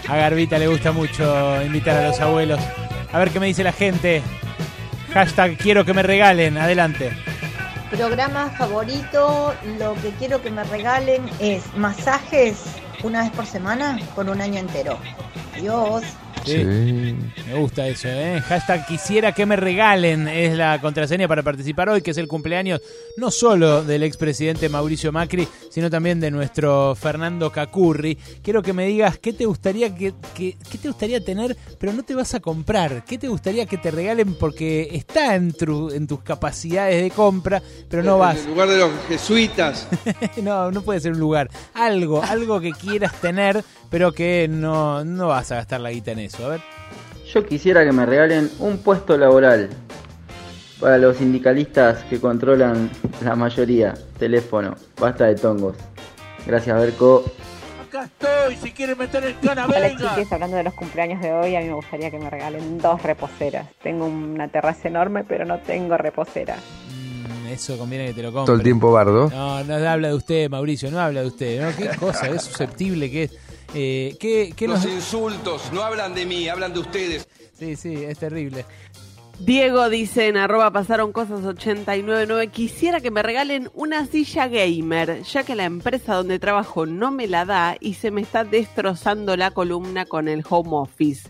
A Garbita le gusta mucho invitar a los abuelos. A ver qué me dice la gente. Hashtag quiero que me regalen. Adelante. Programa favorito, lo que quiero que me regalen es masajes una vez por semana por un año entero. Adiós. Sí. Me gusta eso, ¿eh? Hashtag quisiera que me regalen es la contraseña para participar hoy, que es el cumpleaños no solo del expresidente Mauricio Macri, sino también de nuestro Fernando Cacurri. Quiero que me digas qué te gustaría que, que- qué te gustaría tener, pero no te vas a comprar. ¿Qué te gustaría que te regalen porque está en, tu- en tus capacidades de compra, pero no vas? En lugar de los jesuitas. no, no puede ser un lugar. Algo, algo que quieras tener, pero que no, no vas a gastar la guita en eso. A ver. Yo quisiera que me regalen un puesto laboral para los sindicalistas que controlan la mayoría. Teléfono, basta de tongos. Gracias, Berco. Acá estoy, si quieres meter el cana, Hola hablando de los cumpleaños de hoy, a mí me gustaría que me regalen dos reposeras. Tengo una terraza enorme, pero no tengo reposera. Mm, Eso conviene que te lo compres. Todo el tiempo bardo. No, no habla de usted, Mauricio, no habla de usted. ¿no? Qué cosa, es susceptible que es. Eh, ¿qué, qué Los nos- insultos no hablan de mí, hablan de ustedes. Sí, sí, es terrible. Diego dice en arroba pasaron cosas 899 quisiera que me regalen una silla gamer, ya que la empresa donde trabajo no me la da y se me está destrozando la columna con el home office.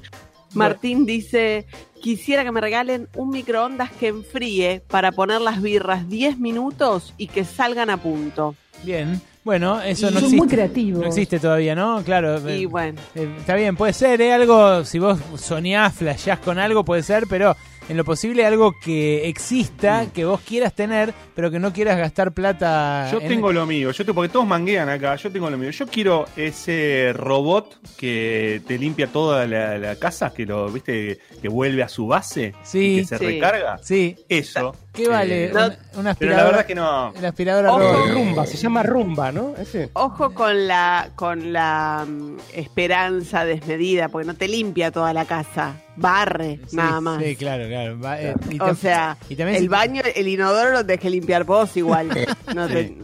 Martín dice, quisiera que me regalen un microondas que enfríe para poner las birras 10 minutos y que salgan a punto. Bien, bueno, eso no Son existe. muy creativos. No existe todavía, ¿no? Claro. Y eh, bueno. eh, está bien, puede ser, ¿eh? Algo, si vos soñás, flasheás con algo, puede ser, pero en lo posible algo que exista, que vos quieras tener, pero que no quieras gastar plata. Yo en- tengo lo mío, yo tengo, porque todos manguean acá, yo tengo lo mío. Yo quiero ese robot que te limpia toda la, la casa, que lo, viste, que vuelve a su base Sí. y que se Sí. recarga. Sí. Eso. ¿Qué vale? Eh, Una, una pero la verdad es que no. La aspiradora Ojo. Rumba, se llama rumba, ¿no? Ese. Ojo con la con la mm, esperanza desmedida, porque no te limpia toda la casa, barre Sí, nada más. Sí, claro, claro. Va, eh, y O sea, y también el si- baño, el inodoro lo tenés que limpiar vos igual. No, te-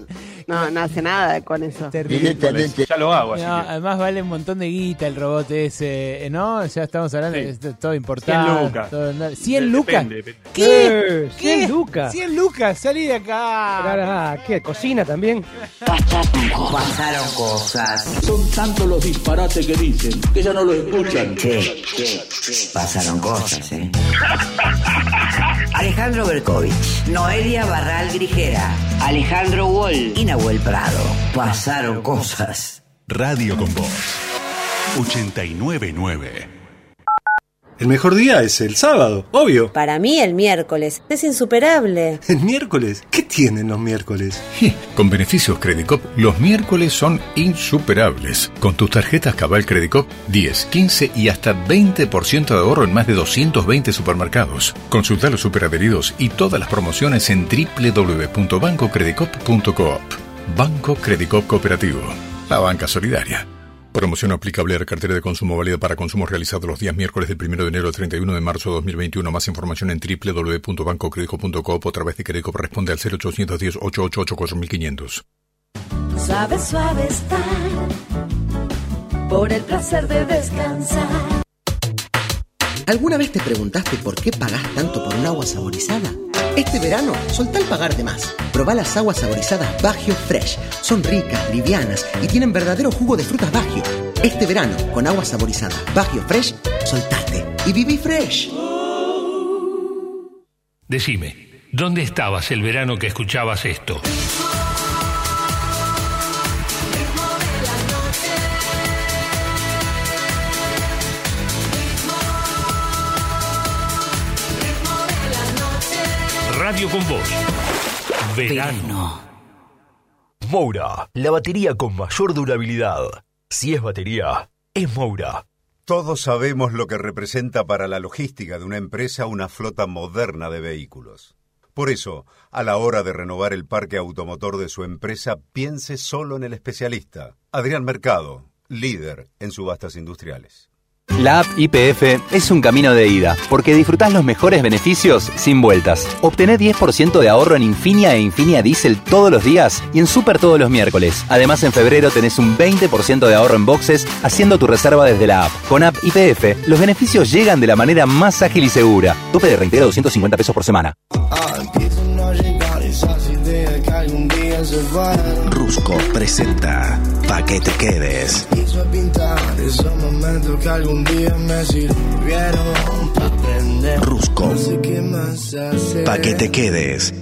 no, no hace nada con eso. Terrible. Ya lo hago, así No, que- además vale un montón de guita el robot ese, eh, ¿no? Ya estamos hablando Sí. de todo importante. 100 lucas. todo- no, 100 De- lucas. depende, depende. ¿Qué? ¿Qué? 100 lucas. 100 lucas, salí de acá. ¿Qué? ¿Cocina también? Pasaron cosas. Son tantos los disparates que dicen que ya no los escuchan. Che, pasaron cosas, ¿eh? Alejandro Berkovich, Noelia Barral Grijera, Alejandro Wall y Nahuel Prado. Pasaron cosas. Radio con Voz. 899. El mejor día es el sábado, obvio. Para mí el miércoles es insuperable. ¿El miércoles? ¿Qué tienen los miércoles? Con beneficios Credicop, los miércoles son insuperables. Con tus tarjetas Cabal Credicop, 10, 15 y hasta 20% de ahorro en más de 220 supermercados. Consulta los superadheridos y todas las promociones en www.bancocredicop.coop. Banco Credicop Cooperativo. La banca solidaria. Promoción aplicable a la cartera de consumo válida para consumos realizados los días miércoles del 1 de enero al 31 de marzo de 2021. Más información en www.bancocredico.coop o a través de Credicop responde al 0810 888 4500. Suave, suave estar por el placer de descansar. ¿Alguna vez te preguntaste por qué pagás tanto por un agua saborizada? Este verano, soltá el pagar de más. Probá las aguas saborizadas Bagio Fresh. Son ricas, livianas y tienen verdadero jugo de frutas Bagio. Este verano, con agua saborizada Bagio Fresh, soltate y viví fresh. Decime, ¿dónde estabas el verano que escuchabas esto? Radio con Voz. Verano. Moura, la batería con mayor durabilidad. Si es batería, es Moura. Todos sabemos lo que representa para la logística de una empresa una flota moderna de vehículos. Por eso, a la hora de renovar el parque automotor de su empresa, piense solo en el especialista, Adrián Mercado, líder en subastas industriales. La app IPF es un camino de ida, porque disfrutás los mejores beneficios sin vueltas. Obtené 10% de ahorro en Infinia e Infinia Diesel todos los días y en Super todos los miércoles. Además, en febrero tenés un 20% de ahorro en boxes haciendo tu reserva desde la app. Con app IPF, los beneficios llegan de la manera más ágil y segura. Tope de reintegro 250 pesos por semana. Rusco presenta Pa' que te quedes. Rusco. Pa' que te quedes.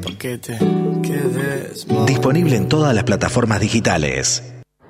Disponible en todas las plataformas digitales.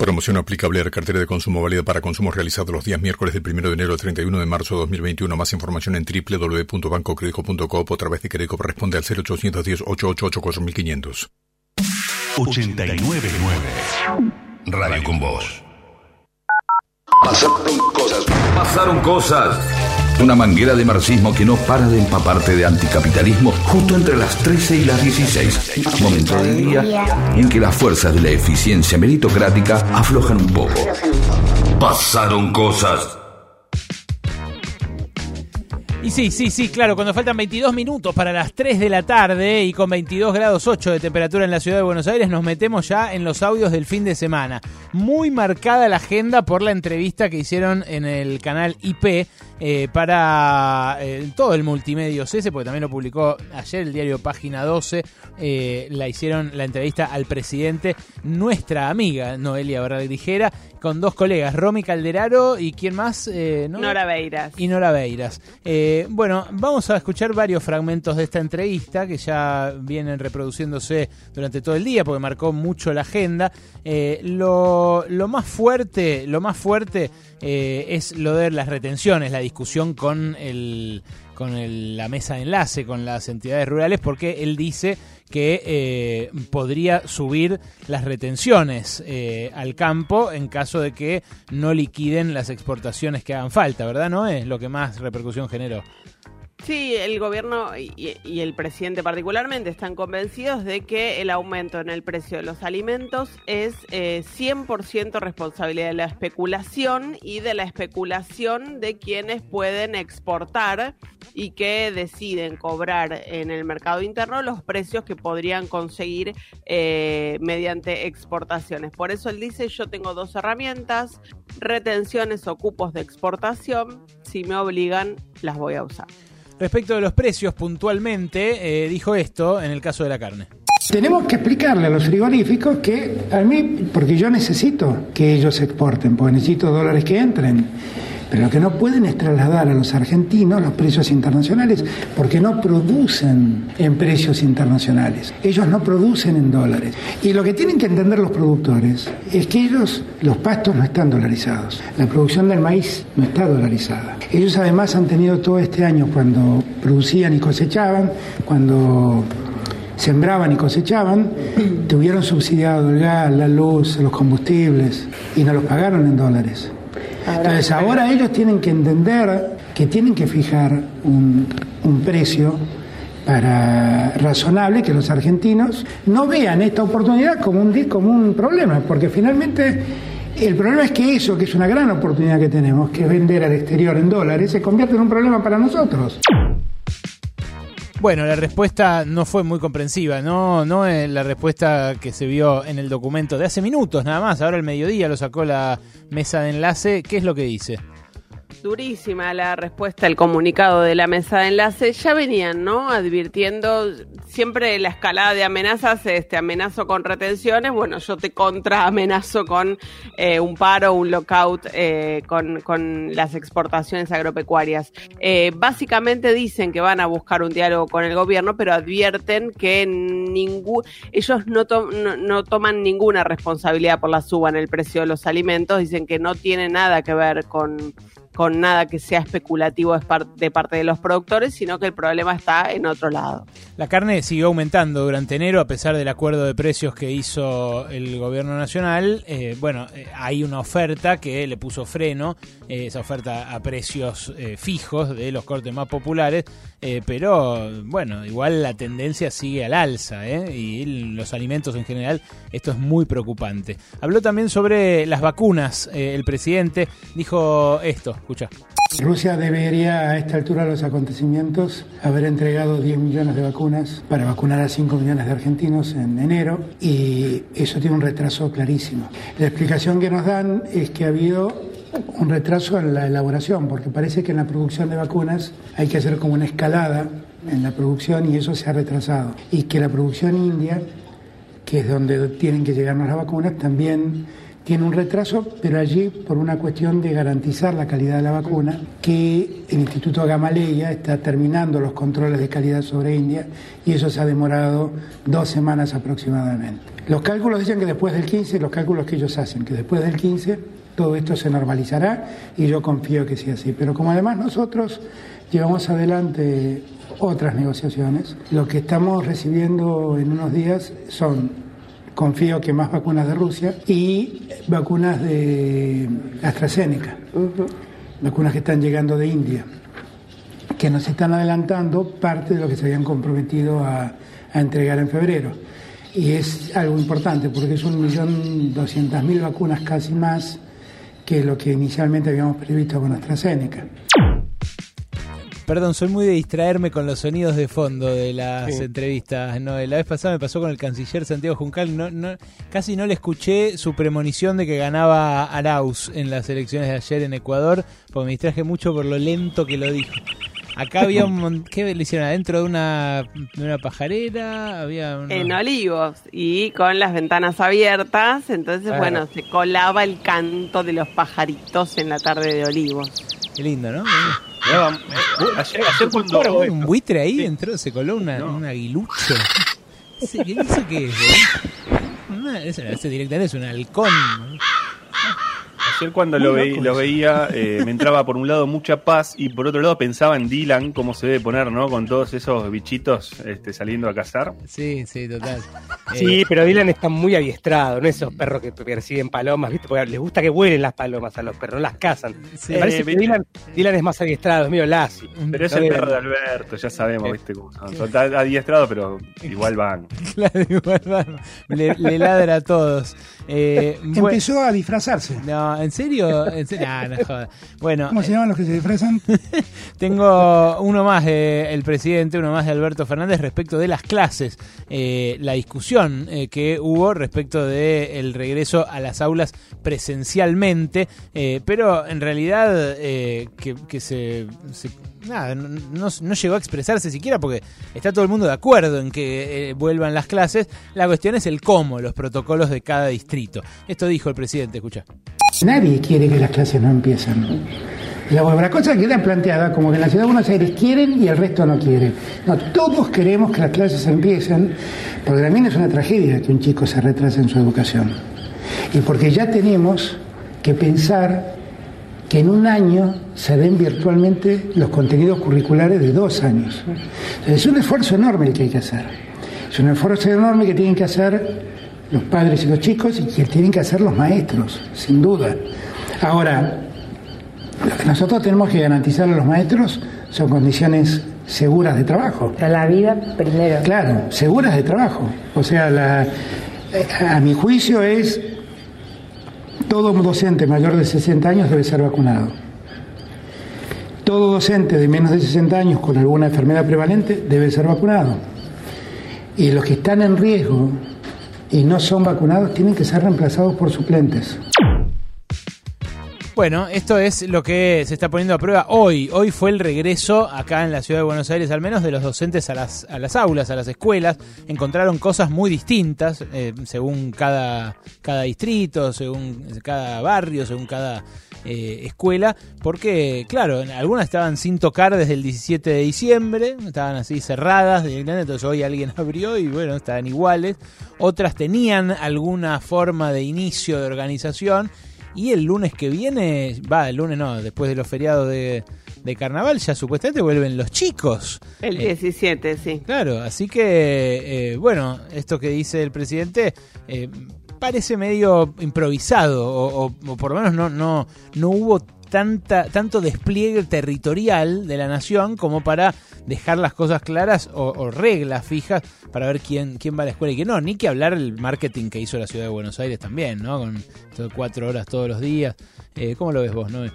Promoción aplicable a la cartera de consumo válida para consumos realizados los días miércoles del 1 de enero al 31 de marzo de 2021. Más información en www.bancocredico.coop o a través de Credicop responde al 0810 888 4500. 899 Radio con Voz. Pasaron cosas. Pasaron cosas. Una manguera de marxismo que no para de empaparte de anticapitalismo justo entre las 13 y las 16. Momento del día en que las fuerzas de la eficiencia meritocrática aflojan un poco. Pasaron cosas. Y sí, sí, sí, claro, cuando faltan 22 minutos para las 3 de la tarde y con 22 grados 8 de temperatura en la ciudad de Buenos Aires, nos metemos ya en los audios del fin de semana. Muy marcada la agenda por la entrevista que hicieron en el canal IP eh, para eh, todo el multimedio ese, porque también lo publicó ayer el diario Página 12, eh, la hicieron la entrevista al presidente, nuestra amiga Noelia Barral Grijera, con dos colegas, Romy Calderaro y quién más, eh, ¿no? Nora Beiras. y Nora Beiras. Eh, bueno, vamos a escuchar varios fragmentos de esta entrevista que ya vienen reproduciéndose durante todo el día porque marcó mucho la agenda. Eh, lo, lo más fuerte, lo más fuerte eh, es lo de las retenciones, la discusión con el con el- la mesa de enlace con las entidades rurales porque él dice que eh, podría subir las retenciones eh, al campo en caso de que no liquiden las exportaciones que hagan falta, ¿verdad? ¿No es lo que más repercusión generó? Sí, el gobierno y, y el presidente particularmente están convencidos de que el aumento en el precio de los alimentos es eh, 100% responsabilidad de la especulación y de la especulación de quienes pueden exportar y que deciden cobrar en el mercado interno los precios que podrían conseguir eh, mediante exportaciones. Por eso él dice, yo tengo dos herramientas, retenciones o cupos de exportación, si me obligan, las voy a usar. Respecto de los precios, puntualmente, eh, dijo esto en el caso de la carne. Tenemos que explicarle a los frigoríficos que a mí, porque yo necesito que ellos exporten, porque necesito dólares que entren, pero lo que no pueden es trasladar a los argentinos los precios internacionales, porque no producen en precios internacionales, ellos no producen en dólares. Y lo que tienen que entender los productores es que ellos, los pastos no están dolarizados, la producción del maíz no está dolarizada. Ellos además han tenido todo este año cuando producían y cosechaban, cuando sembraban y cosechaban, tuvieron subsidiado el gas, la luz, los combustibles y no los pagaron en dólares. Entonces ahora ellos tienen que entender que tienen que fijar un, un precio para razonable que los argentinos no vean esta oportunidad como un, como un problema, porque finalmente el problema es que eso, que es una gran oportunidad que tenemos, que es vender al exterior en dólares, se convierte en un problema para nosotros. Bueno, la respuesta no fue muy comprensiva, no, no es la respuesta que se vio en el documento de hace minutos nada más. Ahora el mediodía lo sacó la mesa de enlace. ¿Qué es lo que dice? Durísima la respuesta, el comunicado de la mesa de enlace. Ya venían, ¿no? Advirtiendo siempre la escalada de amenazas, este amenazo con retenciones. Bueno, yo te contra amenazo con eh, un paro, un lockout eh, con, con, las exportaciones agropecuarias. Eh, básicamente dicen que van a buscar un diálogo con el gobierno, pero advierten que ningún, ellos no, no, no toman ninguna responsabilidad por la suba en el precio de los alimentos. Dicen que no tiene nada que ver con con nada que sea especulativo de parte de los productores, sino que el problema está en otro lado. La carne siguió aumentando durante enero a pesar del acuerdo de precios que hizo el gobierno nacional. Eh, bueno, eh, hay una oferta que le puso freno, eh, esa oferta a precios fijos de los cortes más populares, pero bueno, igual la tendencia sigue al alza y los alimentos en general, esto es muy preocupante. Habló también sobre las vacunas, el presidente dijo esto. Escucha. Rusia debería a esta altura de los acontecimientos haber entregado 10 millones de vacunas para vacunar a 5 millones de argentinos en enero y eso tiene un retraso clarísimo. La explicación que nos dan es que ha habido un retraso en la elaboración porque parece que en la producción de vacunas hay que hacer como una escalada en la producción y eso se ha retrasado y que la producción india, que es donde tienen que llegarnos las vacunas, también tiene un retraso, pero allí por una cuestión de garantizar la calidad de la vacuna, que el Instituto Gamaleya está terminando los controles de calidad sobre India y eso se ha demorado dos semanas aproximadamente. Los cálculos dicen que después del 15, los cálculos que ellos hacen, que después del 15 todo esto se normalizará y yo confío que sea así. Pero como además nosotros llevamos adelante otras negociaciones, lo que estamos recibiendo en unos días son confío que más vacunas de Rusia y vacunas de AstraZeneca, vacunas que están llegando de India, que nos están adelantando parte de lo que se habían comprometido a, entregar en febrero. Y es algo importante porque es un millón doscientas mil vacunas casi más que lo que inicialmente habíamos previsto con AstraZeneca. Perdón, soy muy de distraerme con los sonidos de fondo de las entrevistas. No, la vez pasada me pasó con el canciller Santiago Juncal. No, no, casi no le escuché su premonición de que ganaba Arauz en las elecciones de ayer en Ecuador, porque me distraje mucho por lo lento que lo dijo. Acá había un ¿qué le hicieron adentro de una, de una pajarera? Había En Olivos y con las ventanas abiertas, entonces bueno, se colaba el canto de los pajaritos en la tarde de Olivos. Qué lindo, ¿no? Ayer, cuando... Un buitre ahí entró, se coló una, un aguilucho. ¿Qué, ¿Eso qué es? Eh? ese directamente es un halcón. Ayer cuando lo, lo, veía eh, me entraba por un lado mucha paz y por otro lado pensaba en Dylan, cómo se debe poner, ¿no? Con todos esos bichitos este, saliendo a cazar. Sí, sí, total. Sí, eh, pero Dylan está muy adiestrado, ¿no? Esos perros que persiguen palomas, ¿viste? Porque les gusta que vuelen las palomas a los perros, no las cazan. me parece que Dylan, Dylan, es más adiestrado, es medio lazy. Pero es el perro de Alberto, ya sabemos, eh, ¿viste? Cómo son. son adiestrados, pero igual van. Claro, igual van. Le, le ladra a todos. Empezó a disfrazarse. No, ¿En serio? Bueno, ¿Cómo se llaman los que se disfrazan? tengo uno más del presidente, uno más de Alberto Fernández respecto de las clases. Eh, la discusión eh, que hubo respecto del regreso a las aulas presencialmente, eh, pero en realidad que, se, nada, no, no, llegó a expresarse siquiera porque está todo el mundo de acuerdo en que vuelvan las clases. La cuestión es el cómo, los protocolos de cada distrito. Esto dijo el presidente, escucha. Nadie quiere que las clases no empiecen. La, cosa queda planteada como que en la ciudad de Buenos Aires quieren y el resto no quiere. No, todos queremos que las clases empiecen, porque también es una tragedia que un chico se retrase en su educación. Y porque ya tenemos que pensar que en un año se den virtualmente los contenidos curriculares de dos años. Es un esfuerzo enorme el que hay que hacer. Es un esfuerzo enorme que tienen que hacer los padres y los chicos y que tienen que hacer los maestros, sin duda. Ahora, lo que nosotros tenemos que garantizar a los maestros son condiciones seguras de trabajo. Para la vida primero. Claro, seguras de trabajo. O sea, la, a mi juicio es todo docente mayor de 60 años debe ser vacunado. Todo docente de menos de 60 años con alguna enfermedad prevalente debe ser vacunado. Y los que están en riesgo y no son vacunados tienen que ser reemplazados por suplentes. Bueno, esto es lo que se está poniendo a prueba hoy. Hoy fue el regreso acá en la ciudad de Buenos Aires, al menos de los docentes a las, a las aulas, a las escuelas. Encontraron cosas muy distintas eh, según cada, cada distrito, según cada barrio, según cada eh, escuela, porque, claro, algunas estaban sin tocar desde el 17 de diciembre, estaban así cerradas directamente, entonces hoy alguien abrió y bueno, estaban iguales. Otras tenían alguna forma de inicio de organización y el lunes que viene, va, el lunes no, después de los feriados de, de carnaval, ya supuestamente vuelven los chicos. El 17, sí. Claro, así que, eh, bueno, esto que dice el presidente eh, parece medio improvisado, o, o- o por lo menos no, no, no hubo tanta, tanto despliegue territorial de la nación como para dejar las cosas claras o, o reglas fijas para ver quién, quién va a la escuela y quién no. Ni que hablar el marketing que hizo la ciudad de Buenos Aires también, ¿no? Con cuatro horas todos los días. Eh, ¿Cómo lo ves vos, Noé?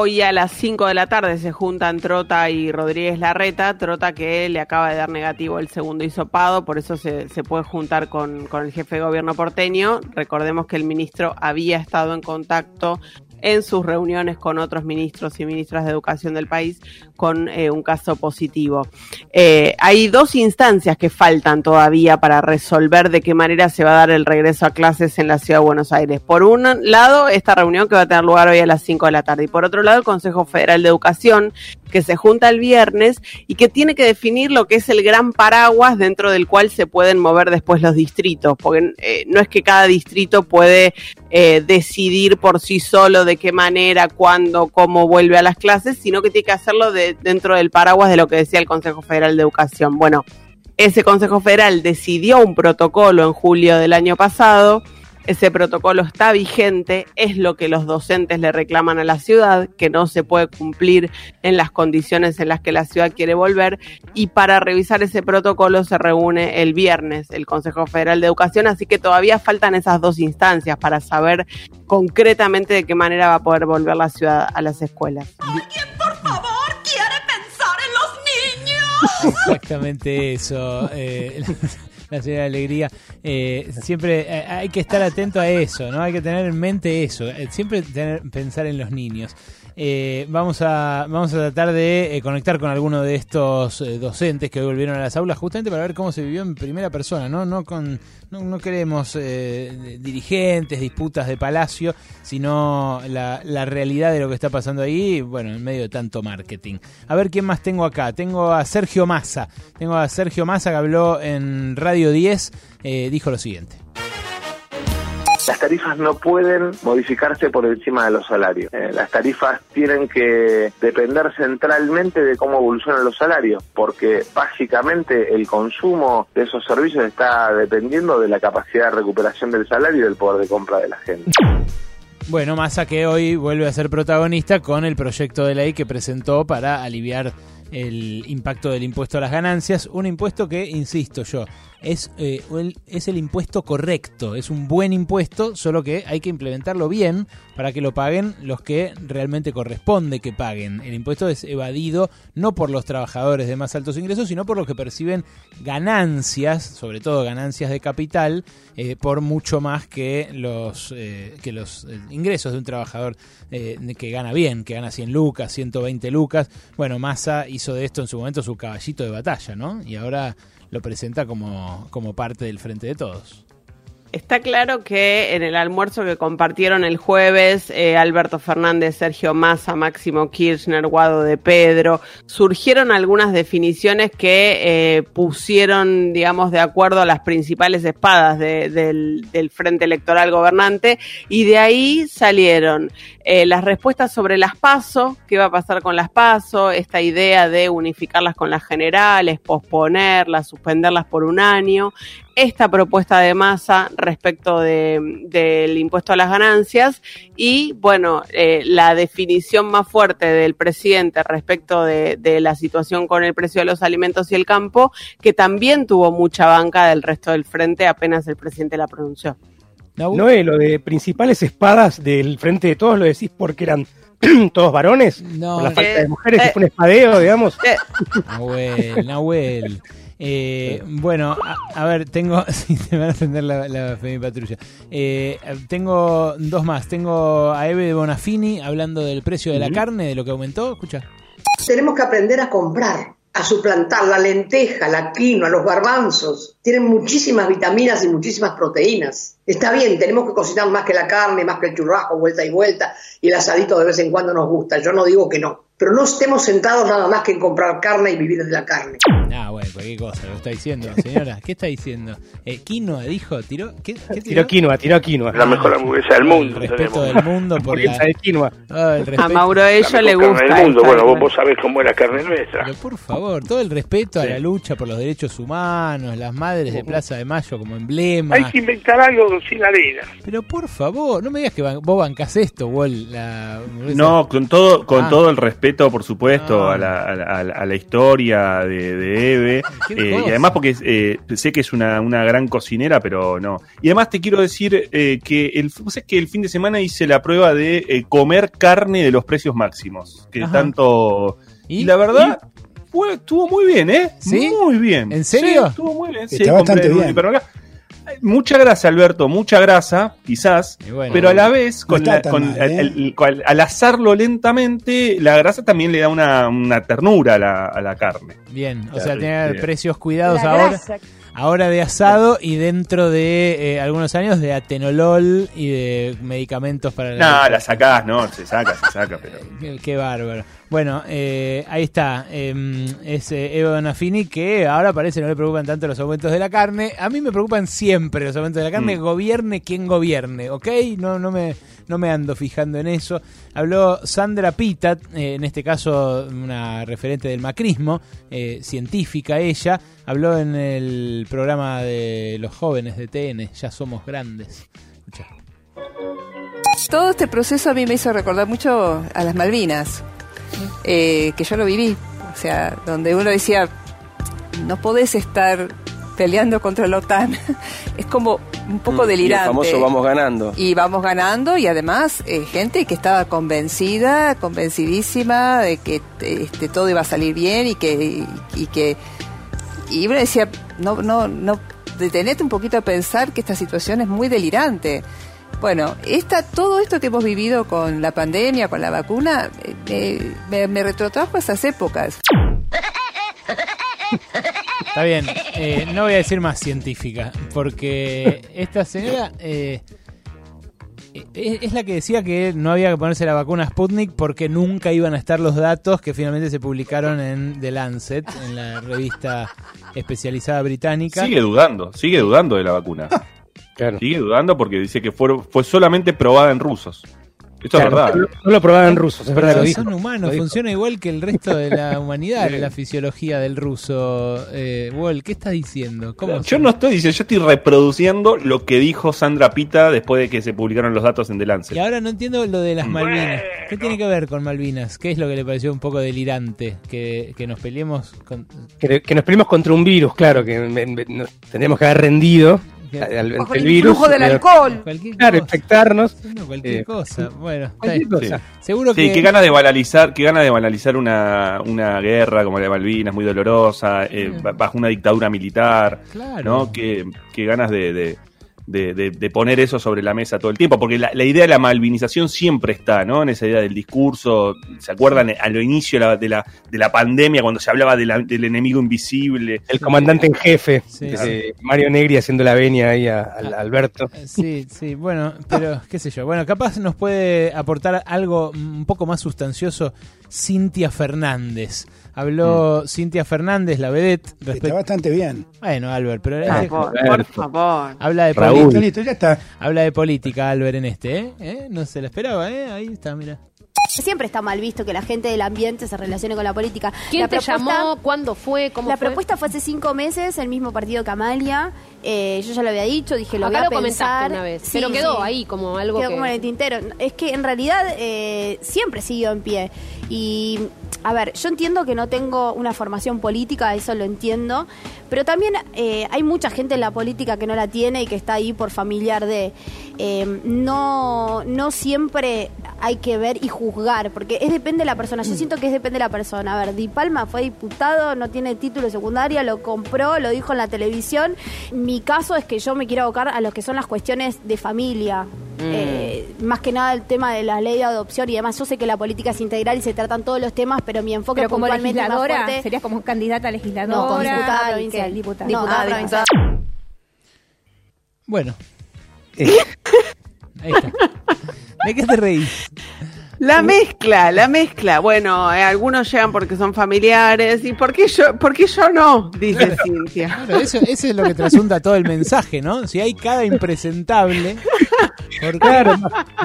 Hoy a las 5 de la tarde se juntan Trota y Rodríguez Larreta. Trota que le acaba de dar negativo el segundo hisopado, por eso se, se puede juntar con, con el jefe de gobierno porteño. Recordemos que el ministro había estado en contacto en sus reuniones con otros ministros y ministras de educación del país con eh, un caso positivo. Eh, hay dos instancias que faltan todavía para resolver de qué manera se va a dar el regreso a clases en la ciudad de Buenos Aires. Por un lado, esta reunión que va a tener lugar hoy a las 5 de la tarde y por otro lado, el Consejo Federal de Educación que se junta el viernes y que tiene que definir lo que es el gran paraguas dentro del cual se pueden mover después los distritos, porque eh, no es que cada distrito puede decidir por sí solo de qué manera, cuándo, cómo vuelve a las clases, sino que tiene que hacerlo de, dentro del paraguas de lo que decía el Consejo Federal de Educación. Bueno, ese Consejo Federal decidió un protocolo en julio del año pasado. Ese protocolo está vigente, es lo que los docentes le reclaman a la ciudad, que no se puede cumplir en las condiciones en las que la ciudad quiere volver. Y para revisar ese protocolo se reúne el viernes el Consejo Federal de Educación, así que todavía faltan esas dos instancias para saber concretamente de qué manera va a poder volver la ciudad a las escuelas. Exactamente eso. eh, la señora Alegría. Eh, siempre eh, hay que estar atento a eso, ¿no? Hay que tener en mente eso. eh, siempre tener, pensar en los niños. Eh, vamos, a, vamos a tratar de eh, conectar con alguno de estos eh, docentes que hoy volvieron a las aulas justamente para ver cómo se vivió en primera persona, ¿no? No, con, no, no queremos eh, dirigentes, disputas de palacio, sino la, la realidad de lo que está pasando ahí, bueno, en medio de tanto marketing. A ver quién más tengo acá. Tengo a Sergio Massa. Tengo a Sergio Massa que habló en Radio 10, eh, dijo lo siguiente. Las tarifas no pueden modificarse por encima de los salarios. Eh, las tarifas tienen que depender centralmente de cómo evolucionan los salarios, porque básicamente el consumo de esos servicios está dependiendo de la capacidad de recuperación del salario y del poder de compra de la gente. Bueno, Massa que hoy vuelve a ser protagonista con el proyecto de ley que presentó para aliviar el impacto del impuesto a las ganancias. Un impuesto que, insisto yo, es, eh, el, es el impuesto correcto, es un buen impuesto, solo que hay que implementarlo bien para que lo paguen los que realmente corresponde que paguen. El impuesto es evadido no por los trabajadores de más altos ingresos, sino por los que perciben ganancias, sobre todo ganancias de capital, eh, por mucho más que los, eh, que los eh, ingresos de un trabajador eh, que gana bien, que gana 100 lucas, 120 lucas. Bueno, Massa hizo de esto en su momento su caballito de batalla, ¿no? Y ahora lo presenta como, como parte del frente de todos. Está claro que en el almuerzo que compartieron el jueves, eh, Alberto Fernández, Sergio Massa, Máximo Kirchner, Guado de Pedro, surgieron algunas definiciones que eh, pusieron, digamos, de acuerdo a las principales espadas de- del, del Frente Electoral Gobernante, y de ahí salieron eh, las respuestas sobre las PASO, qué va a pasar con las PASO, esta idea de unificarlas con las generales, posponerlas, suspenderlas por un año, esta propuesta de masa respecto de- del impuesto a las ganancias y, bueno, eh, la definición más fuerte del presidente respecto de, de la situación con el precio de los alimentos y el campo, que también tuvo mucha banca del resto del frente apenas el presidente la pronunció. Noé, lo de principales espadas del frente de todos lo decís porque eran todos varones, No, por la falta eh, de mujeres, eh, que fue un espadeo, digamos. Nahuel, Nahuel. Eh, bueno, a, a ver, tengo. Sí, te van a atender la, la Femi Patrulla. Eh, tengo dos más. Tengo a Eve de Bonafini hablando del precio de la carne, de lo que aumentó. Escucha. Tenemos que aprender a comprar, a suplantar la lenteja, la quinoa, los garbanzos. Tienen muchísimas vitaminas y muchísimas proteínas. Está bien, tenemos que cocinar más que la carne, más que el churrasco, vuelta y vuelta, y el asadito de vez en cuando nos gusta. Yo no digo que no. Pero no estemos sentados nada más que en comprar carne y vivir de la carne. Ah, bueno, cualquier cosa, lo está diciendo, señora. ¿Qué está diciendo? Eh, quinoa, dijo, tiró. ¿Qué, qué Tiró quinoa, tiró quinoa. La mejor hamburguesa del mundo. El respeto tenemos. del mundo por Hamburguesa la... de quinoa. Ah, el A Mauro a ella La le mejor carne gusta. del mundo. Bueno, vos, vos sabés cómo es la carne nuestra. Pero por favor, todo el respeto a la lucha por los derechos humanos, las madres de Plaza de Mayo como emblema. Hay que inventar algo sin harina. Pero por favor, no me digas que vos bancás esto, Wall. La. No, con todo, con Ah. todo el respeto, por supuesto, Ah. a, la, a, la, a historia de, de Eve. Qué eh, y además porque eh, sé que es una, una gran cocinera, pero no. Y además te quiero decir eh, que el, vos sabés que el fin de semana hice la prueba de eh, comer carne de los precios máximos. Que Ajá. tanto... ¿Y? Y, la verdad... Fue, estuvo muy bien, ¿eh? ¿Sí? Muy bien. ¿En serio? Sí, estuvo muy bien. Está Sí, bastante en un bien. Mucha grasa, Alberto, mucha grasa, quizás, bueno. pero a la vez, con está la- tan con- mal, al, ¿eh? asarlo lentamente, la grasa también le da una, una ternura a la, a la carne. Bien, o Claro, sea, tener precios cuidados La ahora. grasa. Ahora de asado y dentro de eh, algunos años de atenolol y de medicamentos para la. No, la sacás, no, se saca, se saca, pero. Qué, qué bárbaro. Bueno, eh, ahí está. eh, es Eva Donafini que ahora parece no le preocupan tanto los aumentos de la carne. A mí me preocupan siempre los aumentos de la carne. Mm. Gobierne quien gobierne, ¿ok? No, no, me, no me ando fijando en eso. Habló Sandra Pitat, eh, en este caso una referente del macrismo, eh, científica ella. Habló en el programa de los jóvenes de TN, Ya Somos Grandes. Todo este proceso a mí me hizo recordar mucho a las Malvinas, eh, que yo lo viví. O sea, donde uno decía, no podés estar peleando contra la OTAN. es como un poco Mm, y el delirante. famoso vamos ganando. Y vamos ganando y además eh, gente que estaba convencida, convencidísima de que este, todo iba a salir bien y que y, que y uno decía no no no detenete un poquito a pensar que esta situación es muy delirante. Bueno, esta, todo esto que hemos vivido con la pandemia, con la vacuna, eh, me, me retrotrajo a esas épocas. Está bien, eh, no voy a decir más científica, porque esta señora eh, es, es la que decía que no había que ponerse la vacuna Sputnik porque nunca iban a estar los datos que finalmente se publicaron en The Lancet, en la revista especializada británica. Sigue dudando, sigue dudando de la vacuna. Sigue dudando porque dice que fue, fue solamente probada en rusos. Esto Claro, es verdad. no- no lo probaban en rusos, es verdad, Pero lo dijo. son humanos, Lo funciona igual que el resto de la humanidad, la fisiología del ruso. Eh, Wall, ¿qué estás diciendo? ¿Cómo Yo son? no estoy diciendo, yo estoy reproduciendo lo que dijo Sandra Pita después de que se publicaron los datos en The Lancet. Y ahora no entiendo lo de las Malvinas. ¿Qué tiene que ver con Malvinas? ¿Qué es lo que le pareció un poco delirante? Que, que nos peleemos con... Que, que nos peleemos contra un virus, claro, que me- me- nos tendríamos que haber rendido al, Bajo el el virus. del eh, alcohol. Cualquier Claro, cosa. infectarnos. No, cualquier Eh, cosa. Bueno, está cualquier cosa. Sí. Seguro Sí, que... qué ganas de banalizar, qué ganas de banalizar una, una guerra como la de Malvinas, muy dolorosa, eh, ba- bajo una dictadura militar, Claro. ¿no? Qué, qué ganas de, de, de- de- de poner eso sobre la mesa todo el tiempo, porque la, la idea de la malvinización siempre está, ¿no? En esa idea del discurso, ¿se acuerdan a lo inicio de la, de la, de la pandemia cuando se hablaba de la- del enemigo invisible? El comandante en jefe, Sí, eh, Mario Negri haciendo la venia ahí a, a- a Alberto. Sí, sí, bueno, pero qué sé yo. Bueno, capaz nos puede aportar algo un poco más sustancioso Cintia Fernández. Habló Cintia Fernández, la vedette. Está bastante bien. Bueno, Albert, pero Por favor, por favor. habla de Raúl. Listo, ya está. Habla de política, Albert, en este, ¿eh? ¿Eh? No se la esperaba, ¿eh? Ahí está, mira. Siempre está mal visto que la gente del ambiente se relacione con la política. ¿Quién La te propuesta- llamó? ¿Cuándo fue? ¿Cómo La fue? propuesta fue hace cinco meses, el mismo partido que Amalia. Eh, yo ya lo había dicho, dije, lo Acá voy a lo comentaste pensar. una vez, Sí, pero quedó sí. ahí como algo Quedó que... como en el tintero. Es que en realidad eh, siempre siguió en pie. Y, a ver, yo entiendo que no tengo una formación política, eso lo entiendo, pero también eh, hay mucha gente en la política que no la tiene y que está ahí por familiar de... eh, no, no siempre hay que ver y juzgar, porque es depende de la persona. Yo siento que es depende de la persona. A ver, Di Palma fue diputado, no tiene título de secundaria, lo compró, lo dijo en la televisión. Mi caso es que yo me quiero abocar a lo que son las cuestiones de familia. Eh, más que nada el tema de la ley de adopción y demás. Yo sé que la política es integral y se tratan todos los temas, pero mi enfoque Pero como legisladora, fuerte- serías como candidata a legisladora. No, como diputada y provincial. diputada. No, Diputada ah, provincial. Bueno. Ahí está. ¿De qué te reís? La mezcla, la mezcla. Bueno, eh, algunos llegan porque son familiares. ¿Y por qué yo, por qué yo no? Dice Cintia. Claro, eso, eso es lo que trasunta todo el mensaje, ¿no? Si hay cada impresentable. ¿por qué? Claro,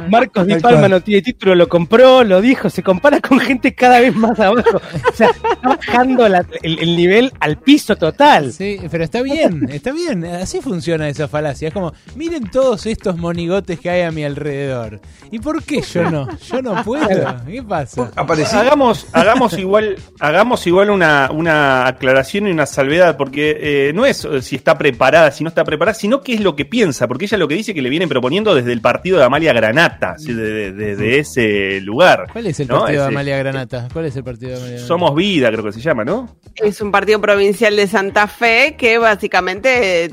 Marcos Di Palma no tiene título, lo compró, lo dijo, se compara con gente cada vez más abajo. O sea, está bajando la- el, el nivel al piso total. Sí, pero está bien, está bien. Así funciona esa falacia. Es como, miren todos estos monigotes que hay a mi alrededor. ¿Y por qué yo no? Yo no puedo. ¿Qué pasa? Hagamos, hagamos igual, hagamos igual una, una aclaración y una salvedad, porque eh, no es eh, si está preparada, si no está preparada, sino qué es lo que piensa, porque ella lo que dice que le vienen proponiendo desde el partido de Amalia Granata, así, de, de- de- de ese lugar. ¿Cuál es el ¿no? partido de Amalia Granata? ¿Cuál es el partido de Amalia Granata? Somos Vida, creo que se llama, ¿no? Es un partido provincial de Santa Fe que básicamente eh,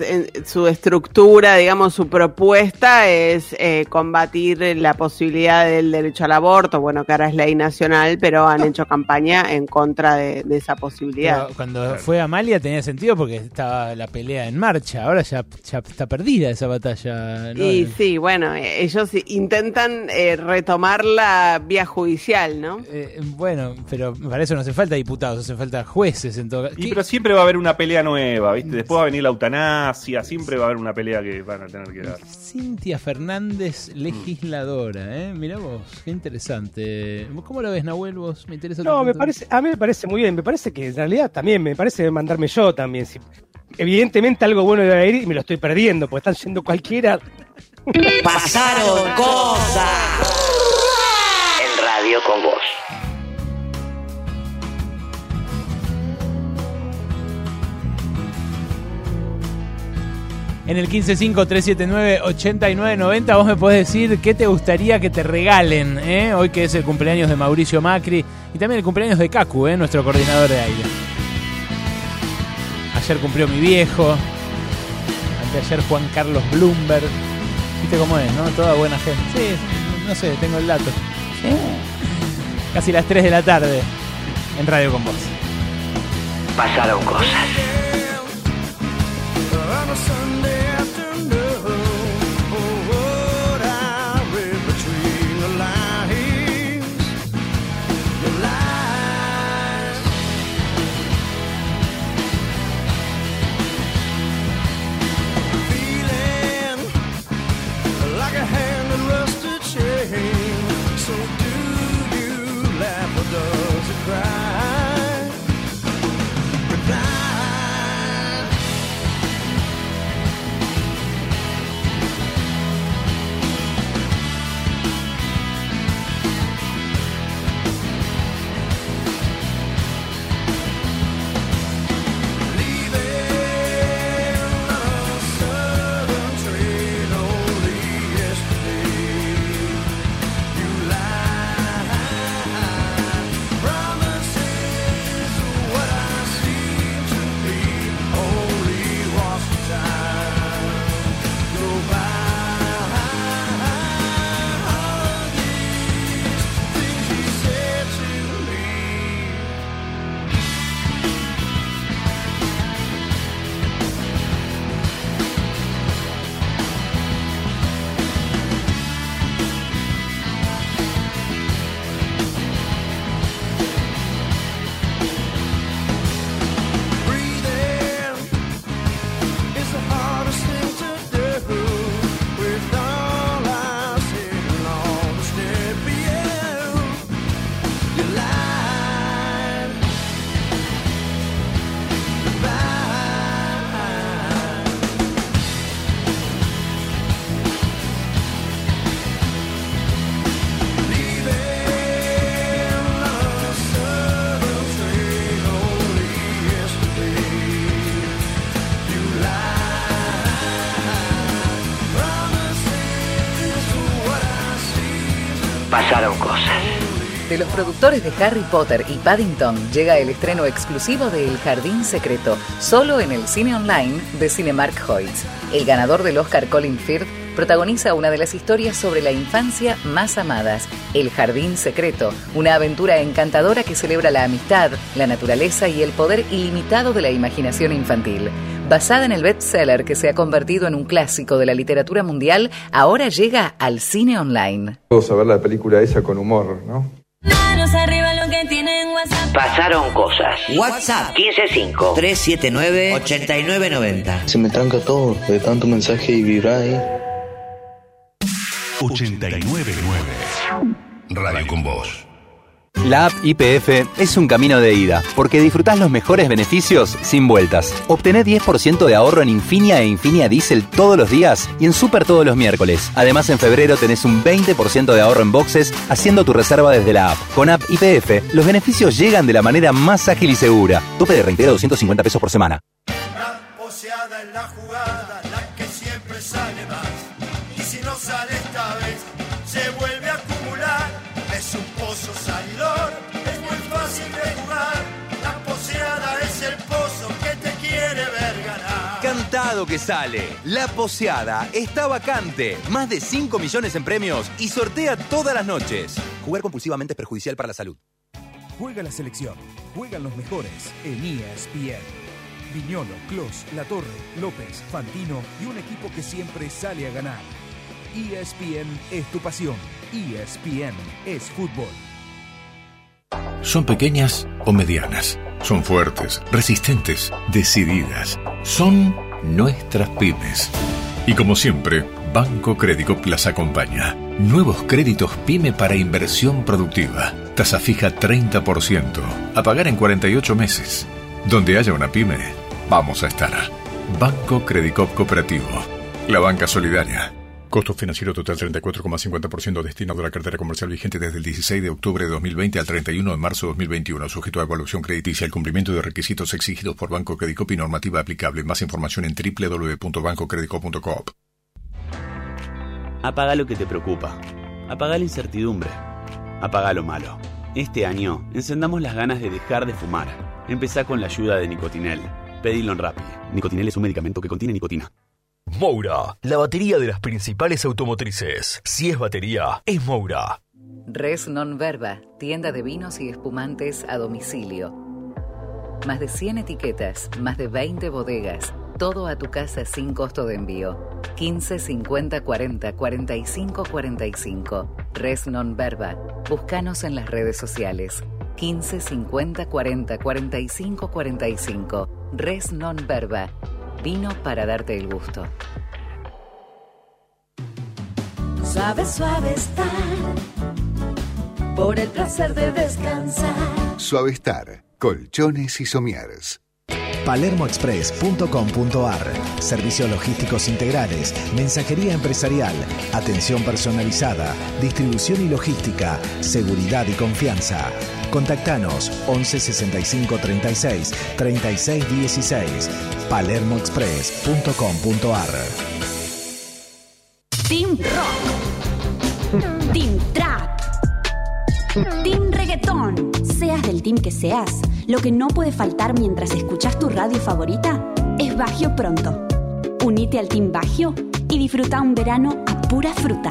eh, su estructura, digamos, su propuesta es eh, combatir la posibilidad del derecho al aborto, bueno, que ahora es ley nacional, pero han hecho campaña en contra de, de esa posibilidad. Pero cuando fue Amalia tenía sentido porque estaba la pelea en marcha. Ahora ya, ya está perdida esa batalla. ¿no? Y sí, bueno, eh, ellos intentan eh, retomar la vía judicial, ¿no? Eh, bueno, pero para eso no hace falta diputados, hace falta jueces en todo caso. Y pero siempre va a haber una pelea nueva, ¿viste? Después va a venir la eutanasia, siempre va a haber una pelea que van a tener que dar. Cintia Fernández, legisladora, ¿eh? Mirá vos, qué interesante. ¿Cómo lo ves, Nahuel, vos? Me interesa No, me parece, a mí me parece muy bien, me parece que en realidad también, me parece mandarme yo también. Si- evidentemente algo bueno debe ir y me lo estoy perdiendo, porque están yendo cualquiera. Pasaron cosas. En radio con vos. En el 155-379-8990 vos me podés decir qué te gustaría que te regalen, ¿eh? Hoy que es el cumpleaños de Mauricio Macri y también el cumpleaños de Cacu, ¿eh? Nuestro coordinador de aire. Ayer cumplió mi viejo, anteayer Juan Carlos Bloomberg. ¿Viste cómo es, no? Toda buena gente. Sí, no sé, tengo el dato. Casi las 3 de la tarde en Radio con Vos. Pasaron cosas. On a Sunday De los productores de Harry Potter y Paddington llega el estreno exclusivo de El Jardín Secreto, solo en el cine online de Cinemark Hoyts. El ganador del Oscar Colin Firth protagoniza una de las historias sobre la infancia más amadas, El Jardín Secreto, una aventura encantadora que celebra la amistad, la naturaleza y el poder ilimitado de la imaginación infantil. Basada en el bestseller que se ha convertido en un clásico de la literatura mundial, ahora llega al cine online. Todos a ver la película esa con humor, ¿no? Manos arriba lo que tienen WhatsApp. Pasaron cosas. WhatsApp 155 379 8990. Se me tranca todo de tanto mensaje y vibrar ahí. 899 Radio con Voz. La app IPF es un camino de ida, porque disfrutás los mejores beneficios sin vueltas. Obtené 10% de ahorro en Infinia e Infinia Diesel todos los días y en Super todos los miércoles. Además, en febrero tenés un 20% de ahorro en boxes haciendo tu reserva desde la app. Con app IPF, los beneficios llegan de la manera más ágil y segura. Tope de reintegro 250 pesos por semana. Que sale. La poseada está vacante. Más de 5 millones en premios y sortea todas las noches. Jugar compulsivamente es perjudicial para la salud. Juega la selección, juegan los mejores en ESPN. Viñolo, Clos, Latorre, López, Fantino y un equipo que siempre sale a ganar. ESPN es tu pasión. ESPN es fútbol. Son pequeñas o medianas. Son fuertes, resistentes, decididas. Son nuestras pymes. Y como siempre, Banco Crédito las acompaña. Nuevos créditos pyme para inversión productiva. Tasa fija 30%. A pagar en 48 meses. Donde haya una pyme, vamos a estar. Banco Credicop Cooperativo. La banca solidaria. Costo financiero total 34,50% destinado a la cartera comercial vigente desde el 16 de octubre de 2020 al 31 de marzo de 2021, sujeto a evaluación crediticia, el cumplimiento de requisitos exigidos por Banco Credicop y normativa aplicable. Más información en www.bancocredico.coop. Apaga lo que te preocupa. Apaga la incertidumbre. Apaga lo malo. Este año, encendamos las ganas de dejar de fumar. Empezá con la ayuda de Nicotinel. Pedilo en Rappi. Nicotinel es un medicamento que contiene nicotina. Moura, la batería de las principales automotrices. Si es batería, es Moura. Res Non Verba, tienda de vinos y espumantes a domicilio. Más de 100 etiquetas, más de 20 bodegas, todo a tu casa sin costo de envío. 15 50 40 45 45. Res Non Verba. Búscanos en las redes sociales. 15 50 40 45 45. Res Non Verba. Vino para darte el gusto. Suave, suave estar. Por el placer de descansar. Suavestar, colchones y somieres. palermoexpress.com.ar Servicios logísticos integrales, mensajería empresarial, atención personalizada, distribución y logística, seguridad y confianza. Contactanos 11 65 36 36 16 palermoexpress.com.ar Team Rock. Team Trap. Team Reggaetón. Seas del team que seas, lo que no puede faltar mientras escuchas tu radio favorita es Bagio Pronto. Unite al Team Bagio y disfruta un verano a pura fruta.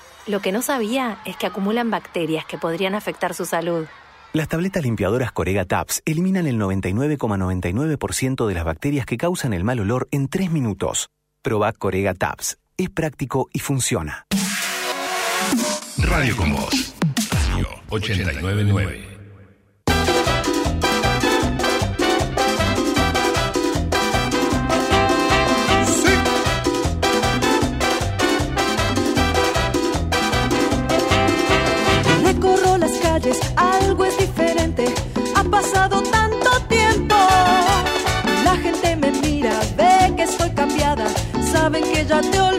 Lo que no sabía es que acumulan bacterias que podrían afectar su salud. Las tabletas limpiadoras Corega Tabs eliminan el 99,99% de las bacterias que causan el mal olor en 3 minutos. Proba Corega Tabs. Es práctico y funciona. Radio con Voz. Radio 899. ya te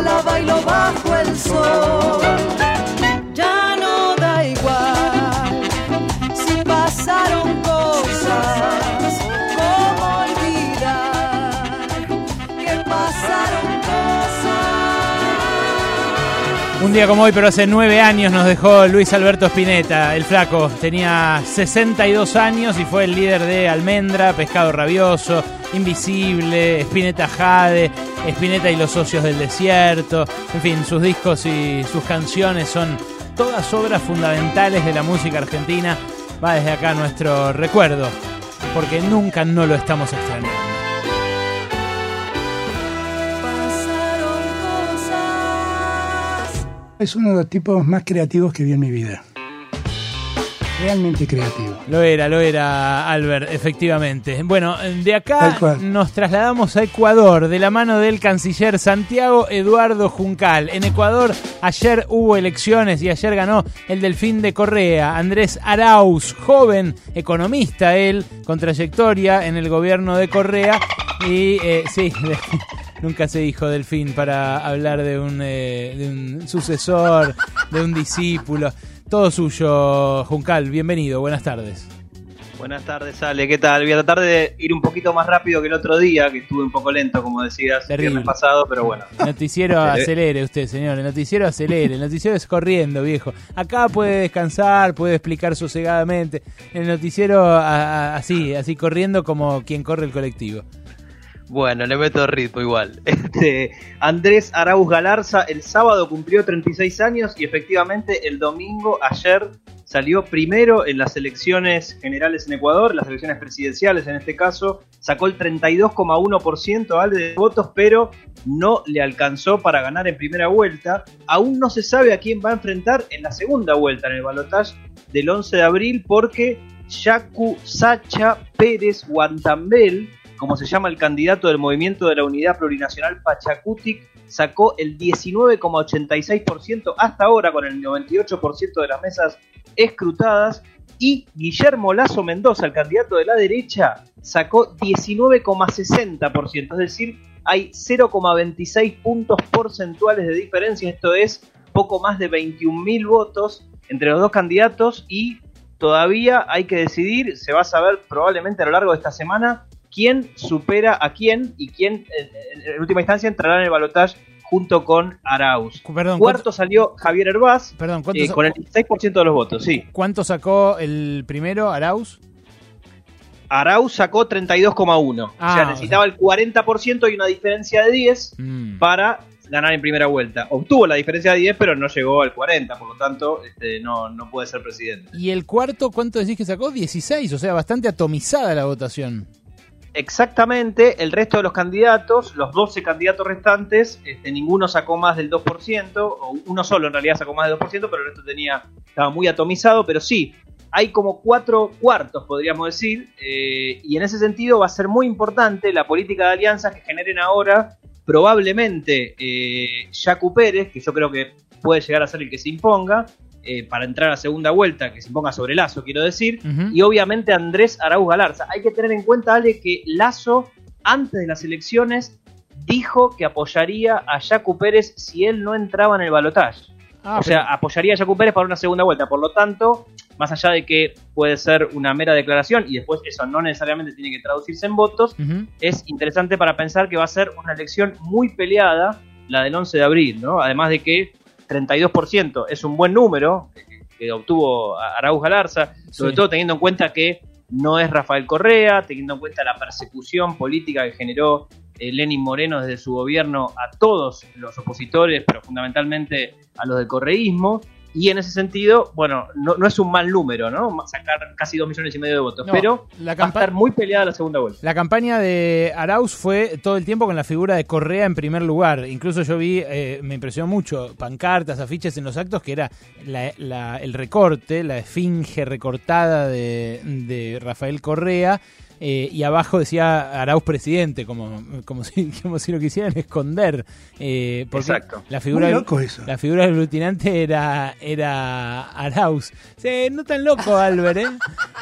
porque yo la bailo bajo el sol. Ya no da igual si pasaron cosas, cómo olvidar que pasaron cosas. Un día como hoy, pero hace nueve años nos dejó Luis Alberto Spinetta, el flaco. Tenía 62 años y fue el líder de Almendra, Pescado Rabioso, Invisible, Spinetta Jade, Spinetta y los socios del desierto. En fin, sus discos y sus canciones son todas obras fundamentales de la música argentina. Va desde acá nuestro recuerdo, porque nunca no lo estamos extrañando. Es uno de los tipos más creativos que vi en mi vida. Realmente creativo. Lo era, lo era, Albert, efectivamente. Bueno, de acá nos trasladamos a Ecuador de la mano del canciller Santiago Eduardo Juncal. En Ecuador ayer hubo elecciones y ayer ganó el delfín de Correa, Andrés Arauz, joven economista él, con trayectoria en el gobierno de Correa. Y eh, sí, nunca se dijo delfín para hablar de un, eh, de un sucesor, de un discípulo. Todo suyo, Juncal, bienvenido, buenas tardes. Buenas tardes, Ale. ¿Qué tal? Voy a tratar de ir un poquito más rápido que el otro día, que estuve un poco lento, como decías, el Terrible. viernes pasado, pero bueno. Noticiero Acelere. acelere usted, señor. El noticiero acelere. El noticiero es corriendo, viejo. Acá puede descansar, puede explicar sosegadamente. El noticiero a- a- así, así corriendo como quien corre el colectivo. Bueno, le meto ritmo igual. Este, Andrés Arauz Galarza el sábado cumplió 36 años y efectivamente el domingo, ayer, salió primero en las elecciones generales en Ecuador, las elecciones presidenciales en este caso, sacó el 32,1% Ale, de votos, pero no le alcanzó para ganar en primera vuelta. Aún no se sabe a quién va a enfrentar en la segunda vuelta, en el balotaje del 11 de abril, porque Yacu Sacha Pérez Guantambel, como se llama el candidato del Movimiento de la Unidad Plurinacional Pachacutic, sacó el 19,86% hasta ahora con el 98% de las mesas escrutadas. Y Guillermo Lazo Mendoza, el candidato de la derecha, sacó 19,60%, es decir, hay 0,26 puntos porcentuales de diferencia, esto es poco más de 21.000 votos entre los dos candidatos. Y todavía hay que decidir, se va a saber probablemente a lo largo de esta semana quién supera a quién y quién en, en última instancia entrará en el balotaje junto con Arauz. Perdón, Cuarto salió Javier Herbaz Perdón, ¿cuántos- eh, con el 16% de los votos, sí. ¿Cuánto sacó el primero, Arauz? Arauz sacó 32,1. Ah, o sea, o necesitaba el 40% y una diferencia de 10 Mm. para ganar en primera vuelta. Obtuvo la diferencia de 10, pero no llegó al 40, por lo tanto, este, no, no puede ser presidente. ¿Y el cuarto cuánto decís que sacó? 16, o sea, bastante atomizada la votación. Exactamente, el resto de los candidatos, los 12 candidatos restantes, este, ninguno sacó más del 2%, o uno solo en realidad sacó más del 2%, pero el resto tenía, estaba muy atomizado, pero sí, hay como cuatro cuartos, podríamos decir, eh, y en ese sentido va a ser muy importante la política de alianzas que generen ahora probablemente eh, Yacu Pérez, que yo creo que puede llegar a ser el que se imponga, eh, para entrar a segunda vuelta, que se imponga sobre Lazo, quiero decir, y obviamente Andrés Arauz Galarza. Hay que tener en cuenta, Ale, que Lazo, antes de las elecciones, dijo que apoyaría a Yacu Pérez si él no entraba en el balotaje. Ah, o sea, apoyaría a Yacu Pérez para una segunda vuelta. Por lo tanto, más allá de que puede ser una mera declaración y después eso no necesariamente tiene que traducirse en votos, es interesante para pensar que va a ser una elección muy peleada, la del 11 de abril, ¿no? Además de que 32% es un buen número que, obtuvo Arauz Galarza, sobre Sí. todo teniendo en cuenta que no es Rafael Correa, teniendo en cuenta la persecución política que generó eh, Lenin Moreno desde su gobierno a todos los opositores, pero fundamentalmente a los del correísmo. Y en ese sentido, bueno, no, no es un mal número, ¿no? Sacar casi dos millones y medio de votos, No, pero la va a estar muy peleada la segunda vuelta. La campaña de Arauz fue todo el tiempo con la figura de Correa en primer lugar. Incluso yo vi, eh, me impresionó mucho, pancartas, afiches en los actos, que era la- la- el recorte, la esfinge recortada de, de Rafael Correa. Eh, y abajo decía Arauz presidente, como, como, si, como si lo quisieran esconder. eh, porque Exacto. La figura, Muy loco eso. La figura aglutinante era, era Arauz. Sí, no tan loco, Albert, ¿eh?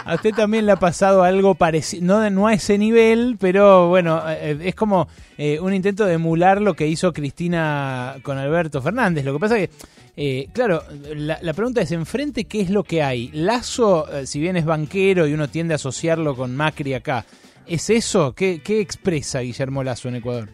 A usted también le ha pasado algo parecido, no, no a ese nivel, pero bueno, eh, es como eh, un intento de emular lo que hizo Cristina con Alberto Fernández. Lo que pasa que, eh, claro, la, pregunta es, enfrente, ¿qué es lo que hay? Lazo, eh, si bien es banquero y uno tiende a asociarlo con Macri acá, ¿es eso? ¿Qué, qué expresa Guillermo Lazo en Ecuador?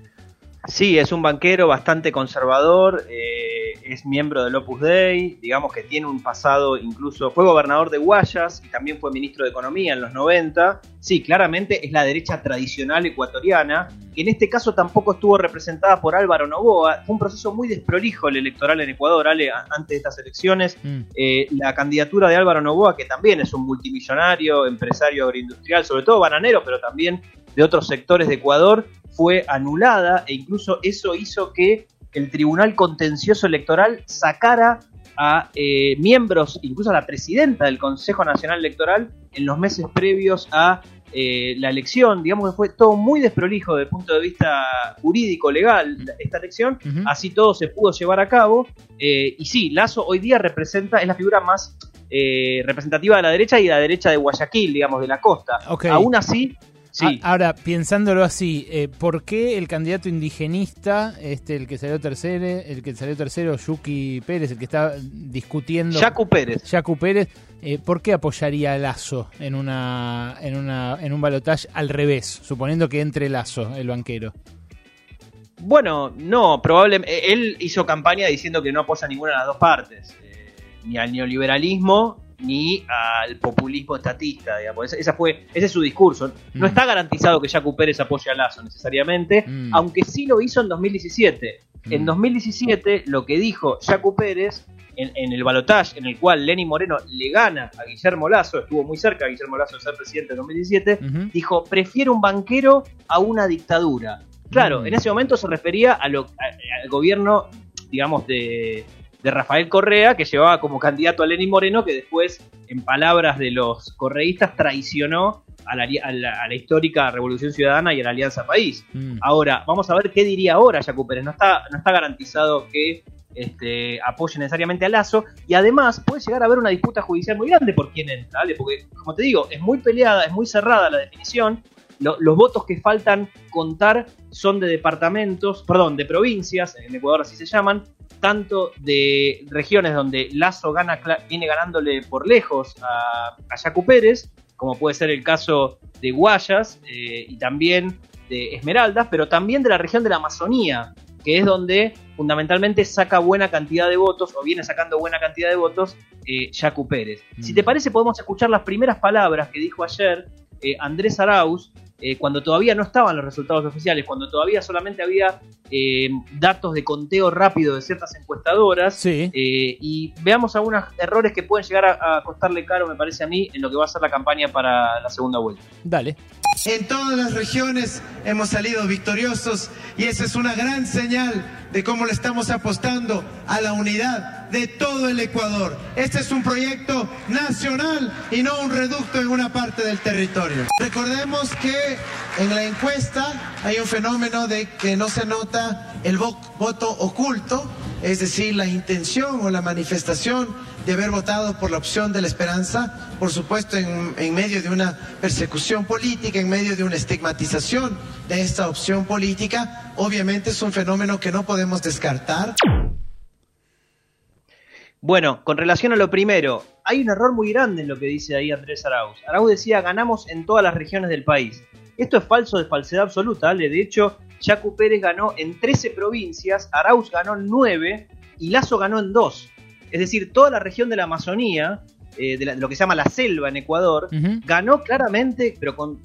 Sí, es un banquero bastante conservador, eh, es miembro del Opus Dei, digamos que tiene un pasado, incluso fue gobernador de Guayas y también fue ministro de Economía en los 90. Sí, claramente es la derecha tradicional ecuatoriana, que en este caso tampoco estuvo representada por Álvaro Novoa. Fue un proceso muy desprolijo el electoral en Ecuador, Ale, antes de estas elecciones. Eh, la candidatura de Álvaro Novoa, que también es un multimillonario, empresario agroindustrial, sobre todo bananero, pero también de otros sectores de Ecuador, fue anulada e incluso eso hizo que el Tribunal Contencioso Electoral sacara a eh, miembros, incluso a la presidenta del Consejo Nacional Electoral, en los meses previos a eh, la elección. Digamos que fue todo muy desprolijo desde el punto de vista jurídico, legal, esta elección. Así todo se pudo llevar a cabo. Eh, y sí, Lazo hoy día representa, es la figura más eh, representativa de la derecha y de la derecha de Guayaquil, digamos, de la costa. Ok. Aún así, sí. A- Ahora, pensándolo así, eh, ¿por qué el candidato indigenista, este, el que salió tercero, el que salió tercero, Yuki Pérez, el que está discutiendo... Yacu Pérez. Yacu Pérez, eh, ¿por qué apoyaría a Lazo en una, en una, en un balotaje al revés, suponiendo que entre Lazo, el banquero? Bueno, no, probablemente. Él hizo campaña diciendo que no apoya ninguna de las dos partes, eh, ni al neoliberalismo ni al populismo estatista, digamos. Esa, fue, ese es su discurso. No Mm. está garantizado que Jacu Pérez apoye a Lazo necesariamente, Mm. aunque sí lo hizo en 2017. En 2017 lo que dijo Jacu Pérez en, en el balotaje en el cual Lenny Moreno le gana a Guillermo Lazo, estuvo muy cerca a Guillermo Lazo de ser presidente en 2017, dijo, prefiero un banquero a una dictadura. Claro, Mm. en ese momento se refería a lo- a- al gobierno, digamos, de, de Rafael Correa, que llevaba como candidato a Lenín Moreno, que después, en palabras de los correístas, traicionó a la, a la- a la histórica Revolución Ciudadana y a la Alianza País. Mm. Ahora, vamos a ver qué diría ahora Jacu Pérez. No está, no está garantizado que este, apoye necesariamente a Lazo. Y además puede llegar a haber una disputa judicial muy grande por quién entra, ¿vale? Porque, como te digo, es muy peleada, es muy cerrada la definición. Lo- los votos que faltan contar son de departamentos, perdón, de provincias, en Ecuador así se llaman, tanto de regiones donde Lazo gana, viene ganándole por lejos a, a Yacu Pérez, como puede ser el caso de Guayas eh, y también de Esmeraldas, pero también de la región de la Amazonía, que es donde fundamentalmente saca buena cantidad de votos, o viene sacando buena cantidad de votos, eh, Yacu Pérez. Si te parece, podemos escuchar las primeras palabras que dijo ayer eh, Andrés Arauz, eh, cuando todavía no estaban los resultados oficiales, cuando todavía solamente había eh, datos de conteo rápido de ciertas encuestadoras, eh, y veamos algunos errores que pueden llegar a, a costarle caro, me parece a mí, en lo que va a ser la campaña para la segunda vuelta. Dale. En todas las regiones hemos salido victoriosos y esa es una gran señal de cómo le estamos apostando a la unidad de todo el Ecuador. Este es un proyecto nacional y no un reducto en una parte del territorio. Recordemos que en la encuesta hay un fenómeno de que no se nota el vo- voto oculto, es decir, la intención o la manifestación de haber votado por la opción de la esperanza, por supuesto en, medio de una persecución política, en medio de una estigmatización de esta opción política, obviamente es un fenómeno que no podemos descartar. Bueno, con relación a lo primero, hay un error muy grande en lo que dice ahí Andrés Arauz. Arauz decía, ganamos en todas las regiones del país. Esto es falso de falsedad absoluta, ¿vale? De hecho, Yacu Pérez ganó en 13 provincias, Arauz ganó en 9 y Lazo ganó en 2. Es decir, toda la región de la Amazonía, eh, de, la- de lo que se llama la selva en Ecuador, ganó claramente, pero con...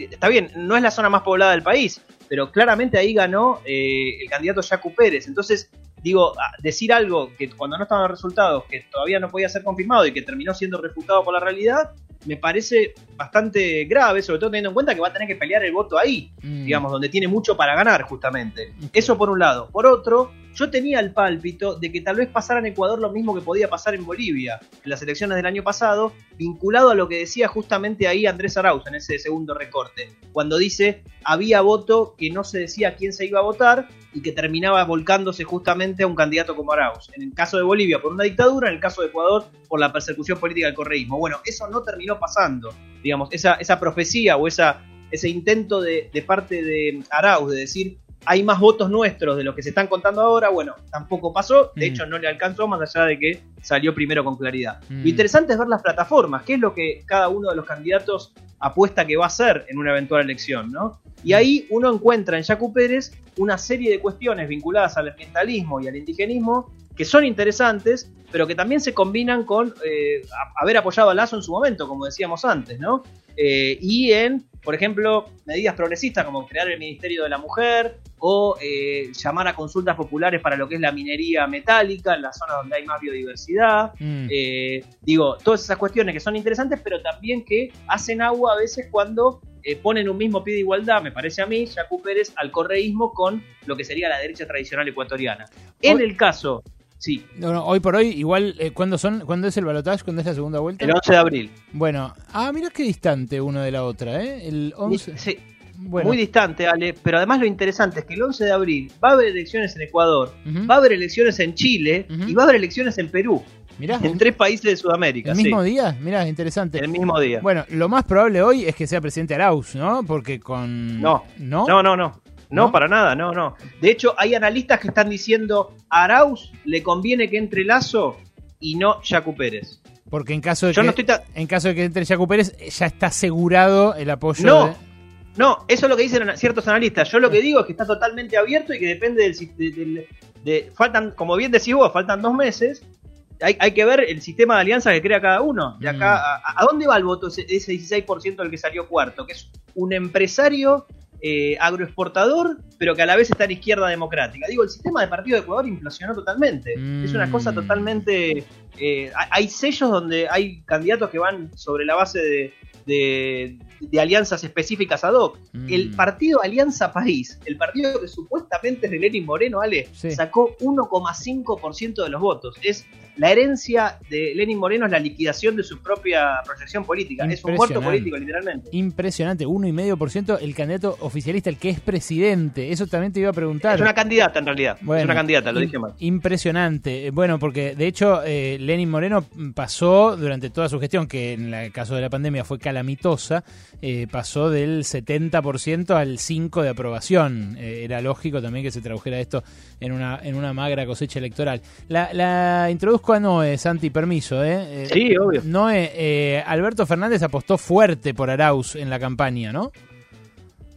eh, Está bien, no es la zona más poblada del país, pero claramente ahí ganó eh, el candidato Yacu Pérez. Entonces, digo, decir algo que cuando no estaban los resultados, que todavía no podía ser confirmado y que terminó siendo refutado por la realidad, me parece bastante grave, sobre todo teniendo en cuenta que va a tener que pelear el voto ahí, Mm. digamos, donde tiene mucho para ganar justamente. Eso por un lado. Por otro, yo tenía el pálpito de que tal vez pasara en Ecuador lo mismo que podía pasar en Bolivia en las elecciones del año pasado, vinculado a lo que decía justamente ahí Andrés Arauz en ese segundo recorte, cuando dice había voto que no se decía quién se iba a votar y que terminaba volcándose justamente a un candidato como Arauz. En el caso de Bolivia por una dictadura, en el caso de Ecuador por la persecución política del correísmo. Bueno, eso no terminó pasando. Digamos, esa, esa profecía o esa, ese intento de, de parte de Arauz de decir hay más votos nuestros de los que se están contando ahora, bueno, tampoco pasó, de Mm. hecho no le alcanzó más allá de que salió primero con claridad. Mm. Lo interesante es ver las plataformas, qué es lo que cada uno de los candidatos apuesta que va a hacer en una eventual elección, ¿no? Y ahí uno encuentra en Yacu Pérez una serie de cuestiones vinculadas al ambientalismo y al indigenismo que son interesantes, pero que también se combinan con eh, haber apoyado a Lazo en su momento, como decíamos antes, ¿no? Eh, y en, por ejemplo, medidas progresistas como crear el Ministerio de la Mujer o eh, llamar a consultas populares para lo que es la minería metálica en las zonas donde hay más biodiversidad. Mm. Eh, digo, todas esas cuestiones que son interesantes, pero también que hacen agua a veces cuando eh, ponen un mismo pie de igualdad, me parece a mí, Yacu Pérez, al correísmo con lo que sería la derecha tradicional ecuatoriana. En el caso, sí, No, no, hoy por hoy, igual, eh, ¿cuándo, son, ¿cuándo es el balotaje? ¿Cuándo es la segunda vuelta? el 11 de abril. Bueno, ah, mirá qué distante uno de la otra, ¿eh? El 11. Sí, Bueno. Muy distante, Ale, pero además lo interesante es que el 11 de abril va a haber elecciones en Ecuador, va a haber elecciones en Chile y va a haber elecciones en Perú. Mirá. En tres países de Sudamérica. ¿El sí. mismo día? Mirá, interesante. El mismo día. Bueno, lo más probable hoy es que sea presidente Arauz, ¿no? Porque con... No, ¿No? no, no, no. No, para nada, no, no. De hecho, hay analistas que están diciendo a Arauz le conviene que entre Lazo y no Yacu Pérez. Porque en caso de Yo que, no estoy ta- en caso de que entre Yacu Pérez, ya está asegurado el apoyo No, de- no, eso es lo que dicen ciertos analistas. Yo lo que digo es que está totalmente abierto y que depende del, del- de- faltan, como bien decís vos, faltan dos meses. Hay, hay que ver el sistema de alianza que crea cada uno. De acá, a, a dónde va el voto ese, ese 16% del que salió cuarto? Que es un empresario eh, agroexportador, pero que a la vez está en izquierda democrática. Digo, el sistema de partido de Ecuador implosionó totalmente. Es una cosa totalmente. eh, hay- hay sellos donde hay candidatos que van sobre la base de, de- de alianzas específicas ad hoc. El partido Alianza País, el partido que supuestamente es de Lenin Moreno, Ale, sacó 1,5% de los votos. Es la herencia de Lenin Moreno es la liquidación de su propia proyección política. Es un muerto político, literalmente. Impresionante, 1,5% el candidato oficialista, el que es presidente. Eso también te iba a preguntar. Es una candidata en realidad. Bueno, es una candidata, lo dije mal. Impresionante. Eh, Bueno, porque de hecho eh, Lenin Moreno pasó durante toda su gestión, que en el caso de la pandemia fue calamitosa, eh, pasó del 70% al 5% de aprobación. Eh, era lógico también que se tradujera esto en una, en una magra cosecha electoral. La, la introduzco a Noé, Santi, permiso. ¿eh? Eh, Sí, obvio. Noé, eh, Alberto Fernández apostó fuerte por Arauz en la campaña, ¿no?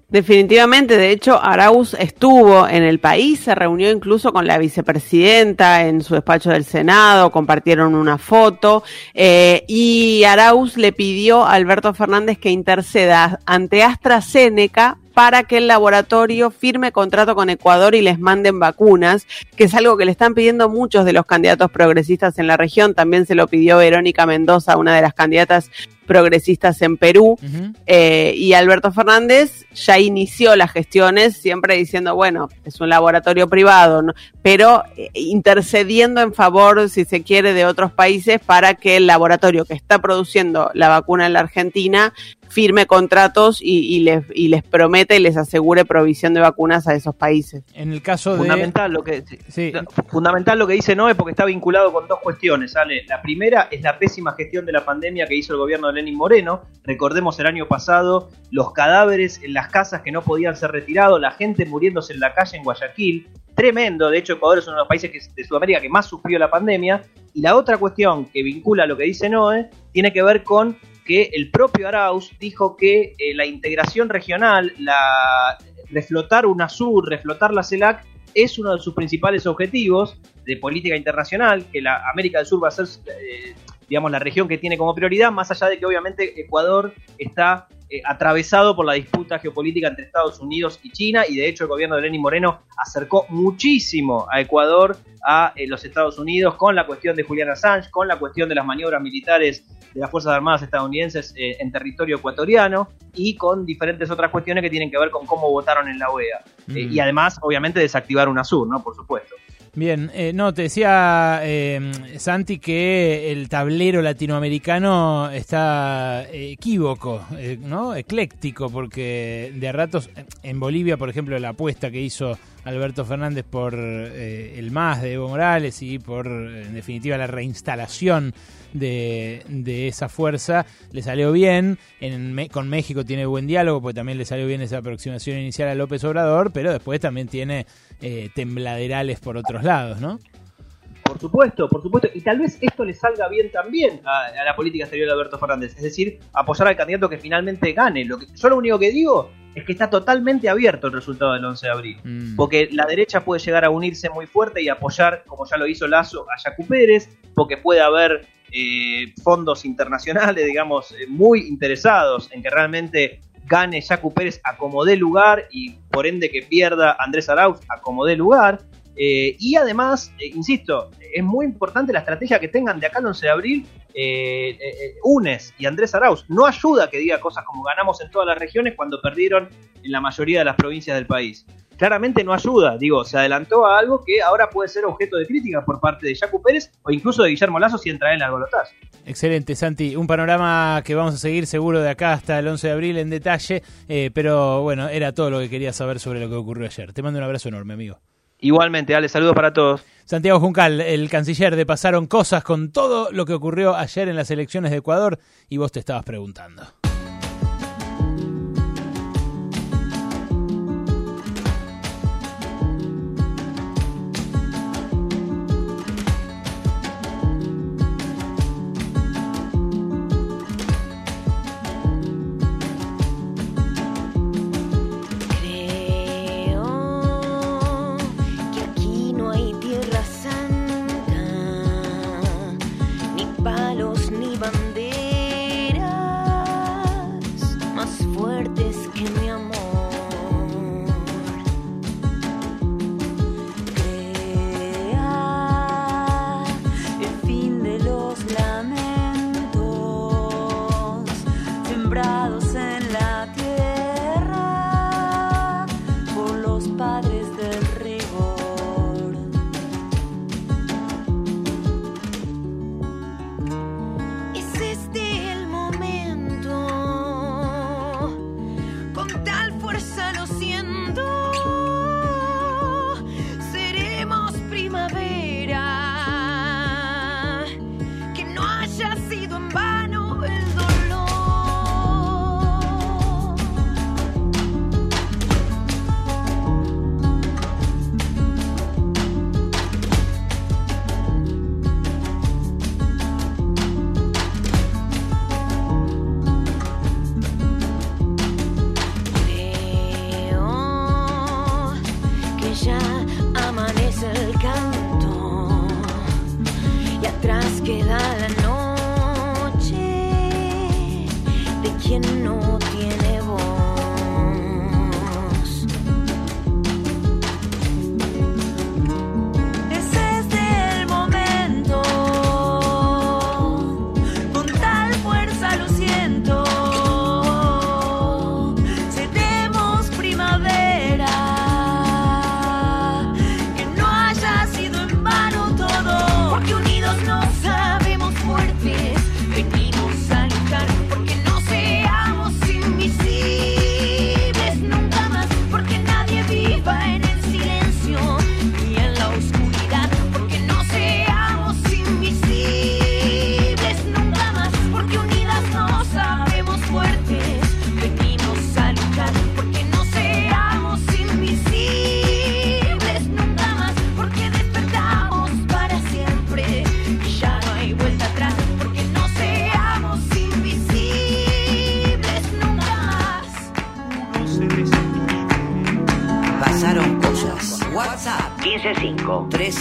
Definitivamente, de hecho, Arauz estuvo en el país, se reunió incluso con la vicepresidenta en su despacho del Senado, compartieron una foto eh, y Arauz le pidió a Alberto Fernández que interceda ante AstraZeneca para que el laboratorio firme contrato con Ecuador y les manden vacunas, que es algo que le están pidiendo muchos de los candidatos progresistas en la región. También se lo pidió Verónica Mendoza, una de las candidatas progresistas en Perú. Eh, y Alberto Fernández ya inició las gestiones, siempre diciendo, bueno, es un laboratorio privado, ¿no? pero eh, intercediendo en favor, si se quiere, de otros países para que el laboratorio que está produciendo la vacuna en la Argentina firme contratos y, y les, y les promete y les asegure provisión de vacunas a esos países. En el caso de... Fundamental lo que fundamental lo que dice Noé porque está vinculado con dos cuestiones, Ale. La primera es la pésima gestión de la pandemia que hizo el gobierno de Lenin Moreno. Recordemos el año pasado los cadáveres en las casas que no podían ser retirados, la gente muriéndose en la calle en Guayaquil. Tremendo, de hecho Ecuador es uno de los países que- de Sudamérica que más sufrió la pandemia. Y la otra cuestión que vincula lo que dice Noé tiene que ver con que el propio Arauz dijo que eh, la integración regional, la reflotar UNASUR, reflotar la CELAC, es uno de sus principales objetivos de política internacional, que la América del Sur va a ser, eh, digamos, la región que tiene como prioridad, más allá de que obviamente Ecuador está eh, atravesado por la disputa geopolítica entre Estados Unidos y China y de hecho el gobierno de Lenín Moreno acercó muchísimo a Ecuador a eh, los Estados Unidos con la cuestión de Julian Assange, con la cuestión de las maniobras militares de las Fuerzas Armadas estadounidenses eh, en territorio ecuatoriano y con diferentes otras cuestiones que tienen que ver con cómo votaron en la OEA. Eh, Mm. y además, obviamente, desactivar UNASUR, ¿no? Por supuesto. Bien, eh, no, te decía eh, Santi que el tablero latinoamericano está equívoco, eh, ¿no? Ecléctico, porque de ratos, en Bolivia, por ejemplo, la apuesta que hizo Alberto Fernández por eh, el MAS de Evo Morales y por, eh, en definitiva, la reinstalación de, esa fuerza, le salió bien. En, con México tiene buen diálogo, porque también le salió bien esa aproximación inicial a López Obrador, pero después también tiene eh, tembladerales por otros lados, ¿no? Por supuesto, por supuesto. Y tal vez esto le salga bien también a, a la política exterior de Alberto Fernández. Es decir, apoyar al candidato que finalmente gane. Lo que, yo lo único que digo es que está totalmente abierto el resultado del 11 de abril. Porque la derecha puede llegar a unirse muy fuerte y apoyar, como ya lo hizo Lazo, a Yacu Pérez. Porque puede haber eh, fondos internacionales, digamos, eh, muy interesados en que realmente gane Yacu Pérez a como dé lugar y por ende que pierda Andrés Arauz a como dé lugar. Eh, y además, eh, insisto, es muy importante la estrategia que tengan de acá al 11 de abril eh, eh, Unes y Andrés Arauz. No ayuda que diga cosas como ganamos en todas las regiones cuando perdieron en la mayoría de las provincias del país. Claramente no ayuda, digo, se adelantó a algo que ahora puede ser objeto de crítica por parte de Jacu Pérez o incluso de Guillermo Lazo si entra en el balotaje. Excelente, Santi. Un panorama que vamos a seguir seguro de acá hasta el 11 de abril en detalle, pero bueno, era todo lo que quería saber sobre lo que ocurrió ayer. Te mando un abrazo enorme, amigo. Igualmente, dale, saludos para todos. Santiago Juncal, el canciller de Pasaron Cosas con todo lo que ocurrió ayer en las elecciones de Ecuador y vos te estabas preguntando.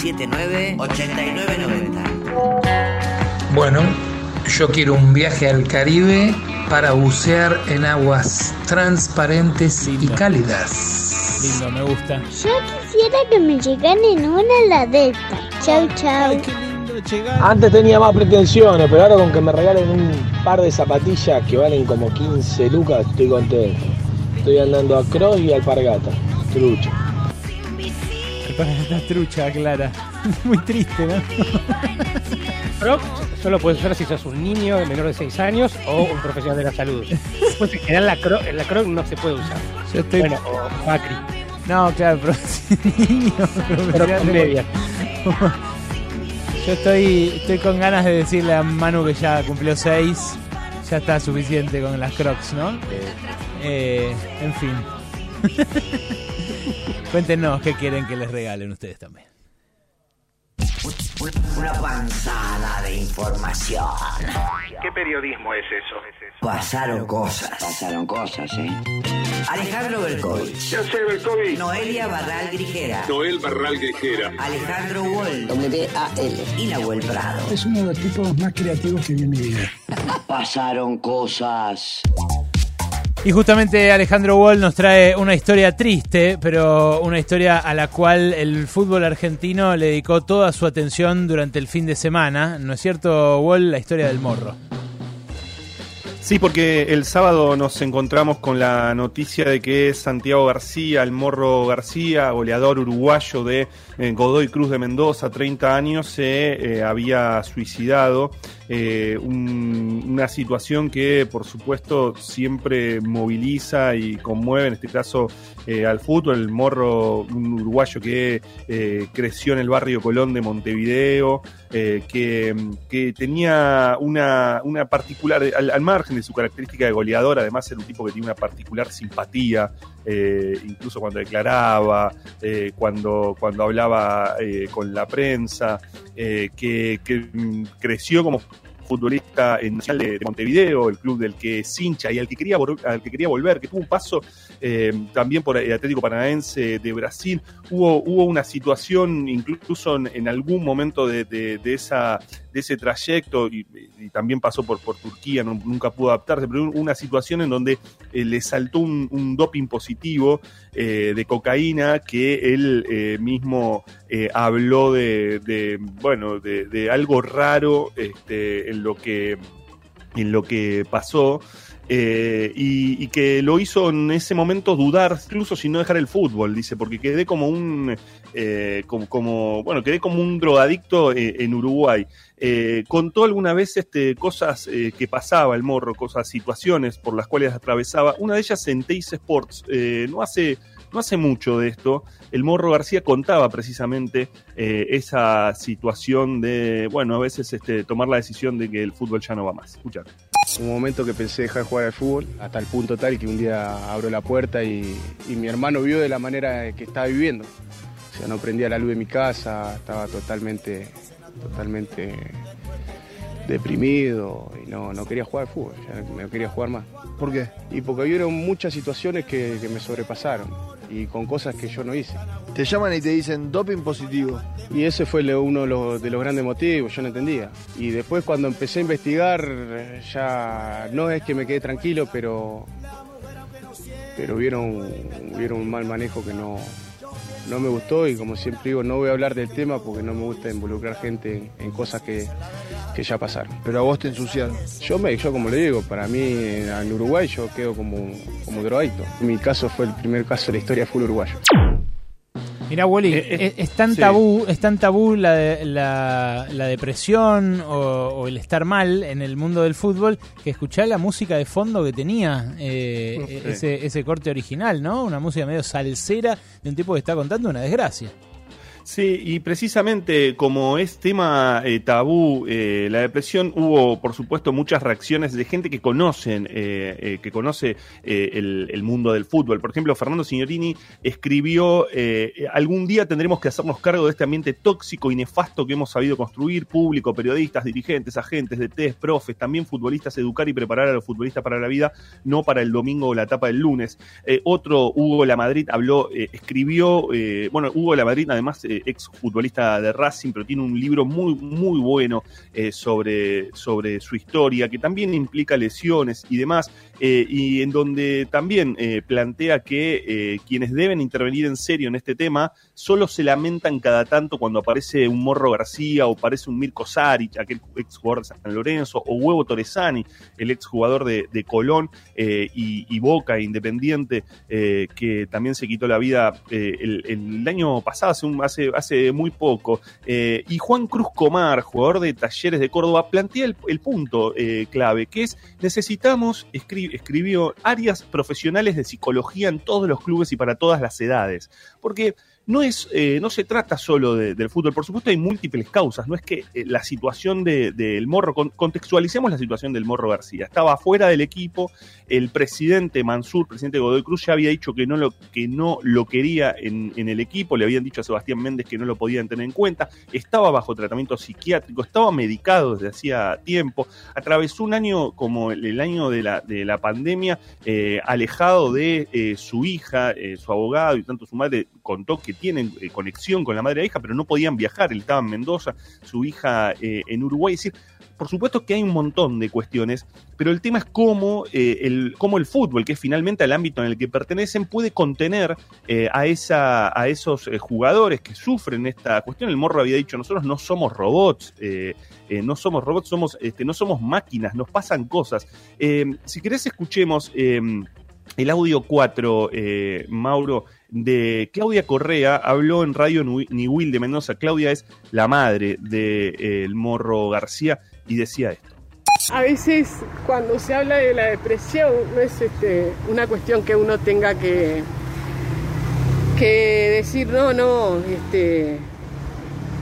155 379 8990. Bueno, yo quiero un viaje al Caribe para bucear en aguas transparentes y cálidas. Lindo, me gusta. Yo quisiera que me llegan en una ladeta. Chau, chau. Antes tenía más pretensiones, pero ahora con que me regalen un par de zapatillas que valen como 15 lucas, estoy contento. Estoy andando a cross y alpargata. Trucha. Esta trucha, Clara. Muy triste, ¿no? Crocs solo puedes usar si sos un niño menor de 6 años o un profesional de la salud. Pues en general la Croc, la Croc no se puede usar. Yo estoy- Bueno, o Macri. No, claro, pero niño, Pero con medias. Yo estoy, estoy con ganas de decirle a Manu que ya cumplió seis. Ya está suficiente con las crocs, ¿no? Eh, en fin. Cuéntenos qué quieren que les regalen ustedes también. Una panzada de información. ¿Qué periodismo es eso? Pasaron cosas. Pasaron cosas, ¿eh? Alejandro Belkovich. Yo sé Belkovich. Noelia Barral Grijera. Noel Barral Grijera. Alejandro Wall. W-A-L. Y Nahuel Prado. Es uno de los tipos más creativos que vi en mi vida. Pasaron cosas. Y justamente Alejandro Wall nos trae una historia triste, pero una historia a la cual el fútbol argentino le dedicó toda su atención durante el fin de semana. ¿No es cierto, Wall? La historia del morro. Sí, porque el sábado nos encontramos con la noticia de que Santiago García, el morro García, goleador uruguayo de eh, Godoy Cruz de Mendoza, 30 años, se eh, había suicidado. Eh, un- una situación que, por supuesto, siempre moviliza y conmueve, en este caso, eh, al fútbol. El morro, un uruguayo que eh, creció en el barrio Colón de Montevideo, que, que tenía una, una particular, al, al margen de su característica de goleador, además era un tipo que tiene una particular simpatía, eh, incluso cuando declaraba, eh, cuando, cuando hablaba eh, con la prensa, que, creció como futbolista en Nacional de, de Montevideo, el club del que es hincha y al que quería, al que quería volver, que tuvo un paso también por el Atlético Paranaense de Brasil. Hubo, hubo una situación, incluso en, algún momento de esa, ese trayecto, y, también pasó por, por Turquía, nunca pudo adaptarse, pero una situación en donde eh, le saltó un, un doping positivo eh, de cocaína que él eh, mismo habló de, bueno, de algo raro este, en lo que en lo que pasó eh, y, que lo hizo en ese momento dudar, incluso si no dejar el fútbol, dice, porque quedé como un, eh, como, bueno, quedé como un drogadicto eh, en Uruguay. Contó alguna vez este, cosas que pasaba el morro, cosas, situaciones por las cuales atravesaba. Una de ellas en Teis Sports, no hace no hace mucho de esto, el Morro García contaba precisamente esa situación de, bueno, a veces este, tomar la decisión de que el fútbol ya no va más. Escucha. Un momento que pensé dejar de jugar al fútbol, hasta el punto tal que un día abro la puerta y, y mi hermano vio de la manera que estaba viviendo. O sea, no prendía la luz de mi casa, estaba totalmente, totalmente deprimido y no, no quería jugar al fútbol, ya no quería jugar más. ¿Por qué? Y porque hubieron muchas situaciones que, que me sobrepasaron y con cosas que yo no hice. Te llaman y te dicen doping positivo. Y ese fue uno de los, de los grandes motivos, yo no entendía. Y después cuando empecé a investigar, ya no es que me quedé tranquilo, pero, pero vieron, vieron un mal manejo que no, no me gustó y como siempre digo, no voy a hablar del tema porque no me gusta involucrar gente en, en cosas que, que ya pasaron. Pero a vos te ensuciaron. Yo, me, yo como le digo, para mí en, Uruguay yo quedo como, como drogadicto. Mi caso fue el primer caso de la historia fútbol uruguayo. Mira, Wally, es, es tan sí. tabú, es tan tabú la, de- la, la depresión o, o el estar mal en el mundo del fútbol que escuchar la música de fondo que tenía eh, ese, ese corte original, ¿no? Una música medio salsera de un tipo que está contando una desgracia. Sí, y precisamente como es tema eh, tabú eh, la depresión, hubo por supuesto muchas reacciones de gente que conocen, eh, eh, que conoce eh, el, el mundo del fútbol. Por ejemplo, Fernando Signorini escribió, eh, algún día tendremos que hacernos cargo de este ambiente tóxico y nefasto que hemos sabido construir, público, periodistas, dirigentes, agentes de test, profes, también futbolistas, educar y preparar a los futbolistas para la vida, no para el domingo o la etapa del lunes. Otro, Hugo La Madrid, habló, escribió, bueno, Hugo La Madrid además ex futbolista de Racing, pero tiene un libro muy, muy bueno eh, sobre, sobre su historia, que también implica lesiones y demás, eh, y en donde también eh, plantea que eh, quienes deben intervenir en serio en este tema solo se lamentan cada tanto cuando aparece un Morro García o aparece un Mirko Saric, aquel ex jugador de San Lorenzo, o Huevo Torresani, el ex jugador de, de Colón y, Boca Independiente, que también se quitó la vida el, año pasado, hace, hace, hace muy poco. Y Juan Cruz Comar, jugador de Talleres de Córdoba, plantea el, el punto clave, que es necesitamos, escri- escribió, áreas profesionales de psicología en todos los clubes y para todas las edades. Porque no, es, eh, no se trata solo de- del fútbol, por supuesto hay múltiples causas, no es que eh, la situación de- del Morro, con- contextualicemos la situación del Morro García, estaba fuera del equipo, el presidente Mansur, presidente Godoy Cruz, ya había dicho que no lo, que no lo quería en, en el equipo, le habían dicho a Sebastián Méndez que no lo podían tener en cuenta, estaba bajo tratamiento psiquiátrico, estaba medicado desde hacía tiempo, atravesó un año como el, el año de la, de la pandemia, eh, alejado de eh, su hija, eh, su abogado y tanto su madre contó que tienen eh, conexión con la madre la hija, pero no podían viajar, él estaba en Mendoza, su hija eh, en Uruguay, es decir, por supuesto que hay un montón de cuestiones, pero el tema es cómo, eh, el, cómo el fútbol, que es finalmente el ámbito en el que pertenecen, puede contener a, esa, a esos jugadores que sufren esta cuestión. El morro había dicho, nosotros no somos robots, no somos robots, somos, este, no somos máquinas, nos pasan cosas. Si querés escuchemos el audio 4, eh, Mauro, de Claudia Correa, habló en Radio Niwil de Mendoza. Claudia es la madre del Morro García y decía esto. A veces cuando se habla de la depresión no es este, una cuestión que uno tenga que, que decir, no, no, este,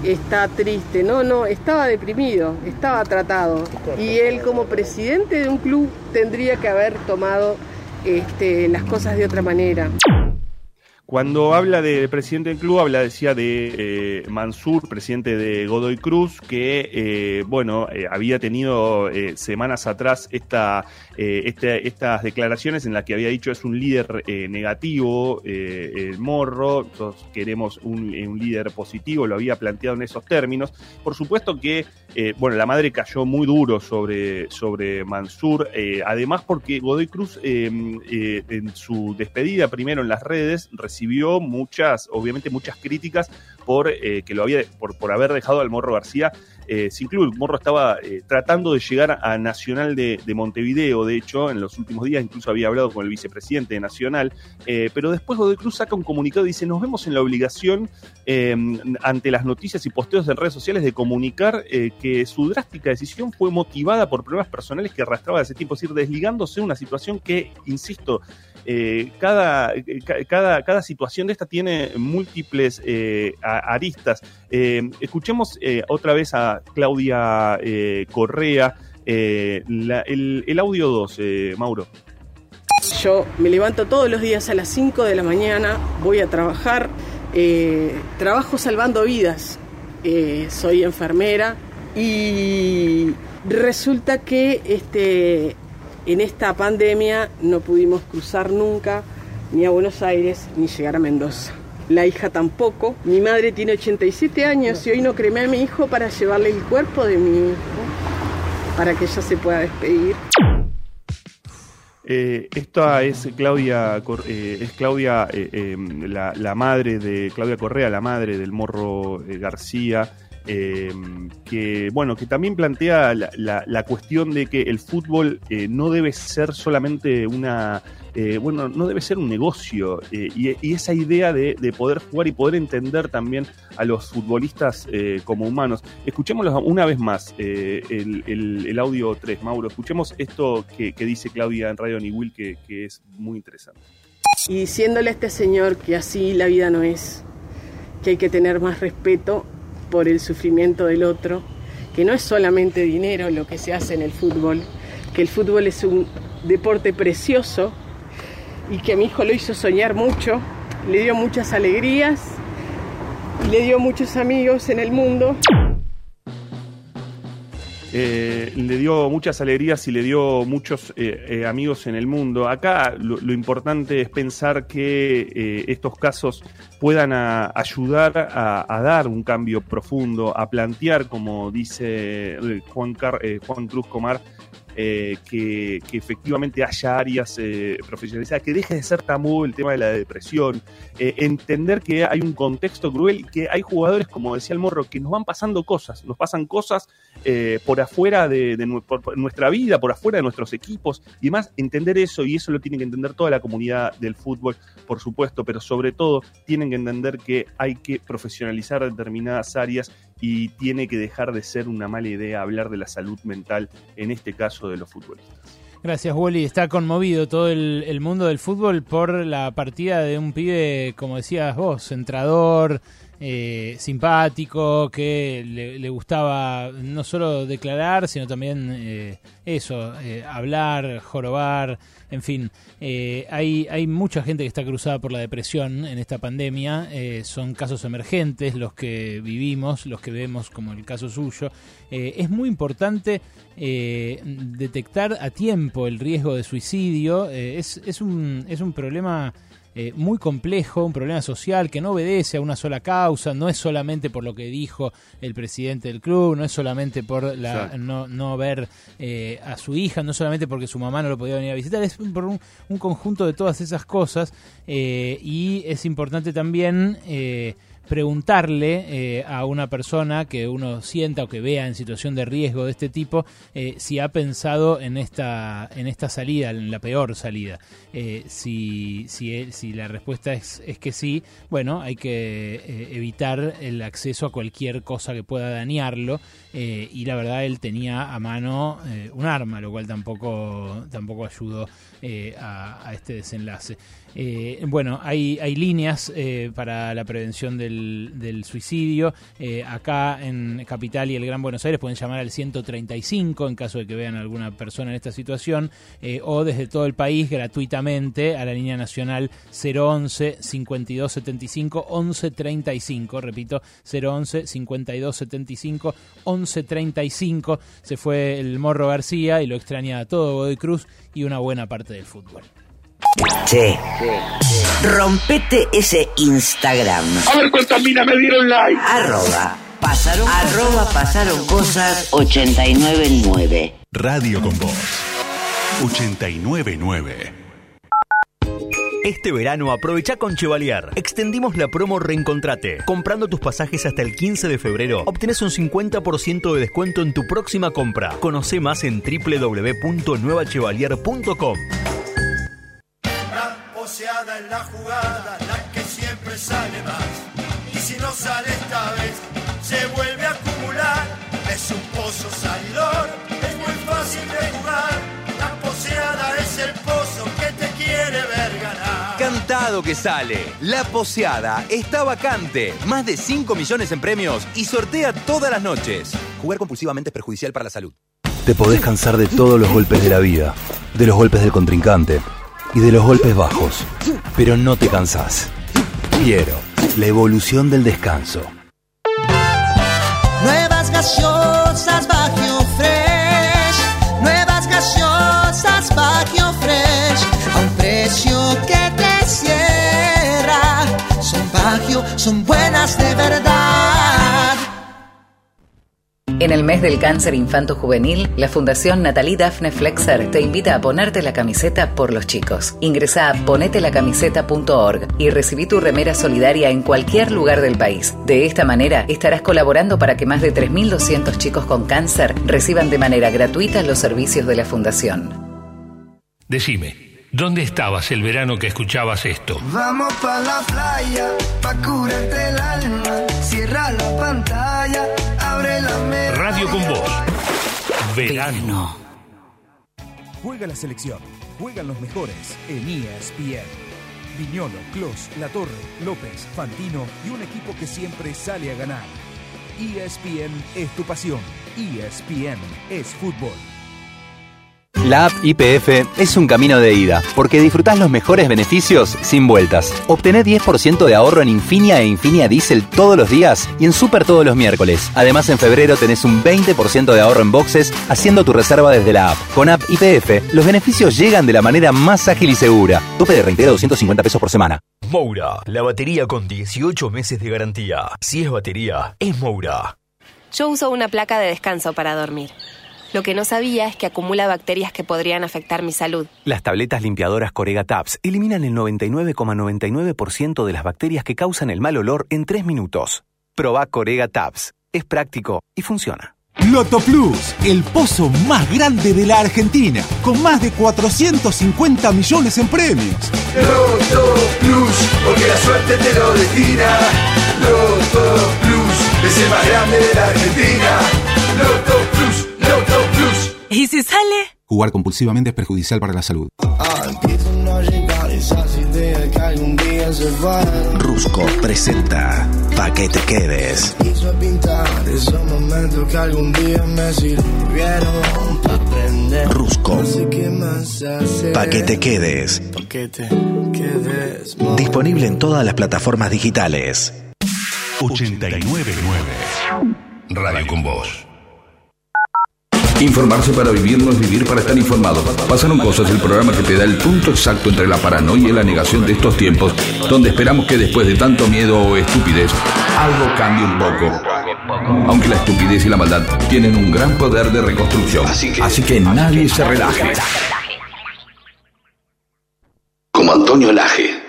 está triste, no, no, estaba deprimido, estaba tratado. Y él como presidente de un club tendría que haber tomado este, las cosas de otra manera. Cuando habla del presidente del club, habla, decía, de eh, Mansur, presidente de Godoy Cruz, que, eh, bueno, eh, había tenido eh, semanas atrás esta, eh, estas declaraciones en las que había dicho es un líder eh, negativo, eh, el morro, nosotros queremos un, un líder positivo, lo había planteado en esos términos. Por supuesto que, bueno, la madre cayó muy duro sobre, sobre Mansur, además porque Godoy Cruz en su despedida primero en las redes recibió muchas, obviamente muchas críticas por que lo había, por, por haber dejado al Morro García eh, sin Morro estaba eh, tratando de llegar a Nacional de, de Montevideo, de hecho, en los últimos días incluso había hablado con el vicepresidente de Nacional, eh, pero después Godoy Cruz saca un comunicado y dice, nos vemos en la obligación eh, ante las noticias y posteos en redes sociales de comunicar eh, que su drástica decisión fue motivada por problemas personales que arrastraba ese tiempo, es decir, desligándose de una situación que, insisto, eh, cada, eh, ca- cada, cada situación de esta tiene múltiples eh, aristas. Escuchemos otra vez a Claudia Correa, el, el audio 2, eh, Mauro. Yo me levanto todos los días a las 5 de la mañana, voy a trabajar, trabajo salvando vidas, soy enfermera y resulta que este, en esta pandemia no pudimos cruzar nunca ni a Buenos Aires ni llegar a Mendoza. La hija tampoco. Mi madre tiene 87 años y hoy no cremé a mi hijo para llevarle el cuerpo de mi hijo para que ella se pueda despedir. Eh, esta es Claudia, eh, es Claudia, eh, eh, la, la madre de Claudia Correa, la madre del Morro García, eh, que bueno, que también plantea la, la- cuestión de que el fútbol eh, no debe ser solamente una, eh, bueno, no debe ser un negocio eh, y, esa idea de, de poder jugar y poder entender también a los futbolistas como humanos. Escuchémoslo una vez más, el, el- el audio 3, Mauro. Escuchemos esto que, que dice Claudia en Radio Niwil, que, que es muy interesante. y diciéndole a este señor que así la vida no es, que hay que tener más respeto por el sufrimiento del otro, que no es solamente dinero lo que se hace en el fútbol, que el fútbol es un deporte precioso y que a mi hijo lo hizo soñar mucho, le dio muchas alegrías y le dio muchos amigos en el mundo. Eh, le dio muchas alegrías y le dio muchos eh, eh, amigos en el mundo. Acá lo, importante es pensar que estos casos puedan ayudar a, dar un cambio profundo, a plantear, como dice Juan Cruz Comar, eh, que, efectivamente haya áreas eh, profesionalizadas, que deje de ser tabú el tema de la depresión, eh, entender que hay un contexto cruel y que hay jugadores, como decía el Morro, que nos van pasando cosas, nos pasan cosas por afuera de, por nuestra vida, por afuera de nuestros equipos y demás, entender eso y eso lo tiene que entender toda la comunidad del fútbol, por supuesto, pero sobre todo tienen que entender que hay que profesionalizar determinadas áreas y tiene que dejar de ser una mala idea hablar de la salud mental, en este caso de los futbolistas. Gracias, Wally. Está conmovido todo el, mundo del fútbol por la partida de un pibe, como decías vos, centrador, eh, simpático, que le, gustaba no solo declarar, sino también eh, eso, eh, hablar, jorobar, en fin. Eh, hay, hay mucha gente que está cruzada por la depresión en esta pandemia. eh, son casos emergentes los que vivimos, los que vemos como el caso suyo. Es muy importante detectar a tiempo el riesgo de suicidio. Es, es, un, es un problema eh, muy complejo, un problema social que no obedece a una sola causa, no es solamente por lo que dijo el presidente del club, no es solamente por la, no, no ver eh, a su hija, no solamente porque su mamá no lo podía venir a visitar, es por un, un conjunto de todas esas cosas eh, y es importante también... preguntarle eh, a una persona que uno sienta o que vea en situación de riesgo de este tipo eh, si ha pensado en esta en esta salida, en la peor salida. Eh, si, si, si la respuesta es, es que sí, bueno, hay que eh, evitar el acceso a cualquier cosa que pueda dañarlo eh, y la verdad él tenía a mano eh, un arma, lo cual tampoco, tampoco ayudó eh, a, este desenlace. Bueno, hay, hay líneas para la prevención del, del suicidio. Acá en Capital y el Gran Buenos Aires pueden llamar al 135 en caso de que vean a alguna persona en esta situación o desde todo el país gratuitamente a la línea nacional 011 5275 1135. Repito, 011 5275 1135. Se fue el Morro García y lo extraña a todo Godoy Cruz y una buena parte del fútbol. Che, rompete ese Instagram. A ver cuántas minas me dieron like. Arroba pasaron, arroba pasaron cosas 899. Radio con Voz. 899. Este verano aprovecha con Chevalier. Extendimos la promo Reencontrate. Comprando tus pasajes hasta el 15 de febrero, obtenés un 50% de descuento en tu próxima compra. Conoce más en www.nuevachevalier.com. La la jugada, la que siempre sale más. Y si no sale esta vez, se vuelve a acumular. Es un pozo salidor, es muy fácil de jugar. Que sale. La poseada está vacante. Más de 5 millones en premios y sortea todas las noches. Jugar compulsivamente es perjudicial para la salud. Te podés cansar de todos los golpes de la vida, de los golpes del contrincante y de los golpes bajos, pero no te cansás. Quiero la evolución del descanso. Nuevas gaseosas Bagio Fresh. Nuevas gaseosas Bagio Fresh. A un precio que son buenas de verdad. En el mes del cáncer infanto-juvenil, la Fundación Natalie Daphne Flexer te invita a ponerte la camiseta por los chicos. Ingresa a ponetelacamiseta.org y recibí tu remera solidaria en cualquier lugar del país. De esta manera, estarás colaborando para que más de 3.200 chicos con cáncer reciban de manera gratuita los servicios de la Fundación. Decime, ¿dónde estabas el verano que escuchabas esto? Vamos pa' la playa, pa' curarte el alma. Cierra la pantalla, abre la Radio con Voz. Verano. Juega la selección, juegan los mejores en ESPN. Viñolo, Clos, La Torre, López, Fantino y un equipo que siempre sale a ganar. ESPN es tu pasión. ESPN es fútbol. La app IPF es un camino de ida, porque disfrutás los mejores beneficios sin vueltas. Obtené 10% de ahorro en Infinia e Infinia Diesel todos los días y en Super todos los miércoles. Además, en febrero tenés un 20% de ahorro en boxes haciendo tu reserva desde la app. Con app IPF, los beneficios llegan de la manera más ágil y segura. Tope de reintegro 250 pesos por semana. Moura, la batería con 18 meses de garantía. Si es batería, es Moura. Yo uso una placa de descanso para dormir. Lo que no sabía es que acumula bacterias que podrían afectar mi salud. Las tabletas limpiadoras Corega Tabs eliminan el 99,99% de las bacterias que causan el mal olor en 3 minutos. Proba Corega Tabs. Es práctico y funciona. Loto Plus, el pozo más grande de la Argentina, con más de 450 millones en premios. Loto Plus, porque la suerte te lo destina. Loto Plus, es el más grande de la Argentina. Loto Plus, Loto Plus. ¿Y si sale? Jugar compulsivamente es perjudicial para la salud. Rusco presenta Pa' que te quedes. Rusco. Pa' que te quedes. Disponible en todas las plataformas digitales. 899 Radio con Voz. Informarse para vivir no es vivir para estar informado. Pasaron cosas, el programa que te da el punto exacto entre la paranoia y la negación de estos tiempos, donde esperamos que después de tanto miedo o estupidez, algo cambie un poco. Aunque la estupidez y la maldad tienen un gran poder de reconstrucción. Así que, nadie se relaje. Como Antonio Laje.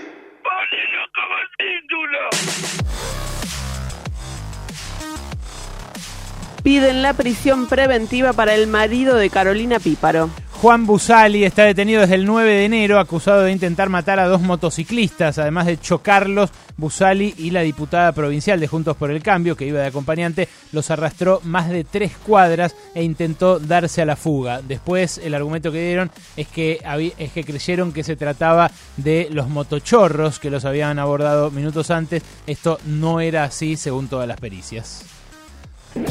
Piden la prisión preventiva para el marido de Carolina Píparo. Juan Busali está detenido desde el 9 de enero acusado de intentar matar a dos motociclistas, además de chocarlos. Busali y la diputada provincial de Juntos por el Cambio, que iba de acompañante, los arrastró más de tres cuadras e intentó darse a la fuga. Después el argumento que dieron es que, es que creyeron que se trataba de los motochorros que los habían abordado minutos antes. Esto no era así según todas las pericias.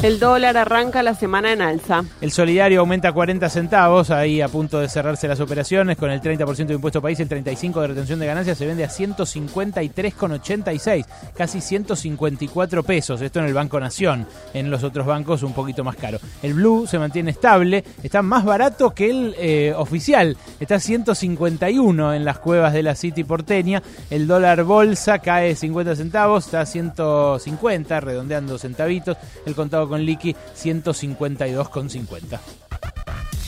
El dólar arranca la semana en alza. El solidario aumenta 40 centavos, ahí a punto de cerrarse las operaciones, con el 30% de impuesto país, el 35% de retención de ganancias, se vende a 153,86, casi 154 pesos, esto en el Banco Nación, en los otros bancos un poquito más caro. El Blue se mantiene estable, está más barato que el eh, oficial, está a 151 en las cuevas de la City porteña, el dólar bolsa cae 50 centavos, está a 150, redondeando centavitos, el con liqui 152,50.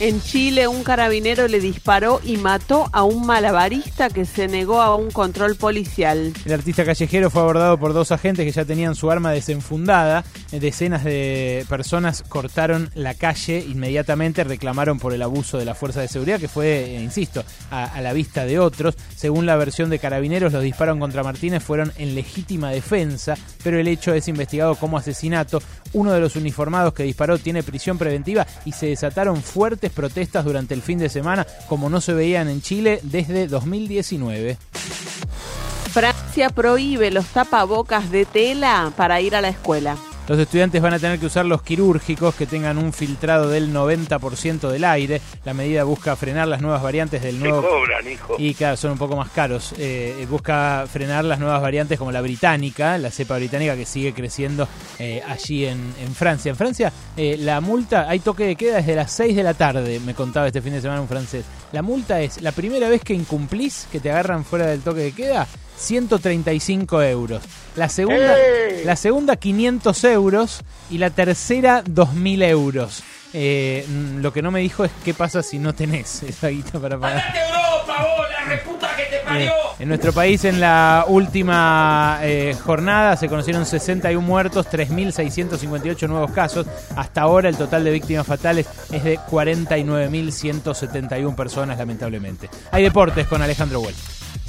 En Chile, un carabinero le disparó y mató a un malabarista que se negó a un control policial. El artista callejero fue abordado por dos agentes que ya tenían su arma desenfundada. Decenas de personas cortaron la calle inmediatamente, reclamaron por el abuso de la fuerza de seguridad, que fue, eh, insisto, a, la vista de otros. Según la versión de carabineros, los disparos contra Martínez fueron en legítima defensa, pero el hecho es investigado como asesinato. Uno de los uniformados que disparó tiene prisión preventiva y se desataron fuertes protestas durante el fin de semana, como no se veían en Chile desde 2019. Francia prohíbe los tapabocas de tela para ir a la escuela. Los estudiantes van a tener que usar los quirúrgicos que tengan un filtrado del 90% del aire. La medida busca frenar las nuevas variantes del nuevo... cobran, hijo. Y claro, son un poco más caros. Eh, busca frenar las nuevas variantes como la británica, la cepa británica que sigue creciendo eh, allí en, en Francia. En Francia, eh, la multa, hay toque de queda desde las 6 de la tarde, me contaba este fin de semana un francés. La multa es la primera vez que incumplís, que te agarran fuera del toque de queda, 135 euros. La segunda, ¡Ey! la segunda 500 euros y la tercera 2.000 euros. Eh, mm, lo que no me dijo es qué pasa si no tenés esa guita para pagar. Europa, vos, la reputa que te Eh, en nuestro país, en la última eh, jornada, se conocieron 61 muertos, 3.658 nuevos casos. Hasta ahora, el total de víctimas fatales es de 49.171 personas, lamentablemente. Hay deportes con Alejandro Huel.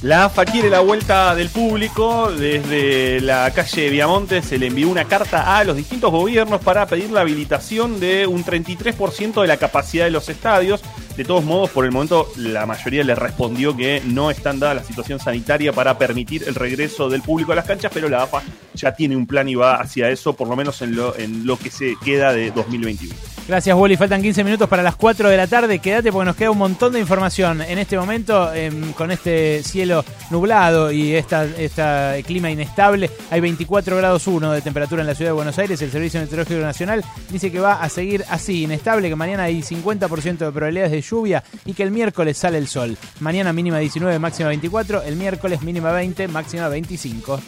La AFA quiere la vuelta del público. Desde la calle Viamonte se le envió una carta a los distintos gobiernos para pedir la habilitación de un 33% de la capacidad de los estadios. De todos modos, por el momento, la mayoría le respondió que no están dada la situación sanitaria para permitir el regreso del público a las canchas, pero la AFA ya tiene un plan y va hacia eso, por lo menos en lo, en lo que se queda de 2021. Gracias, Wally. Faltan 15 minutos para las 4 de la tarde. Quédate porque nos queda un montón de información en este momento em, con este cielo nublado y esta, esta clima inestable. Hay 24 grados 1 de temperatura en la ciudad de Buenos Aires. El Servicio Meteorológico Nacional dice que va a seguir así, inestable, que mañana hay 50% de probabilidades de lluvia y que el miércoles sale el sol. Mañana mínima 19, máxima 24. El miércoles mínima 20, máxima 25.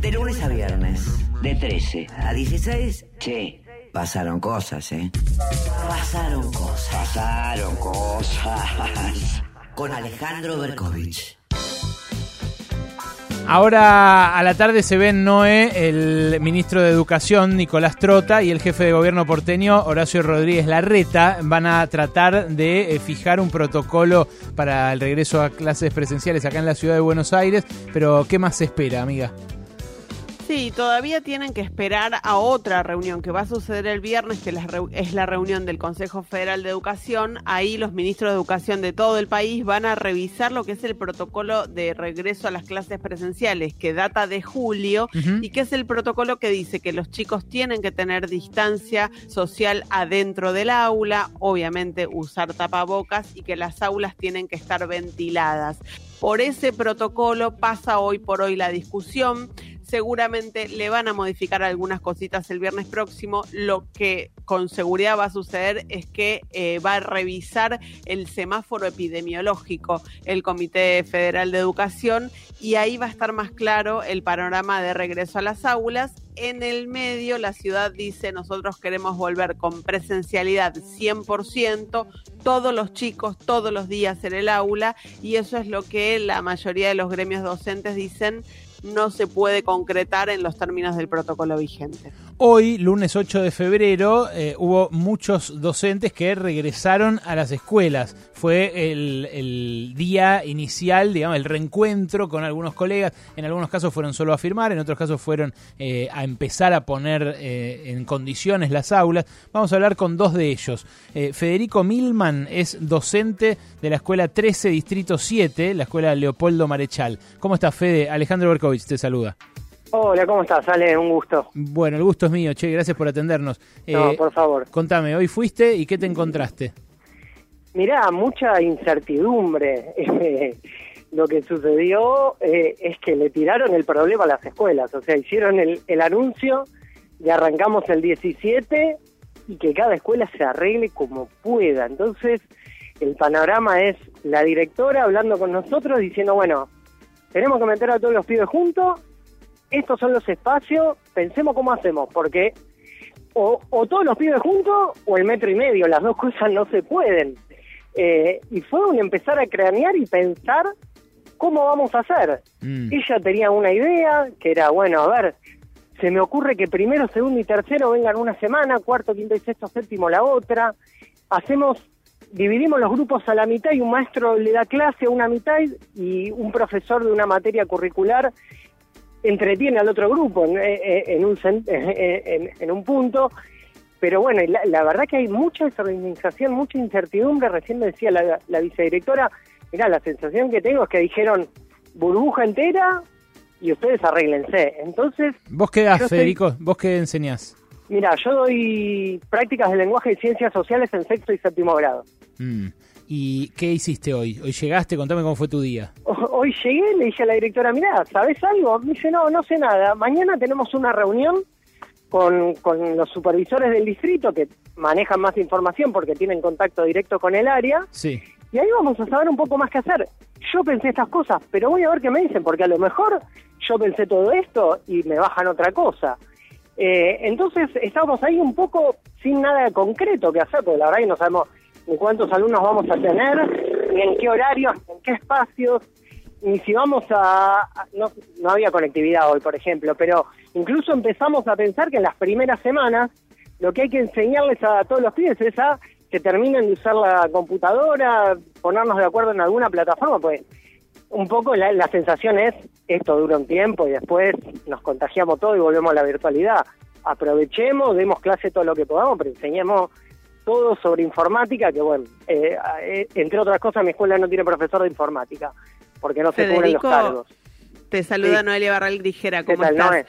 De lunes a viernes, de 13 a 16, che, pasaron cosas, ¿eh? Pasaron cosas. Pasaron cosas. Con Alejandro Berkovich. Ahora a la tarde se ven Noé, el ministro de Educación, Nicolás Trota, y el jefe de gobierno porteño, Horacio Rodríguez Larreta, van a tratar de eh, fijar un protocolo para el regreso a clases presenciales acá en la ciudad de Buenos Aires. Pero, ¿qué más se espera, amiga? Sí, todavía tienen que esperar a otra reunión que va a suceder el viernes, que es la reunión del Consejo Federal de Educación. Ahí los ministros de Educación de todo el país van a revisar lo que es el protocolo de regreso a las clases presenciales, que data de julio, y que es el protocolo que dice que los chicos tienen que tener distancia social adentro del aula, obviamente usar tapabocas y que las aulas tienen que estar ventiladas. Por ese protocolo pasa hoy por hoy la discusión seguramente le van a modificar algunas cositas el viernes próximo. Lo que con seguridad va a suceder es que eh, va a revisar el semáforo epidemiológico el Comité Federal de Educación y ahí va a estar más claro el panorama de regreso a las aulas. En el medio, la ciudad dice, nosotros queremos volver con presencialidad 100%, todos los chicos, todos los días en el aula, y eso es lo que la mayoría de los gremios docentes dicen no se puede concretar en los términos del protocolo vigente. Hoy, lunes 8 de febrero, eh, hubo muchos docentes que regresaron a las escuelas. Fue el, día inicial, digamos, el reencuentro con algunos colegas. En algunos casos fueron solo a firmar, en otros casos fueron eh, a empezar a poner eh, en condiciones las aulas. Vamos a hablar con dos de ellos. Federico Milman es docente de la Escuela 13, Distrito 7, la Escuela Leopoldo Marechal. ¿Cómo está, Fede? Alejandro Te saluda. Hola, ¿cómo estás? Ale, un gusto. Bueno, el gusto es mío, che, gracias por atendernos. No, por favor. Contame, ¿hoy fuiste y qué te encontraste? Mirá, mucha incertidumbre. Lo que sucedió eh, es que le tiraron el problema a las escuelas, o sea, hicieron el, el anuncio y arrancamos el 17 y que cada escuela se arregle como pueda. Entonces, el panorama es la directora hablando con nosotros diciendo, bueno, tenemos que meter a todos los pibes juntos estos son los espacios, pensemos cómo hacemos, porque o, todos los pibes juntos o el metro y medio, las dos cosas no se pueden. Eh, y fue un empezar a cranear y pensar cómo vamos a hacer. Mm. Ella tenía una idea que era, bueno, a ver, se me ocurre que primero, segundo y tercero vengan una semana, cuarto, quinto y sexto, séptimo la otra. Hacemos, dividimos los grupos a la mitad y un maestro le da clase a una mitad y un profesor de una materia curricular entretiene al otro grupo en, eh, eh, en un, en, un punto. Pero bueno, la, verdad que hay mucha desorganización, mucha incertidumbre. Recién me decía la, la vicedirectora, mira, la sensación que tengo es que dijeron burbuja entera y ustedes arréglense. Entonces... ¿Vos qué das, Federico? ¿Vos qué enseñás? Mira, yo doy prácticas de lenguaje y ciencias sociales en sexto y séptimo grado. Mm. ¿Y qué hiciste hoy? ¿Hoy llegaste? Contame cómo fue tu día. Hoy llegué, le dije a la directora, mira, ¿sabes algo? Me dice, no, no sé nada. Mañana tenemos una reunión con, con los supervisores del distrito que manejan más información porque tienen contacto directo con el área. Sí. Y ahí vamos a saber un poco más qué hacer. Yo pensé estas cosas, pero voy a ver qué me dicen, porque a lo mejor yo pensé todo esto y me bajan otra cosa. Eh, entonces estamos ahí un poco sin nada concreto que hacer, porque la verdad que no sabemos ni cuántos alumnos vamos a tener, ni en qué horarios, en qué espacios, ni si vamos a... No, no había conectividad hoy, por ejemplo, pero incluso empezamos a pensar que en las primeras semanas lo que hay que enseñarles a todos los pibes es a que terminen de usar la computadora, ponernos de acuerdo en alguna plataforma, pues un poco la, la sensación es, esto dura un tiempo y después nos contagiamos todo y volvemos a la virtualidad. Aprovechemos, demos clase todo lo que podamos, pero enseñemos todo sobre informática, que bueno, eh, eh, entre otras cosas mi escuela no tiene profesor de informática, porque no se cubren los cargos. Te saluda Noelia Barral Dijera, ¿cómo estás?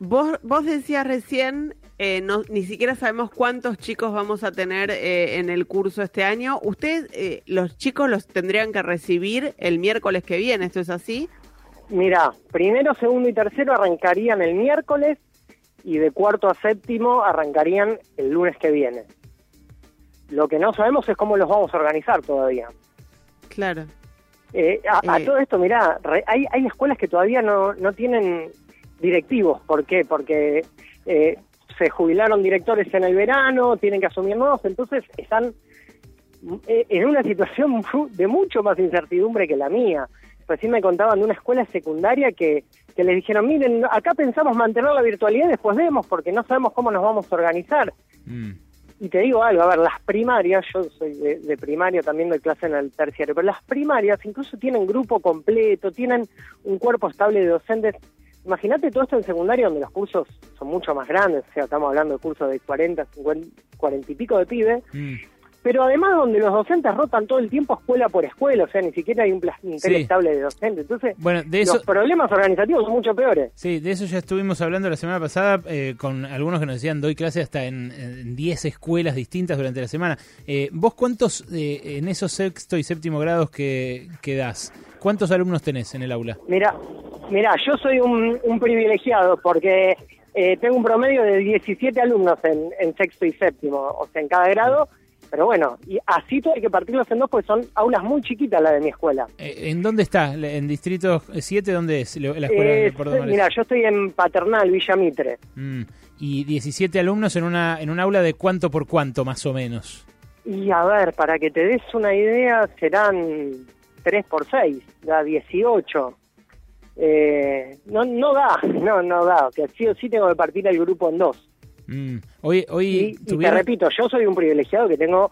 Vos, vos decías recién eh, no, ni siquiera sabemos cuántos chicos vamos a tener eh, en el curso este año. ¿Ustedes, eh, los chicos, los tendrían que recibir el miércoles que viene? ¿Esto es así? Mira, primero, segundo y tercero arrancarían el miércoles y de cuarto a séptimo arrancarían el lunes que viene. Lo que no sabemos es cómo los vamos a organizar todavía. Claro. Eh, a, a todo esto, mirá, re- hay, hay escuelas que todavía no, no tienen directivos. ¿Por qué? Porque eh, se jubilaron directores en el verano, tienen que asumir nuevos, entonces están eh, en una situación de mucho más incertidumbre que la mía. Recién me contaban de una escuela secundaria que, que les dijeron, miren, acá pensamos mantener la virtualidad después vemos, porque no sabemos cómo nos vamos a organizar. Y te digo algo, a ver, las primarias, yo soy de, de primaria, también doy clase en el terciario, pero las primarias incluso tienen grupo completo, tienen un cuerpo estable de docentes. Imagínate todo esto en secundaria donde los cursos son mucho más grandes, o sea, estamos hablando de cursos de 40, 50, 40 y pico de pibes, pero además donde los docentes rotan todo el tiempo escuela por escuela, o sea, ni siquiera hay un plantel Sí. estable de docentes. Entonces, Bueno, de eso- los problemas organizativos son mucho peores. Sí, de eso ya estuvimos hablando la semana pasada eh, con algunos que nos decían doy clase hasta en en 10 escuelas distintas durante la semana. Eh, ¿Vos cuántos eh, en esos sexto y séptimo grados que, que das? ¿Cuántos alumnos tenés en el aula? Mira, mira, yo soy un, un privilegiado porque eh, tengo un promedio de 17 alumnos en, en sexto y séptimo, o sea, en cada grado. Pero bueno, y así todo hay que partirlos en dos porque son aulas muy chiquitas la de mi escuela. Eh, ¿En dónde está? ¿En Distrito 7? ¿Dónde es la escuela Eh, Madryn? mira, yo estoy en Paternal, Villa Mitre. Mm, Y 17 alumnos en una en un aula de cuánto por cuánto, más o menos. Y a ver, para que te des una idea, serán 3 por 6, da 18. Eh, no, no da, no, no da. O sea, sí o sí tengo que partir el grupo en dos. Mm. Hoy, hoy Y, y te repito, yo soy un privilegiado que tengo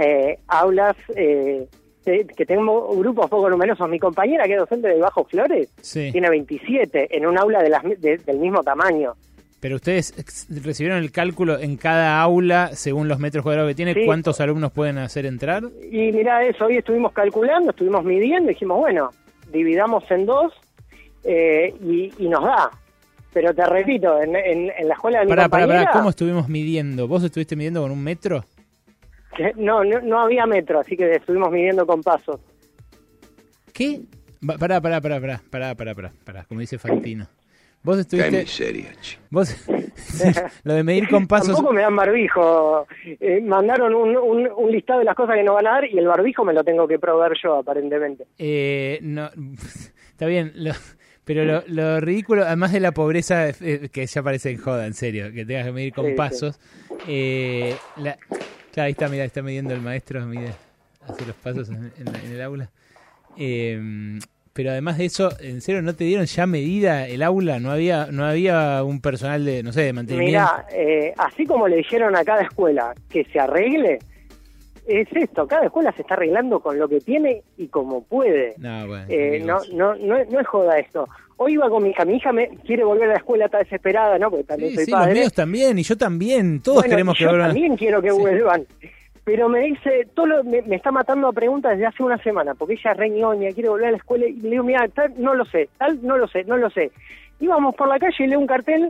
eh, aulas, eh, de- que tengo grupos poco numerosos. Mi compañera, que es docente de Bajo Flores, Sí. tiene 27 en un aula de las, de- del mismo tamaño. Pero ustedes recibieron el cálculo en cada aula, según los metros cuadrados que tiene, Sí. cuántos alumnos pueden hacer entrar. Y mira eso, hoy estuvimos calculando, estuvimos midiendo, dijimos, bueno, dividamos en dos eh, y, y nos da. Pero te repito, en, en- en la escuela de mi Pará, pará, compañera, pará, ¿cómo estuvimos midiendo? ¿Vos estuviste midiendo con un metro? que no, no, no había metro, así que estuvimos midiendo con pasos. ¿Qué? Pará, pará, pará, pará, pará, pará, pará, pará, como dice Fantino. Vos estuviste... Qué miseria, Vos... lo de medir con pasos... Tampoco me dan barbijo. Eh, mandaron un, un, un listado de las cosas que nos van a dar y el barbijo me lo tengo que proveer yo, aparentemente. Eh, no, está bien, lo- pero lo, lo ridículo, además de la pobreza, eh, que ya parece en joda, en serio, que tengas que medir con Sí, sí. pasos. eh, la- claro, ahí está, mira, está midiendo el maestro, mide, hace los pasos en, en en el aula. Eh, pero además de eso, ¿en serio no te dieron ya medida el aula? ¿No había no había un personal de, no sé, de mantenimiento? Mira, eh, así como le dijeron a cada escuela que se arregle, es esto, cada escuela se está arreglando con lo que tiene y como puede. No, bueno, Eh, no, no, no, es- no es joda esto. Hoy iba con mi hija, mi hija me quiere volver a la escuela, está desesperada, ¿no? Porque también Sí, soy sí, los padre. míos también, y yo también, todos Bueno, queremos que yo vuelvan. también quiero que vuelvan. Pero me dice, todo lo- me, me está matando a preguntas desde hace una semana, porque ella es re ñoña, quiere volver a la escuela, y le digo, mira, tal, no lo sé, tal, no lo sé, no lo sé. Íbamos por la calle y leo un cartel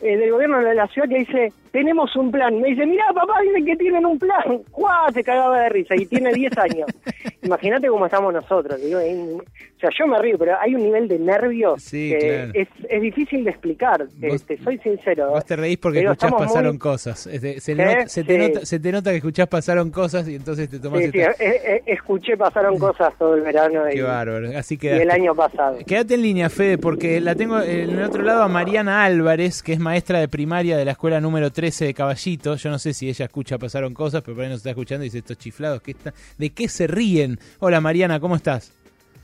eh, del gobierno de la ciudad que dice, tenemos un plan. Me dice, mira, papá, dicen que tienen un plan. ¡Guau! Se cagaba de risa, y tiene 10 años. Imagínate cómo estamos nosotros. Digo, en- o sea, yo me río, pero hay un nivel de nervios Sí, que claro. es, es difícil de explicar, te, te soy sincero. Vos te reís porque escuchás pasaron muy- cosas. Este, se, te Sí. nota, se te nota que escuchás pasaron cosas y entonces te tomás Sí, esta- eh, eh, escuché, pasaron cosas todo el verano y, Qué bárbaro. Así que el año pasado. Quédate en línea, Fede, porque la tengo en el otro lado a Mariana Álvarez, que es maestra de primaria de la escuela número 13 de Caballito. Yo no sé si ella escucha Pasaron Cosas, pero por ahí nos está escuchando y dice estos chiflados. ¿qué está? ¿De qué se ríen? Hola Mariana, ¿cómo estás?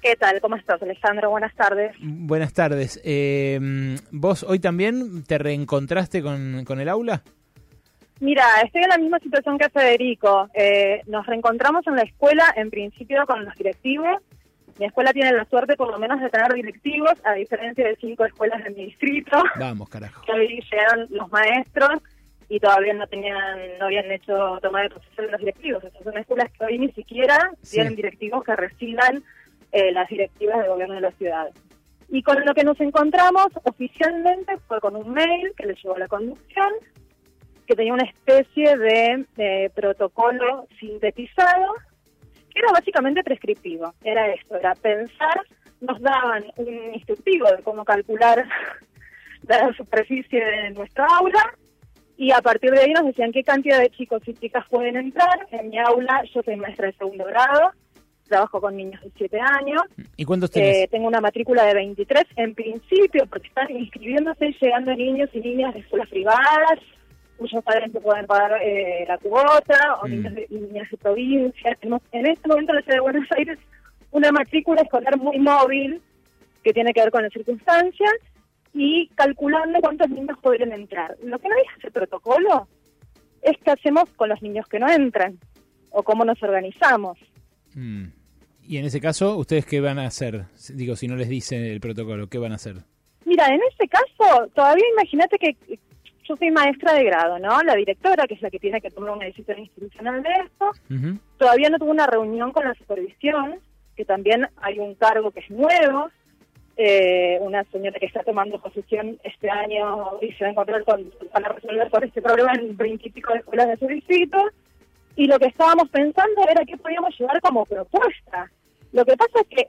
¿Qué tal? ¿Cómo estás, Alejandro? Buenas tardes. Buenas tardes. Eh, ¿Vos hoy también te reencontraste con, con el aula? Mira, estoy en la misma situación que Federico. Eh, nos reencontramos en la escuela, en principio, con los directivos. Mi escuela tiene la suerte, por lo menos, de tener directivos, a diferencia de cinco escuelas de mi distrito, Vamos, carajo. que hoy llegaron los maestros y todavía no tenían, no habían hecho toma de posesión de los directivos. Esas son escuelas que hoy ni siquiera Sí. tienen directivos que reciban eh, las directivas del gobierno de la ciudad. Y con lo que nos encontramos oficialmente fue con un mail que le llegó a la conducción que tenía una especie de, de protocolo sintetizado, que era básicamente prescriptivo. Era esto, era pensar, nos daban un instructivo de cómo calcular la superficie de nuestra aula y a partir de ahí nos decían qué cantidad de chicos y chicas pueden entrar. En mi aula yo soy maestra de segundo grado, trabajo con niños de 7 años. ¿Y cuántos tenés? Eh, tengo una matrícula de 23 en principio, porque están inscribiéndose y llegando niños y niñas de escuelas privadas, cuyos padres no pueden pagar eh, la cuota, o Mm. niños de, niñas de provincia. Tenemos en este momento en la ciudad de Buenos Aires una matrícula escolar muy móvil, que tiene que ver con las circunstancias, y calculando cuántos niños podrían entrar. Lo que no dice ese protocolo es qué hacemos con los niños que no entran, o cómo nos organizamos. Mm. Y en ese caso, ¿ustedes qué van a hacer? Digo, si no les dice el protocolo, ¿qué van a hacer? Mira, en este caso, todavía imagínate que yo soy maestra de grado, ¿no? La directora, que es la que tiene que tomar una decisión institucional de esto, todavía no tuvo una reunión con la supervisión, que también hay un cargo que es nuevo, eh, una señora que está tomando posesión este año y se va a encontrar con, para resolver con este problema en veintipico de escuelas de su distrito, y lo que estábamos pensando era qué podíamos llevar como propuesta. Lo que pasa es que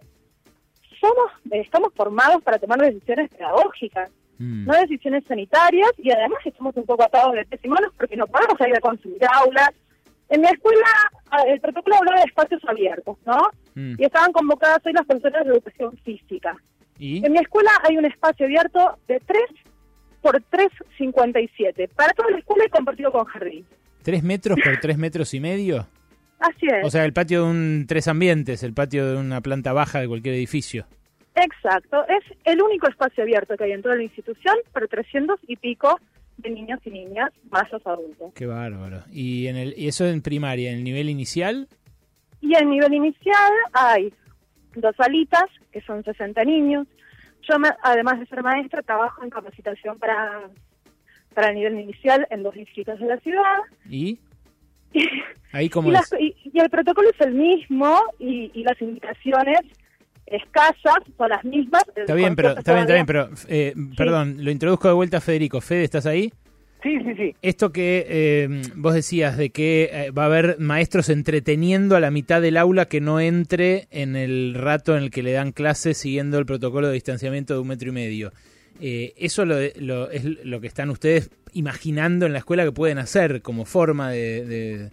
somos, estamos formados para tomar decisiones pedagógicas, no decisiones sanitarias, y además estamos un poco atados de pies y manos porque no podemos salir a consumir aulas. En mi escuela el protocolo hablaba de espacios abiertos, ¿no? Y estaban convocadas hoy las personas de educación física. ¿Y? En mi escuela hay un espacio abierto de 3 por 3,57 para toda la escuela y compartido con jardín. ¿Tres metros por tres metros y medio? Así es. O sea, el patio de un tres ambientes, el patio de una planta baja de cualquier edificio. Exacto, es el único espacio abierto que hay en toda la institución para 300 y pico de niños y niñas, más los adultos. Qué bárbaro. ¿Y, en el, y eso en primaria, en el nivel inicial? Y a nivel inicial hay dos salitas, que son 60 niños. Yo, además de ser maestra, trabajo en capacitación para, para el nivel inicial en dos distritos de la ciudad. ¿Y? Ahí como y, las- y- y el protocolo es el mismo y, y las indicaciones escasas son las mismas. Está bien, pero está bien, está bien, pero eh, perdón, lo introduzco de vuelta a Federico. Fede, ¿estás ahí? Sí, sí, sí. Esto que eh, vos decías de que eh, va a haber maestros entreteniendo a la mitad del aula que no entre en el rato en el que le dan clases siguiendo el protocolo de distanciamiento de un metro y medio. Eh, eso lo, lo- es lo que están ustedes imaginando en la escuela que pueden hacer como forma de, de-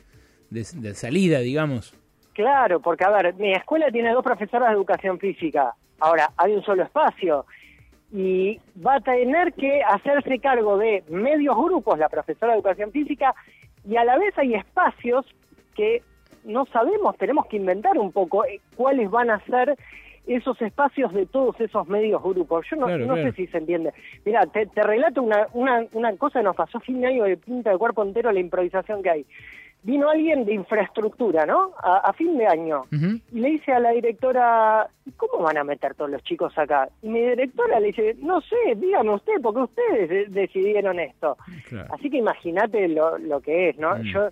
de- de salida, digamos. Claro, porque a ver, mi escuela tiene dos profesoras de educación física. Ahora, hay un solo espacio y va a tener que hacerse cargo de medios grupos la profesora de educación física y a la vez hay espacios que no sabemos, tenemos que inventar un poco eh, cuáles van a ser esos espacios de todos esos medios grupos. Yo no, Claro, no claro. sé si se entiende. Mira, te, te relato una, una, una cosa que nos pasó fin de año de pinta de cuerpo entero la improvisación que hay. Vino alguien de infraestructura, ¿no? A, a fin de año. Y le dice a la directora, "¿Y ¿cómo van a meter todos los chicos acá? Y mi directora le dice, no sé, dígame usted, porque ustedes de- decidieron esto. Así que imagínate lo, lo que es, ¿no? Yo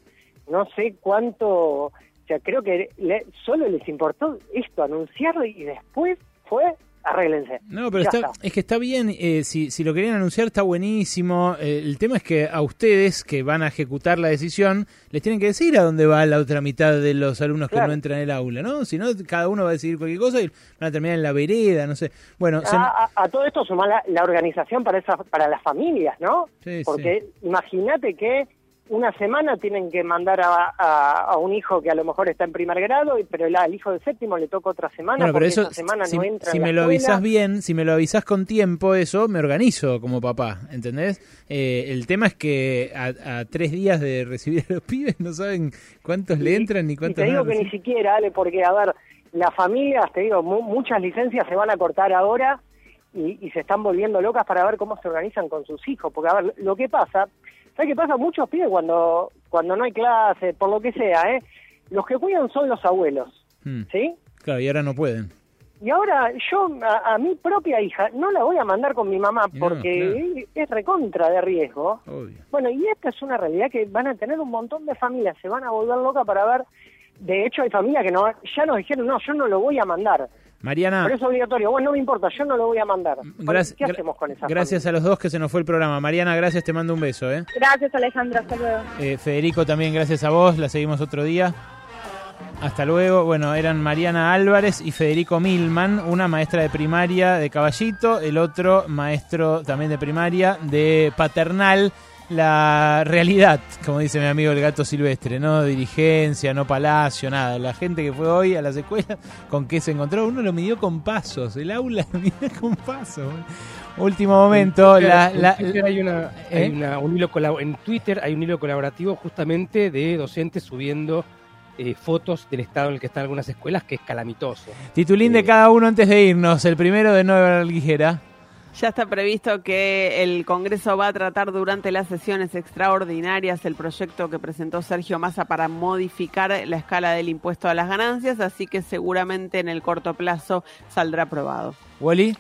no sé cuánto, o sea, creo que le- solo les importó esto, anunciarlo y después fue, arréglense. No, pero está, es que está bien, eh, si, si lo querían anunciar está buenísimo. Eh, el tema es que a ustedes que van a ejecutar la decisión, les tienen que decir a dónde va la otra mitad de los alumnos que no entran en el aula, ¿no? Si no, cada uno va a decidir cualquier cosa y van a terminar en la vereda, no sé. Bueno, se- A, a- todo esto sumar la, la organización para esas, para las familias, ¿no? Sí, Porque imagínate que una semana tienen que mandar a, a- a un hijo que a lo mejor está en primer grado, y- pero el, al hijo de séptimo le toca otra semana bueno, pero porque eso, esa semana si, no entra si en la me lo escuela. avisás bien, si me lo avisás con tiempo, eso, me organizo como papá, ¿entendés? Eh, el tema es que a, a tres días de recibir a los pibes no saben cuántos le entran ni Y cuántos te digo no que ni siquiera, Ale, porque, a ver, las familias, te digo, mu- muchas licencias se van a cortar ahora y, y se están volviendo locas para ver cómo se organizan con sus hijos. Porque, a ver, lo que pasa, ¿sabes qué pasa? Muchos pibes cuando, cuando no hay clase, por lo que sea, ¿eh? Los que cuidan son los abuelos, Hmm. ¿sí? Claro, y ahora no pueden. Y ahora yo a, a mi propia hija no la voy a mandar con mi mamá no, porque es recontra de riesgo. Obvio. Bueno, y esta es una realidad que van a tener un montón de familias, se van a volver locas para ver. De hecho, hay familias que no, ya nos dijeron, no, yo no lo voy a mandar. Mariana, Pero es obligatorio. Bueno, no me importa, yo no lo voy a mandar. gracias, ¿Qué hacemos con esa gracias a los dos que se nos fue el programa. Mariana, gracias, te mando un beso. ¿eh? Gracias, Alejandro. Hasta luego. Eh, Federico, también gracias a vos, la seguimos otro día. Hasta luego. Bueno, eran Mariana Álvarez y Federico Milman, una maestra de primaria de Caballito, el otro maestro también de primaria de Paternal. La realidad, como dice mi amigo el gato silvestre, no dirigencia, no palacio, nada. La gente que fue hoy a las escuelas, ¿con qué se encontró? Uno lo midió con pasos, el aula midió con pasos. Último momento, En Twitter- hay, ¿Eh? un hilo colaborativo justamente de docentes subiendo eh, fotos del estado en el que están algunas escuelas que es calamitoso. Titulín de cada uno antes de irnos. El primero de Nueva Ligera. Ya está previsto que el Congreso va a tratar durante las sesiones extraordinarias el proyecto que presentó Sergio Massa para modificar la escala del impuesto a las ganancias, así que seguramente en el corto plazo saldrá aprobado. Wally.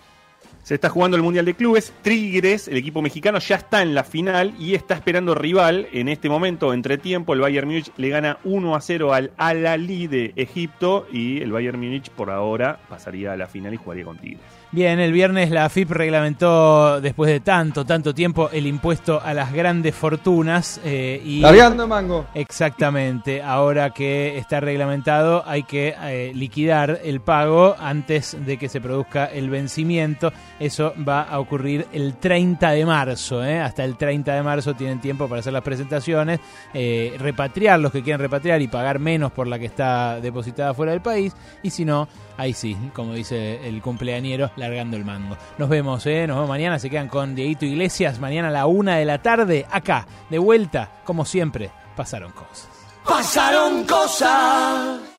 Se está jugando el Mundial de Clubes. Tigres, el equipo mexicano, ya está en la final y está esperando rival. En este momento, entre tiempo, el Bayern Múnich le gana 1 a 0 al Al Ahly de Egipto y el Bayern Múnich por ahora pasaría a la final y jugaría con Tigres. Bien, el viernes la AFIP reglamentó, después de tanto, tanto tiempo, el impuesto a las grandes fortunas. eh, y Largando mango. Exactamente. Ahora que está reglamentado, hay que eh, liquidar el pago antes de que se produzca el vencimiento. Eso va a ocurrir el 30 de marzo. ¿eh? Hasta el 30 de marzo tienen tiempo para hacer las presentaciones, eh, repatriar los que quieran repatriar y pagar menos por la que está depositada fuera del país. Y si no, ahí sí, como dice el cumpleañero, largando el mango. Nos vemos, ¿eh? Nos vemos mañana. Se quedan con Dieguito Iglesias. Mañana a la una de la tarde, acá, de vuelta, como siempre, pasaron cosas. Pasaron cosas.